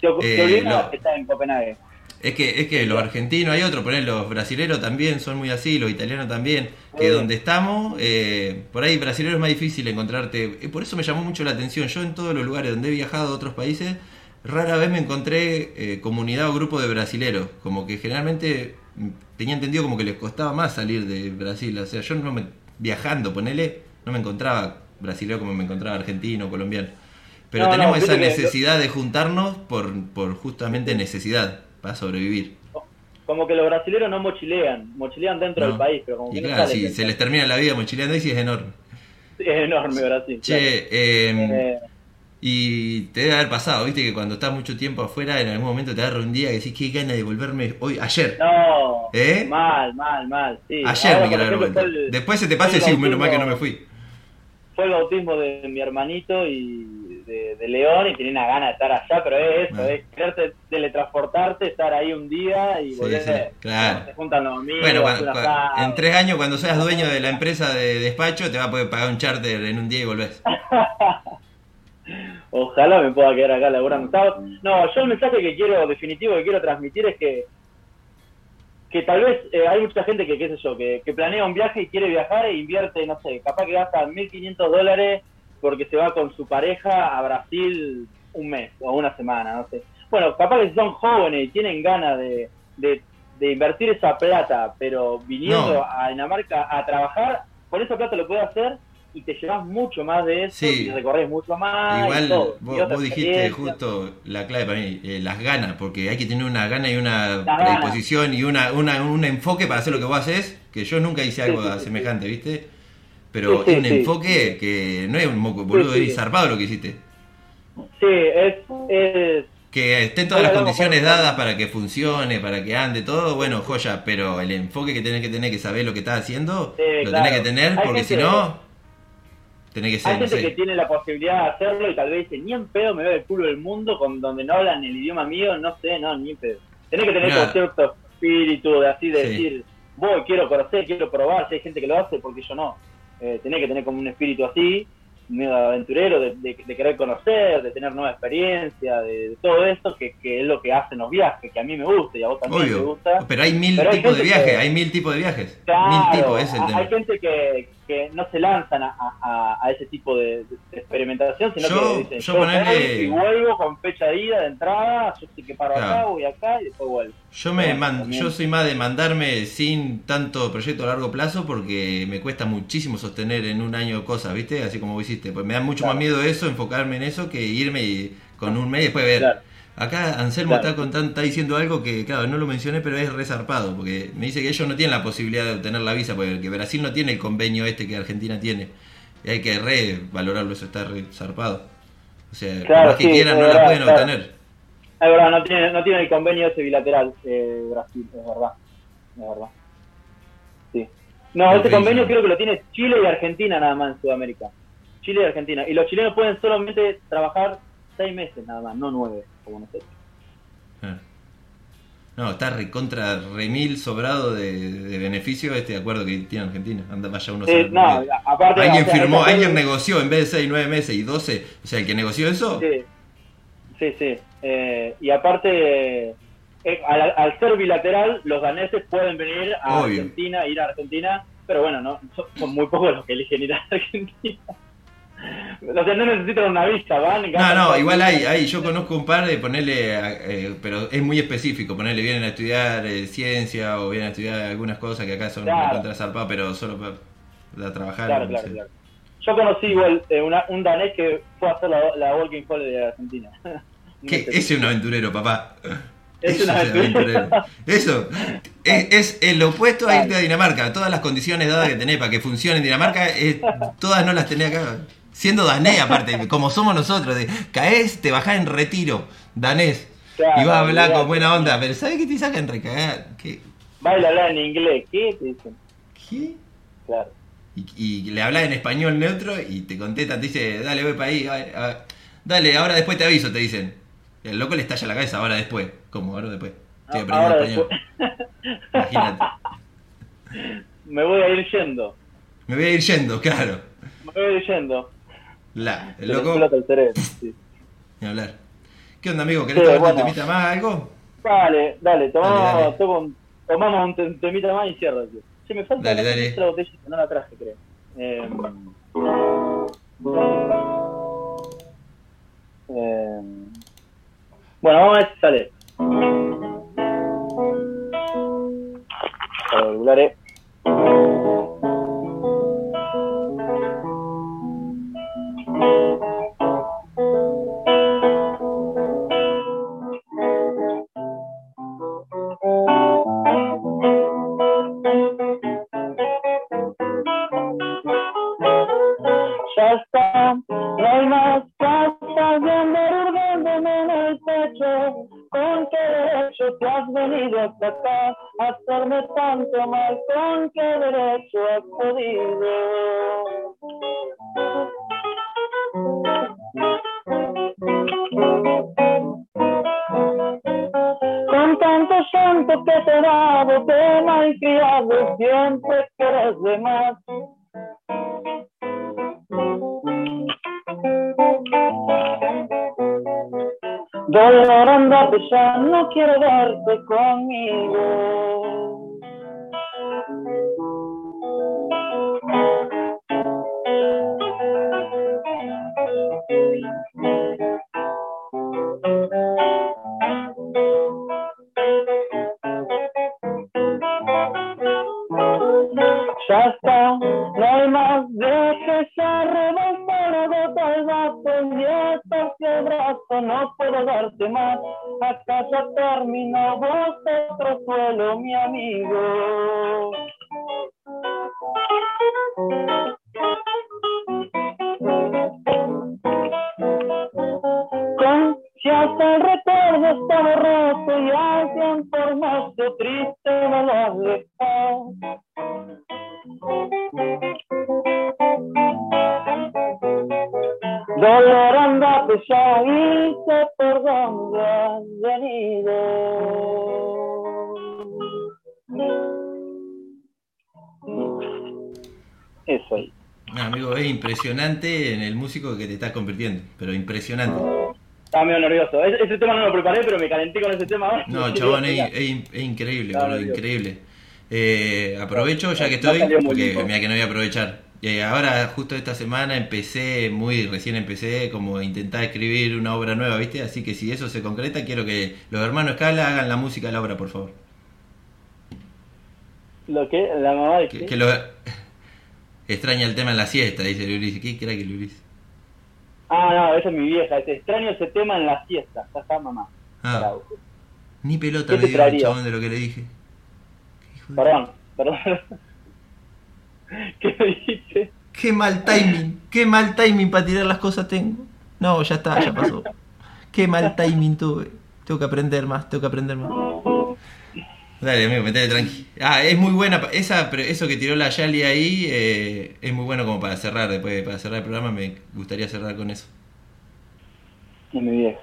Sí. Te,
Eh,
que está en Copenhague.
Es que, es que los argentinos hay otro, poner los brasileros también son muy así, los italianos también, que
Sí.
donde estamos, eh, por ahí brasileros es más difícil encontrarte, eh, por eso me llamó mucho la atención, yo en todos los lugares donde he viajado a otros países, rara vez me encontré eh, comunidad o grupo de brasileros, como que generalmente tenía entendido como que les costaba más salir de Brasil, o sea, yo no me, viajando, ponele, no me encontraba brasilero como me encontraba argentino, colombiano. Pero
No, no,
tenemos esa
que-
necesidad de juntarnos por, por justamente necesidad, para sobrevivir.
Como que los brasileros no mochilean, mochilean dentro
¿no?
del país, pero como
y
que
claro, si se les termina la vida mochileando ahí sí es enorme.
Sí, Es enorme Brasil.
Che, eh,
claro. Eh,
y te debe haber pasado, viste, que cuando estás mucho tiempo afuera, en algún momento te agarra un día que decís, qué gana de volverme hoy, ayer.
no,
¿Eh?
mal, mal, mal. Sí.
Ayer
Ahora,
me quiero
fue el-
Después se te pasa y decís, menos mal que no me fui.
Fue el bautismo de mi hermanito y de, de León y tenía una gana de estar allá, pero es eso, es quererte teletransportarte, estar ahí un día y volver.
sí, claro.
Se juntan los amigos,
Bueno, cuando- en tres años, cuando seas dueño de la empresa de despacho, te va a poder pagar un charter en un día y volvés.
Ojalá me pueda quedar acá laburando. No, yo el mensaje que quiero, definitivo que quiero transmitir es que que tal vez eh, hay mucha gente que, qué sé yo, que, que planea un viaje y quiere viajar e invierte, no sé, capaz que gasta 1.500 dólares porque se va con su pareja a Brasil un mes o una semana, no sé. Bueno, capaz que son jóvenes y tienen ganas de, de, de invertir esa plata, pero viniendo
No.
a Dinamarca a trabajar, con esa plata lo puedes hacer y te llevas mucho más de eso
Sí.
y recorres mucho más. y
Igual
todo,
vos, vos dijiste justo la clave para mí, eh, las ganas, porque hay que tener una gana y una
ganas.
predisposición y una, una- un enfoque para hacer lo que vos haces, que yo nunca hice algo
Sí, sí, sí,
semejante, ¿viste? Pero un enfoque que no es un moco, boludo, es zarpado lo que hiciste.
Sí, es, es
Que estén todas las condiciones dadas para que funcione, para que ande todo, bueno, joya, pero el enfoque que tenés que tener, que saber lo que estás haciendo, lo
claro.
tenés que tener, porque si no, tenés que ser,
Hay
no
gente
sé.
que tiene la posibilidad de hacerlo y tal vez dice, ni en pedo me veo el culo del mundo con donde no hablan el idioma mío, no sé, no, ni en pedo. Tenés que tener con cierto espíritu de así de
Sí.
decir, voy, quiero conocer, quiero probar, si hay gente que lo hace, porque yo no. Eh, tenés que tener como un espíritu así, medio aventurero, de, de- de querer conocer, de tener nueva experiencia, de, de todo esto, que, que es lo que hacen los viajes, que a mí me gusta y a vos también te
Obvio,
gusta.
pero hay mil tipos de viajes,
que-
hay mil tipos de viajes,
Claro,
mil tipos, ese es el
hay gente que, que no se lanzan a, a- a ese tipo de, de experimentación, sino
Yo-
que dicen,
yo
yo,
ponele-
y vuelvo con fecha de ida, de entrada, yo sé que paro acá,
Claro.
voy acá y después vuelvo.
Yo me
Bueno,
man- yo soy más de mandarme sin tanto proyecto a largo plazo porque me cuesta muchísimo sostener en un año cosas, ¿viste? Así como vos hiciste. Pues me da mucho
Claro.
más miedo eso, enfocarme en eso, que irme y con un mes y después ver.
Claro.
Acá Anselmo
Claro.
está, contando, está diciendo algo que, claro, no lo mencioné, pero es resarpado, porque me dice que ellos no tienen la posibilidad de obtener la visa, porque que Brasil no tiene el convenio este que Argentina tiene. Y hay que re valorarlo, eso está re zarpado. O sea,
Claro,
más que quieran, no la pueden
claro.
obtener.
Es verdad, no tiene, no tiene el convenio ese bilateral eh, Brasil, es verdad, es verdad. Sí. No,
Lo
ese convenio creo que lo tiene Chile y Argentina nada más en Sudamérica. Chile y Argentina. Y los chilenos pueden solamente trabajar seis meses nada más, no nueve, como nosotros.
Ah. No, está recontra remil sobrado de, de beneficio este acuerdo que tiene Argentina. Anda, vaya uno
no, aparte...
Alguien
o sea,
firmó, alguien negoció en vez de 6, 9 meses y 12. O sea, el que negoció eso,
Sí, sí, sí. Eh, y aparte, eh, al, al ser bilateral, los daneses pueden venir a
Obvio.
Argentina, ir a Argentina, pero bueno, no son muy pocos los que eligen ir a Argentina. O sea, no necesitan una visa, van.
No, no, igual hay, hay, yo conozco un par de ponerle, eh, pero es muy específico, ponerle vienen a estudiar eh, ciencia o vienen a estudiar algunas cosas que acá son
Claro.
contra zarpadas, pero solo para, para trabajar.
Claro,
no
claro,
sé.
claro. Yo conocí igual eh, una- un danés que fue a hacer la, la Walking Holiday de Argentina.
¿Qué? Ese es un aventurero, papá.
Es
Eso es aventurero. Eso es, es el opuesto a irte a Dinamarca. Todas las condiciones dadas que tenés para que funcione en Dinamarca, todas no las tenés acá. Siendo danés, aparte, como somos nosotros, de caes, te bajás en retiro, danés.
Claro,
y vas a hablar con buena onda, pero ¿sabes qué te sacan recagar? ¿Qué?
Baila hablar en inglés, ¿qué? Te dicen.
¿Qué?
Claro.
Y, y le hablas en español neutro y te contestan, te dice, dale, voy para ahí, ay, dale, ahora después te aviso, te dicen. El loco le estalla la cabeza, ahora después. ¿Cómo? Ahora después. Estoy aprendiendo
Ahora
español.
después.
Imagínate.
Me voy a ir yendo.
Me voy a ir yendo, claro.
Me voy a ir yendo.
La, el loco,
explota el cerebro, sí.
ni hablar. ¿Qué onda, amigo? ¿Querés
Sí,
tomar un temita más, algo?
Dale, dale, tomamos,
Dale, dale.
tomo un- tomamos un tem- temita más y cierro. tío. Me falta
Dale,
otra botella que no la traje, creo. Eh, eh, bueno, vamos a ver si sale. Para ¿Con qué derecho te has venido hasta acá a hacerme tanto mal? ¿Con qué derecho has podido? Con tanto llanto que te he dado, te he malcriado, siempre quieres de más. Dolor, andate ya, no quiero verte conmigo. Acá ya terminó, vos otro suelo, mi amigo.
Impresionante en el músico que te estás convirtiendo, pero impresionante.
Estaba medio nervioso. Ese, ese tema no lo preparé, pero me calenté con ese tema ahora.
No, chabón, es, es es increíble, boludo, increíble. Eh, aprovecho ya que estoy, porque mira que no voy a aprovechar. Eh, ahora, justo esta semana, empecé, muy recién empecé, como a intentar escribir una obra nueva, ¿viste? Así que si eso se concreta, quiero que los hermanos Scala hagan la música de la obra, por favor.
Lo que, la mamá de
Que, que lo... Extraña el tema en la siesta, dice Luis. ¿Qué crack el Luis?
Ah, no, esa es mi vieja. Te extraño ese tema en la siesta. Ya está, mamá.
Ah, ni pelota
¿Qué
me dio el chabón de lo que le dije. ¿Qué hijo de-
Perdón, perdón. ¿Qué me dijiste?
Qué mal timing, qué mal timing para tirar las cosas tengo. No, ya está, ya pasó. Qué mal timing tuve. Tengo que aprender más, tengo que aprender más. Dale, amigo, tranqui. Ah, es muy buena. Esa, eso que tiró la Yali ahí eh, es muy bueno como para cerrar. Después, para cerrar el programa, me gustaría cerrar con eso.
Es mi vieja.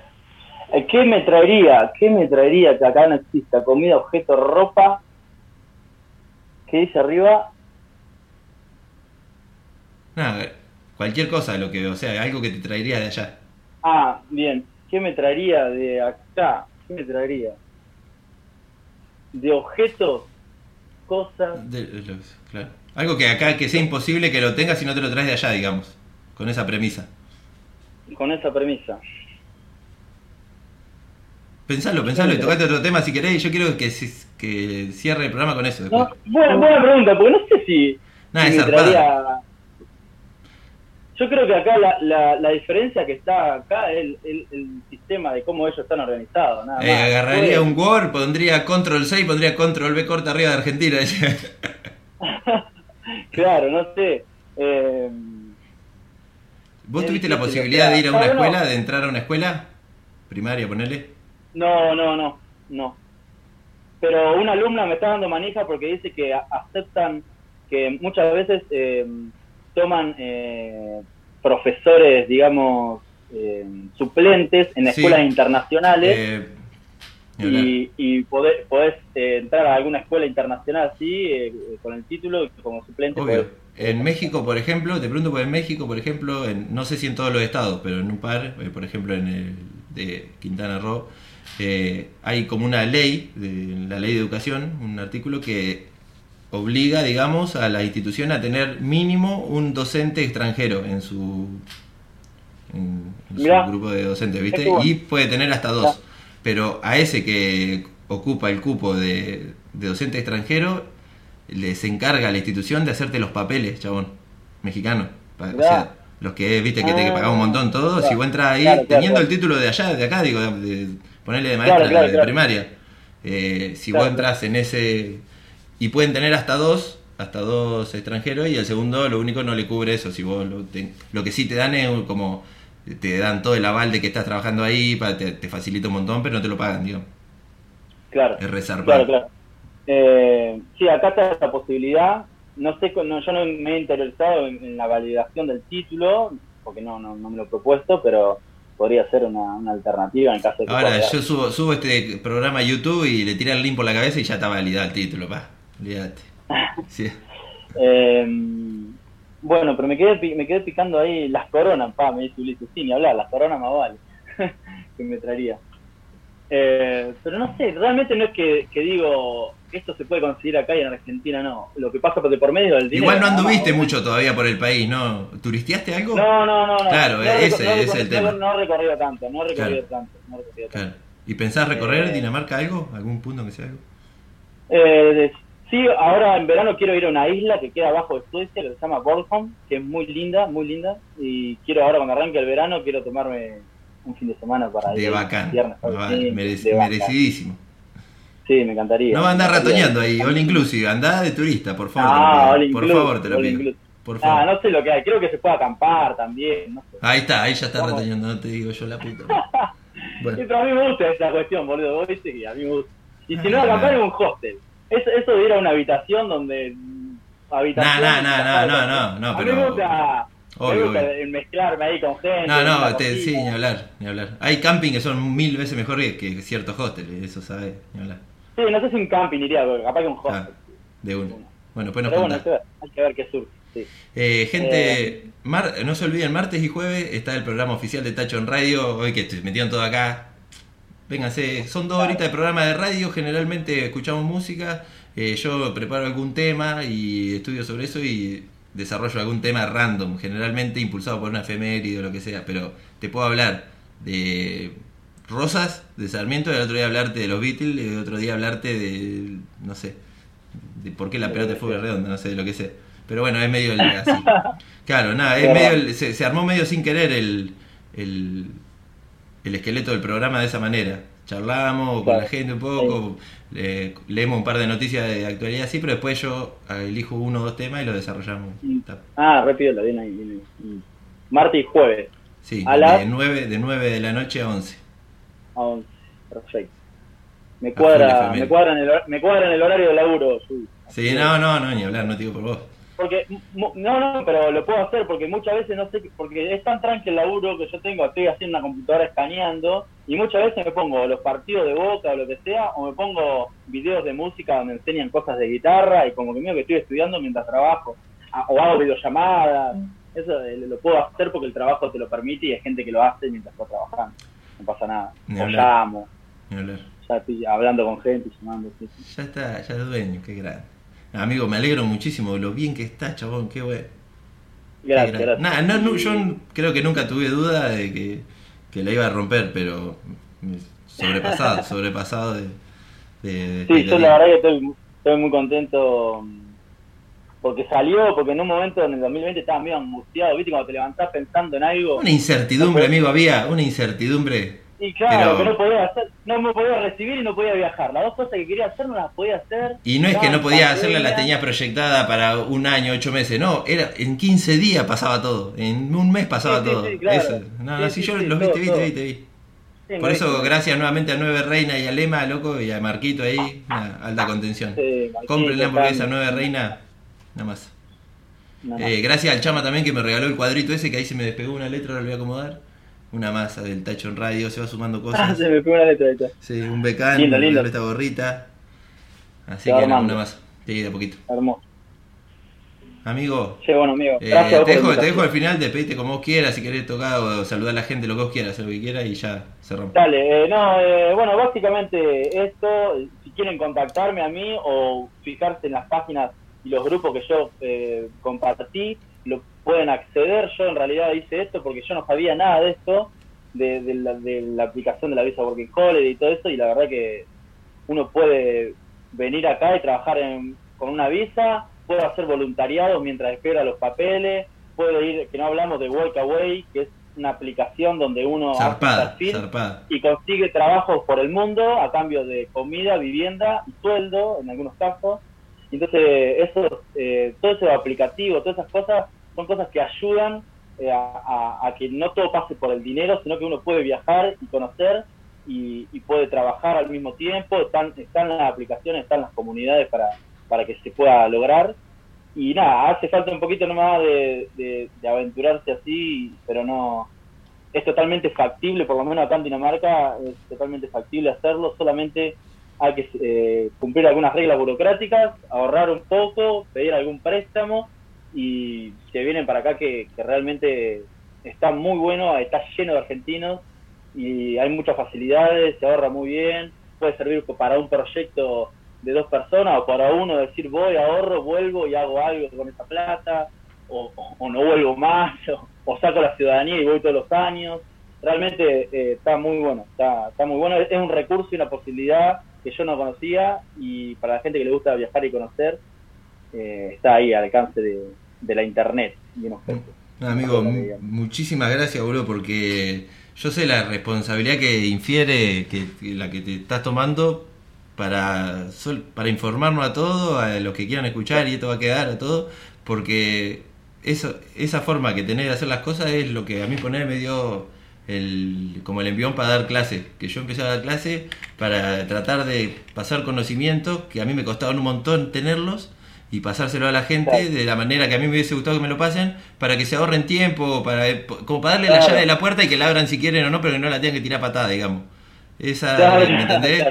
Eh, ¿Qué me traería? ¿Qué me traería que acá no exista? Comida, objeto, ropa. ¿Qué dice arriba?
Nada, cualquier cosa, lo que, o sea, algo que te traería de allá.
Ah, bien. ¿Qué me traería de acá? ¿Qué me traería? De objetos, cosas.
De- de los- claro. Algo que acá que sea imposible que lo tengas si no te lo traes de allá, digamos. Con esa premisa.
Con esa premisa.
Pensalo, pensalo y tocate otro tema si querés. Yo quiero que, que cierre el programa con eso. después.
No, buena, buena pregunta, porque no sé si,
Nah,
si
es
me
zarpada.
traería... yo creo que acá la, la, la diferencia que está acá es el, el, el sistema de cómo ellos están organizados. Nada
Eh,
más.
agarraría
Después-
un Word, pondría Control 6, pondría Control B corta arriba de Argentina.
Claro, no sé. Eh,
¿Vos tuviste la posibilidad de ir a una
está bueno.
escuela, de entrar a una escuela primaria, ponele?
no, no, no, no. Pero una alumna me está dando manija porque dice que aceptan que muchas veces eh, toman eh, profesores, digamos, eh, suplentes en
Sí.
escuelas internacionales.
Eh,
y, y podés, podés, eh, entrar a alguna escuela internacional así, con el título como suplente. Podés-
En México, por ejemplo, te pregunto por en México, por ejemplo, en- no sé si en todos los estados, pero en un par, por ejemplo en el de Quintana Roo, eh, hay como una ley, de, la ley de educación, un artículo que obliga, digamos, a la institución a tener mínimo un docente extranjero en su, en, en su
Mirá.
grupo de docentes, ¿viste?
Bueno.
Y puede tener hasta dos.
Mirá.
Pero a ese que ocupa el cupo de, de docente extranjero, les encarga la institución de hacerte los papeles, chabón, mexicano. Pa- O sea, los que, viste, que te
Ah,
pagamos un montón todo,
claro.
si vos entras ahí
Claro,
teniendo
claro.
el título de allá, de acá, digo, de, de ponerle de maestra de primaria. Eh, si vos entras en ese... Y pueden tener hasta dos, hasta dos extranjeros, y el segundo lo único no le cubre eso. Si vos lo, te- lo que sí te dan es como... Te dan todo el aval de que estás trabajando ahí, para, te, te facilita un montón, pero no te lo pagan, digamos.
Claro.
Es resarpar.
Claro, claro. Eh, sí, acá está la posibilidad. No sé, no, yo no me he interiorizado en, en la validación del título, porque no, no, no me lo he propuesto, pero podría ser una, una alternativa en caso de que
Ahora, yo subo, subo este programa a YouTube y le tira el link por la cabeza y ya está validado el título, pa. Olvídate. Sí.
Eh, bueno, pero me quedé, me quedé picando ahí las coronas, pa, me dice Ulises, sí, ni hablar, las coronas más vale, que me traería. Eh, pero no sé, realmente no es que, que digo, esto se puede conseguir acá y en Argentina no. Lo que pasa porque por medio del dinero.
Igual no anduviste mucho todavía por el país, ¿no? ¿Turisteaste algo?
No, no, no, no.
Claro,
no
ese-
no
es el tema.
No, he recorrido tanto, no he recorrido
Claro.
tanto, no he recorrido tanto.
Claro. ¿Y pensás recorrer
Eh,
Dinamarca algo? ¿Algún punto que sea algo?
Eh, sí, ahora en verano quiero ir a una isla que queda abajo de Suecia, que se llama Bornholm, que es muy linda, muy linda. Y quiero ahora cuando arranque el verano, quiero tomarme un fin de semana para
De
ir.
bacán.
viernes,
Ah,
sí,
merec-
de bacán.
merecidísimo.
Sí, me encantaría.
No va a andar ratoñando ahí, all inclusive, andá de turista, por favor.
Ah, all
por favor, te lo pido. Por
Ah,
favor.
no sé lo que hay. Creo que se puede acampar también. No sé.
Ahí está, ahí ya está
Vamos.
ratoñando, no te digo yo la puta.
Sí, pero a mí me gusta esa cuestión, boludo. Vos viste que a mí me gusta. Y si no,
Ah.
acampar en un hostel. Eso, eso de ir a una habitación donde. Habitación.
No, no, no, no, no, no, no, pero-
me gusta.
Obvio,
me gusta
obvio.
mezclarme ahí con gente.
no, no, te, sí, ni hablar, ni hablar. Hay camping que son mil veces mejores que ciertos hostels, eso sabes, ni hablar.
Sí, no sé si un camping iría, pero capaz que un hostel.
Ah, de uno. Bueno, después nos
pero bueno, hay que ver, hay que ver qué surge. Sí.
Eh, gente, mar- no se olviden, martes y jueves está el programa oficial de Tacho en Radio. Hoy que se metieron todo acá. Vénganse, son dos horitas de programa de radio. Generalmente escuchamos música. eh, yo preparo algún tema y estudio sobre eso y desarrollo algún tema random. Generalmente impulsado por una efeméride o lo que sea. Pero te puedo hablar de Rosas, de Sarmiento. El otro día hablarte de los Beatles. El otro día hablarte de, no sé, de por qué la pelota de fútbol redonda, no sé, de lo que sé. Pero bueno, es medio el- así. Claro, nada, es medio el- se, se armó medio sin querer el, el, el esqueleto del programa de esa manera. Charlamos con la gente un poco, le- leemos un par de noticias de actualidad así, pero después yo elijo uno o dos temas y los desarrollamos.
Ah, rápido, la viene ahí. Viene ahí. Mm. Martes y jueves,
Sí,
A las-
de 9, de 9 de la noche a 11.
a 11. Perfecto. Me cuadra, me cuadra, en el, me cuadra en el horario de laburo. sí.
Sí, no, no, no, ni hablar, no te digo por vos.
Porque, no, no, pero lo puedo hacer porque muchas veces no sé, porque es tan tranqui el laburo que yo tengo, estoy haciendo una computadora escaneando y muchas veces me pongo los partidos de boca o lo que sea, o me pongo videos de música donde enseñan cosas de guitarra y como que mío que estoy estudiando mientras trabajo, o hago videollamadas, eso eh, lo puedo hacer porque el trabajo te lo permite y hay gente que lo hace mientras está trabajando, no pasa nada, o llamo, ya estoy hablando con gente, llamando, sí.
Ya está, ya es dueño, qué grande. Amigo, me alegro muchísimo de lo bien que está, chabón, qué bueno.
Gracias,
Qué gra-
gracias.
Nah, no, yo creo que nunca tuve duda de que, que la iba a romper, pero sobrepasado, sobrepasado de, de- de
Sí, yo la verdad que estoy, estoy muy contento. porque salió, porque en un momento en el 2020 estaba medio angustiado, ¿viste? Cuando te levantás pensando en algo.
Una incertidumbre, amigo, había una incertidumbre.
Y claro,
pero-
que no podía hacer, no me podía recibir y no podía viajar. Las dos cosas que quería hacer no las podía hacer.
Y no es que no podía hacerla, la tenía proyectada para un año, ocho meses. No, era en 15 días pasaba todo. En un mes pasaba
Sí, sí,
todo.
sí, claro.
Eso. No,
Sí,
no, sí,
sí,
yo los vi,
todo,
te vi,
todo.
te vi, te vi.
Sí,
Por eso, gracias nuevamente a Nueve Reina y a Lema, loco, y a Marquito ahí, una alta contención. Compren la hamburguesa. Nueve Reina, nada más. Eh, gracias al Chama también que me regaló el cuadrito ese, que ahí se me despegó una letra, lo voy a acomodar. Una masa del tacho en radio, se va sumando
Ah,
cosas.
se me pegó una letra.
Sí, un becán,
Lindo, lindo.
esta gorrita. Así que
armando.
una más. Sí, de a poquito.
Hermoso.
Amigo,
Che, bueno, amigo.
eh, te, dejo, te dejo al final, despedite como vos quieras, si querés tocar o saludar a la gente, lo que vos quieras, hacer lo que quieras y ya cerramos.
Dale, eh, no, eh, bueno, básicamente esto, si quieren contactarme a mí o fijarse en las páginas y los grupos que yo eh, compartí, pueden acceder. Yo en realidad hice esto porque yo no sabía nada de esto, de, de la, de la aplicación de la Visa Working Holiday y todo eso, y la verdad que uno puede venir acá y trabajar en- con una visa, puede hacer voluntariado mientras espera los papeles, puede ir, que no hablamos de Walkaway, que es una aplicación donde uno
Zarpada, zarpada.
y consigue trabajos por el mundo a cambio de comida, vivienda y sueldo en algunos casos. Entonces, eso, eh, todo ese aplicativo, todas esas cosas, son cosas que ayudan eh, a, que no todo pase por el dinero, sino que uno puede viajar y conocer y, y puede trabajar al mismo tiempo. Están, están las aplicaciones, están las comunidades para, para que se pueda lograr. Y nada, hace falta un poquito nomás de, de, de aventurarse así, pero no, es totalmente factible, por lo menos acá en Dinamarca es totalmente factible hacerlo, solamente hay que eh, cumplir algunas reglas burocráticas, ahorrar un poco, pedir algún préstamo y se vienen para acá que, que realmente está muy bueno, está lleno de argentinos y hay muchas facilidades, se ahorra muy bien, puede servir para un proyecto de dos personas o para uno decir voy, ahorro, vuelvo y hago algo con esa plata o, no vuelvo más o, o saco la ciudadanía y voy todos los años. Realmente eh, está muy bueno, está, está muy bueno, es un recurso y una posibilidad que yo no conocía y para la gente que le gusta viajar y conocer eh, está ahí al alcance de, de la internet. Y unos
amigo, muchísimas gracias, boludo, porque yo sé la responsabilidad que infiere que, que la que te estás tomando para, sol- para informarnos a todos, a los que quieran escuchar, y esto va a quedar a todos, porque eso, esa forma que tenés de hacer las cosas es lo que a mí poner me dio el, como el envión para dar clase, que yo empecé a dar clase para tratar de pasar conocimientos que a mí me costaban un montón tenerlos y pasárselo a la gente
Claro.
de la manera que a mí me hubiese gustado que me lo pasen, para que se ahorren tiempo, para como para darle la llave de la puerta y que la abran si quieren o no, pero que no la tengan que tirar patada, digamos. Esa,
Claro,
¿me entendés?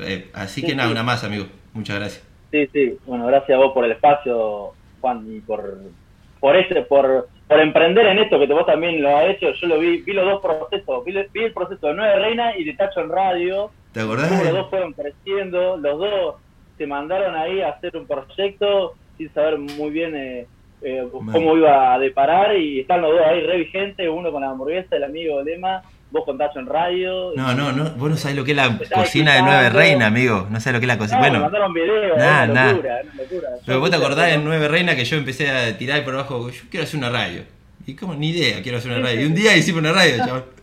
Eh, así
Sí,
que nada,
sí.
una más, amigo. Muchas gracias.
Sí, sí. Bueno, gracias a vos por el espacio, Juan, y por por ese, por, por emprender en esto que vos también lo has hecho. Yo lo vi, vi los dos procesos, vi, vi el proceso de Nueve Reina y de Tacho en Radio.
¿Te acordás?
Los dos fueron creciendo, los dos se mandaron ahí a hacer un proyecto sin saber muy bien eh, eh, cómo iba a deparar y están los dos ahí re vigentes, uno con la hamburguesa, el amigo Lema, vos con Tacho en Radio.
No, no, no, vos no sabés lo que es la cocina de. Nueve Reina, amigo. No sabés lo que es la
No,
cocina.
me
bueno,
mandaron video,
Nah,
una
nah.
locura, es una locura.
pero vos te acordás en Nueve Reina que yo empecé a tirar por abajo, yo quiero hacer una radio. Y como, ni idea, quiero hacer una radio. Y un día hicimos una radio, chaval.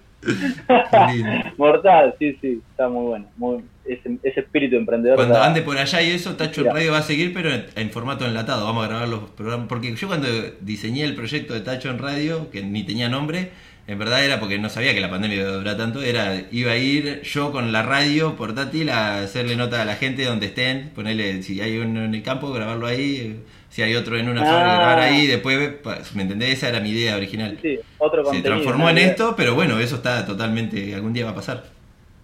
Mortal, sí, sí, está muy bueno. Muy, ese, ese espíritu emprendedor.
Cuando
está-
ande por allá y eso, Tacho en
Ya.
Radio va a seguir, pero en, en formato enlatado. Vamos a grabar los programas. Porque yo cuando diseñé el proyecto de Tacho en Radio, que ni tenía nombre, en verdad era porque no sabía que la pandemia iba a durar tanto, era iba a ir yo con la radio portátil a hacerle nota a la gente donde estén, ponerle, si hay uno en el campo, grabarlo ahí, si hay otro en una
Ah.
grabar ahí, después, pa- ¿me entendés? Esa era mi idea original.
Sí, otro
Se transformó en esto, pero bueno, eso está totalmente, algún día va a pasar.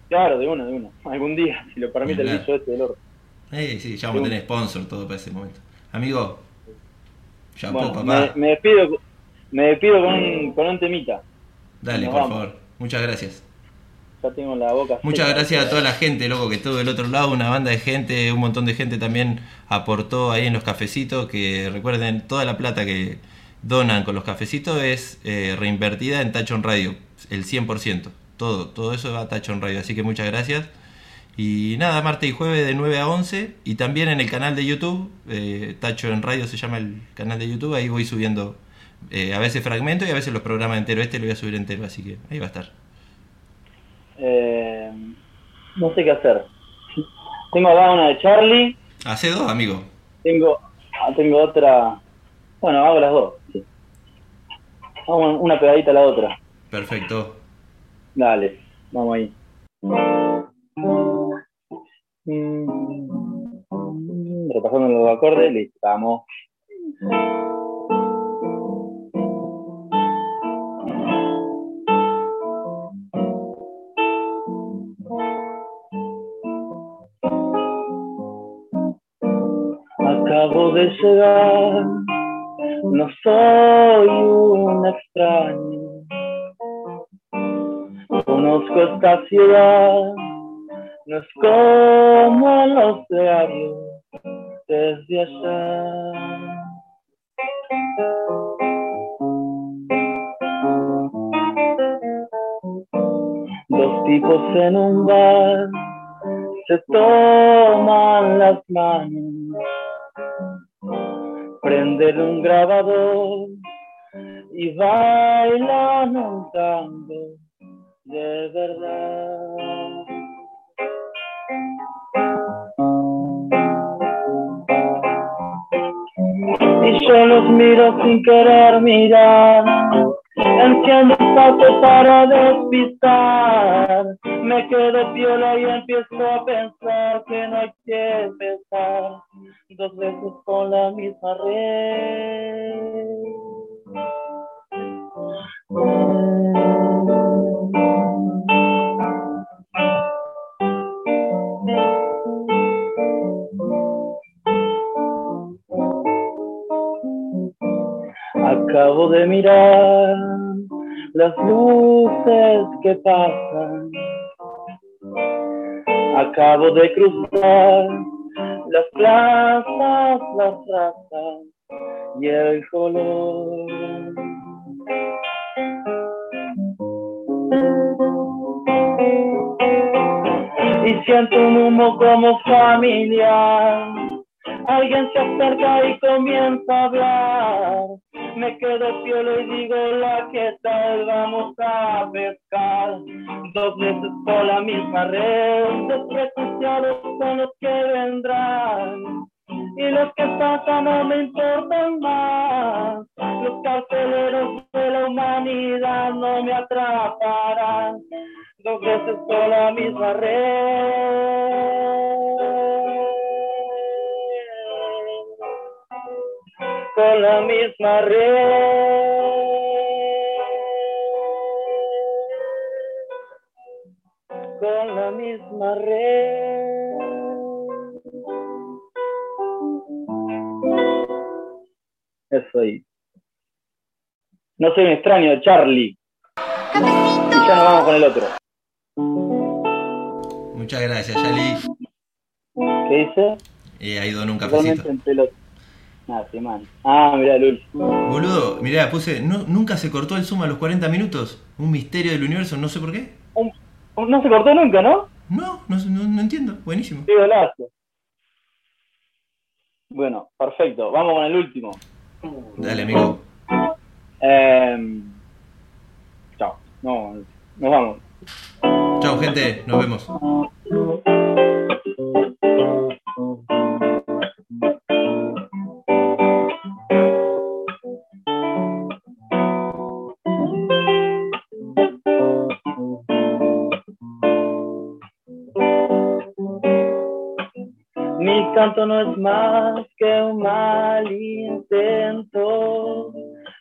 Claro, de uno, de uno. Algún día, si lo permite el
Claro.
bicho este del oro.
Eh, sí, ya vamos a tener sponsor todo para ese momento. Amigo, ya
Bueno,
papá.
me, me despido, me despido con un, con un temita.
Dale,
nos
por
vamos.
favor. Muchas gracias.
Ya tengo la boca.
Muchas
seca.
gracias a toda la gente, loco, que estuvo del otro lado, una banda de gente, un montón de gente también aportó ahí en los cafecitos, que recuerden, toda la plata que donan con los cafecitos es eh, reinvertida en Tachon Radio, el 100%. Todo, todo eso va a Tachon Radio, así que muchas gracias. Y nada, martes y jueves de 9 a 11. Y también en el canal de YouTube, eh, Tacho en Radio se llama el canal de YouTube, ahí voy subiendo eh, a veces fragmentos y a veces los programas enteros. Este lo voy a subir entero, así que ahí va a estar.
Eh, no sé qué hacer. Tengo acá una de Charlie,
Hace dos, amigo.
tengo, ah, tengo otra. Bueno, hago las dos. sí. Vamos una pegadita a la otra.
Perfecto.
Dale, vamos ahí. Repasando los acordes, listo, vamos. Acabo de llegar, no soy un extraño. Conozco esta ciudad, no es como los diarios desde allá. Dos tipos en un bar se toman las manos, prenden un grabador y bailan un tango de verdad. Y yo los miro sin querer mirar. El pato para despistar. Me quedo piola y empiezo a pensar que no hay que empezar dos veces con la misma red. Acabo de mirar las luces que pasan. Acabo de cruzar las plazas, las razas y el color. Y siento un humo como familiar. Alguien se acerca y comienza a hablar. Me quedo piolo y digo la que tal vamos a pescar. Dos veces por la misma red, desprejuiciados son los que vendrán. Y los que pasan no me importan más. Los carceleros de la humanidad no me atraparán. Dos veces por la misma red con la misma red, con la misma red. Eso ahí. No soy un extraño, Charlie. Y ya nos vamos con el otro.
Muchas gracias, Yali.
¿Qué dice?
Eh, ha ido en un
Totalmente
cafecito.
en pelota. Nada, sí, man. Ah, mirá, Lul.
Boludo, mirá, puse. ¿no- ¿Nunca se cortó el zoom a los 40 minutos? Un misterio del universo, no sé por qué.
Un- un- No se cortó nunca, ¿no?
No, no, no, no entiendo. Buenísimo.
Qué golazo. Bueno, perfecto. Vamos con el último.
Dale, amigo.
Eh, chao. No, nos vamos.
Chao, gente. Nos vemos.
Más que un mal intento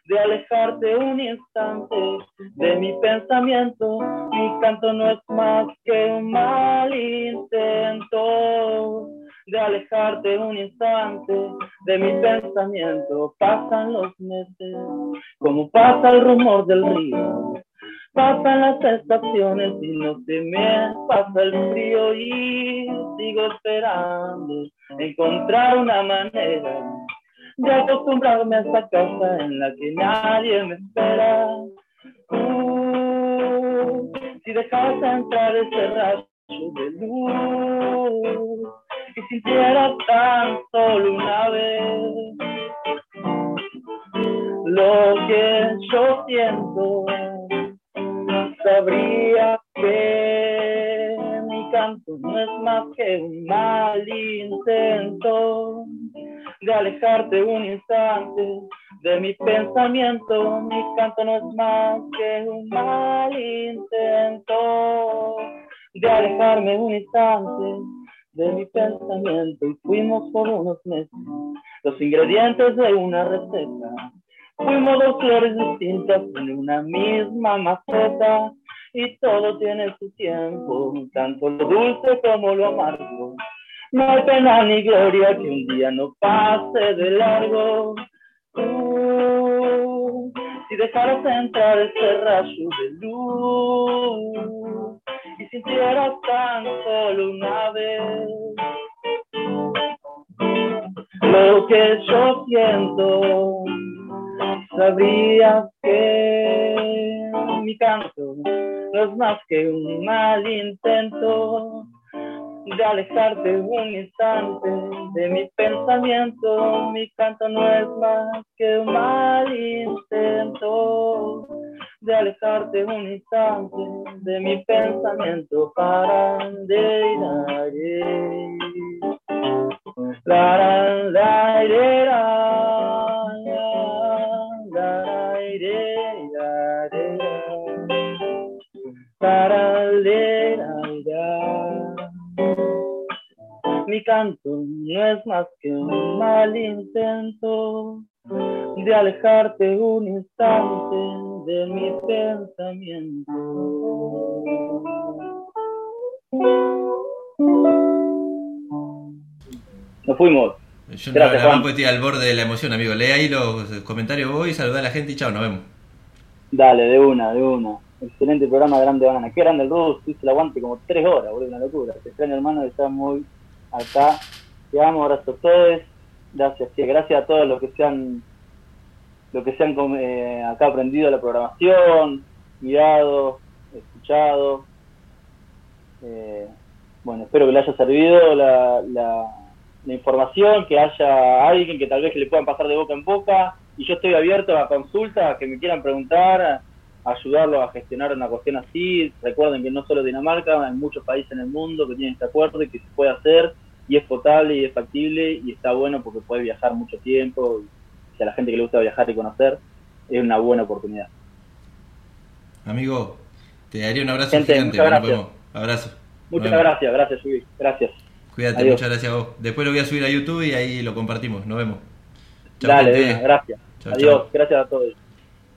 de alejarte un instante de mi pensamiento. Mi canto no es más que un mal intento de alejarte un instante de mi pensamiento. Pasan los meses como pasa el rumor del río. Pasan las estaciones y no se me pasa el frío y sigo esperando encontrar una manera de acostumbrarme a esta casa en la que nadie me espera. Uh, si dejas entrar ese rayo de luz y sintiera tan solo una vez lo que yo siento, sabría que mi canto no es más que un mal intento de alejarte un instante de mi pensamiento. Mi canto no es más que un mal intento de alejarme un instante de mi pensamiento. Y fuimos por unos meses los ingredientes de una receta. Fuimos dos flores distintas en una misma maceta. Y todo tiene su tiempo, tanto lo dulce como lo amargo. No hay pena ni gloria que un día no pase de largo. Si dejaras entrar ese rayo de luz y sintieras tan solo una vez lo que yo siento, sabrías que mi canto no es más que un mal intento de alejarte un instante de mi pensamiento. Mi canto no es más que un mal intento de alejarte un instante de mi pensamiento. Para de la la la Mi canto no es más que un mal intento de alejarte un instante de mi pensamiento. Nos fuimos.
Yo
Gracias,
no, la
Juan.
banco estoy al borde de la emoción, amigo. Lee ahí los comentarios vos y saludá a la gente y chao, nos vemos.
Dale, de una, de una. Excelente programa, grande banana. Qué grande el Rus, hice el aguante como tres horas, boludo, una locura. Te extraño, hermano, está muy acá. Te amo, abrazo a todos. Gracias, gracias a todos los que se han, los que se han eh, acá aprendido la programación, mirado, escuchado. Eh, bueno, espero que le haya servido la, la, información, que haya alguien que tal vez le puedan pasar de boca en boca. Y yo estoy abierto a consultas que me quieran preguntar, ayudarlos a gestionar una cuestión así. Recuerden que no solo Dinamarca, hay muchos países en el mundo que tienen este acuerdo y que se puede hacer y es potable y es factible y está bueno porque puede viajar mucho tiempo. Y a la gente que le gusta viajar y conocer, es una buena oportunidad.
Amigo, te daría un abrazo
Gente,
gigante.
muchas gracias.
Abrazo.
Muchas gracias, gracias, Luis. Gracias.
Cuídate,
Adiós.
muchas gracias a vos. Después lo voy a subir a YouTube y ahí lo compartimos. Nos vemos. Chao,
Dale, gracias. Adiós, gracias a todos.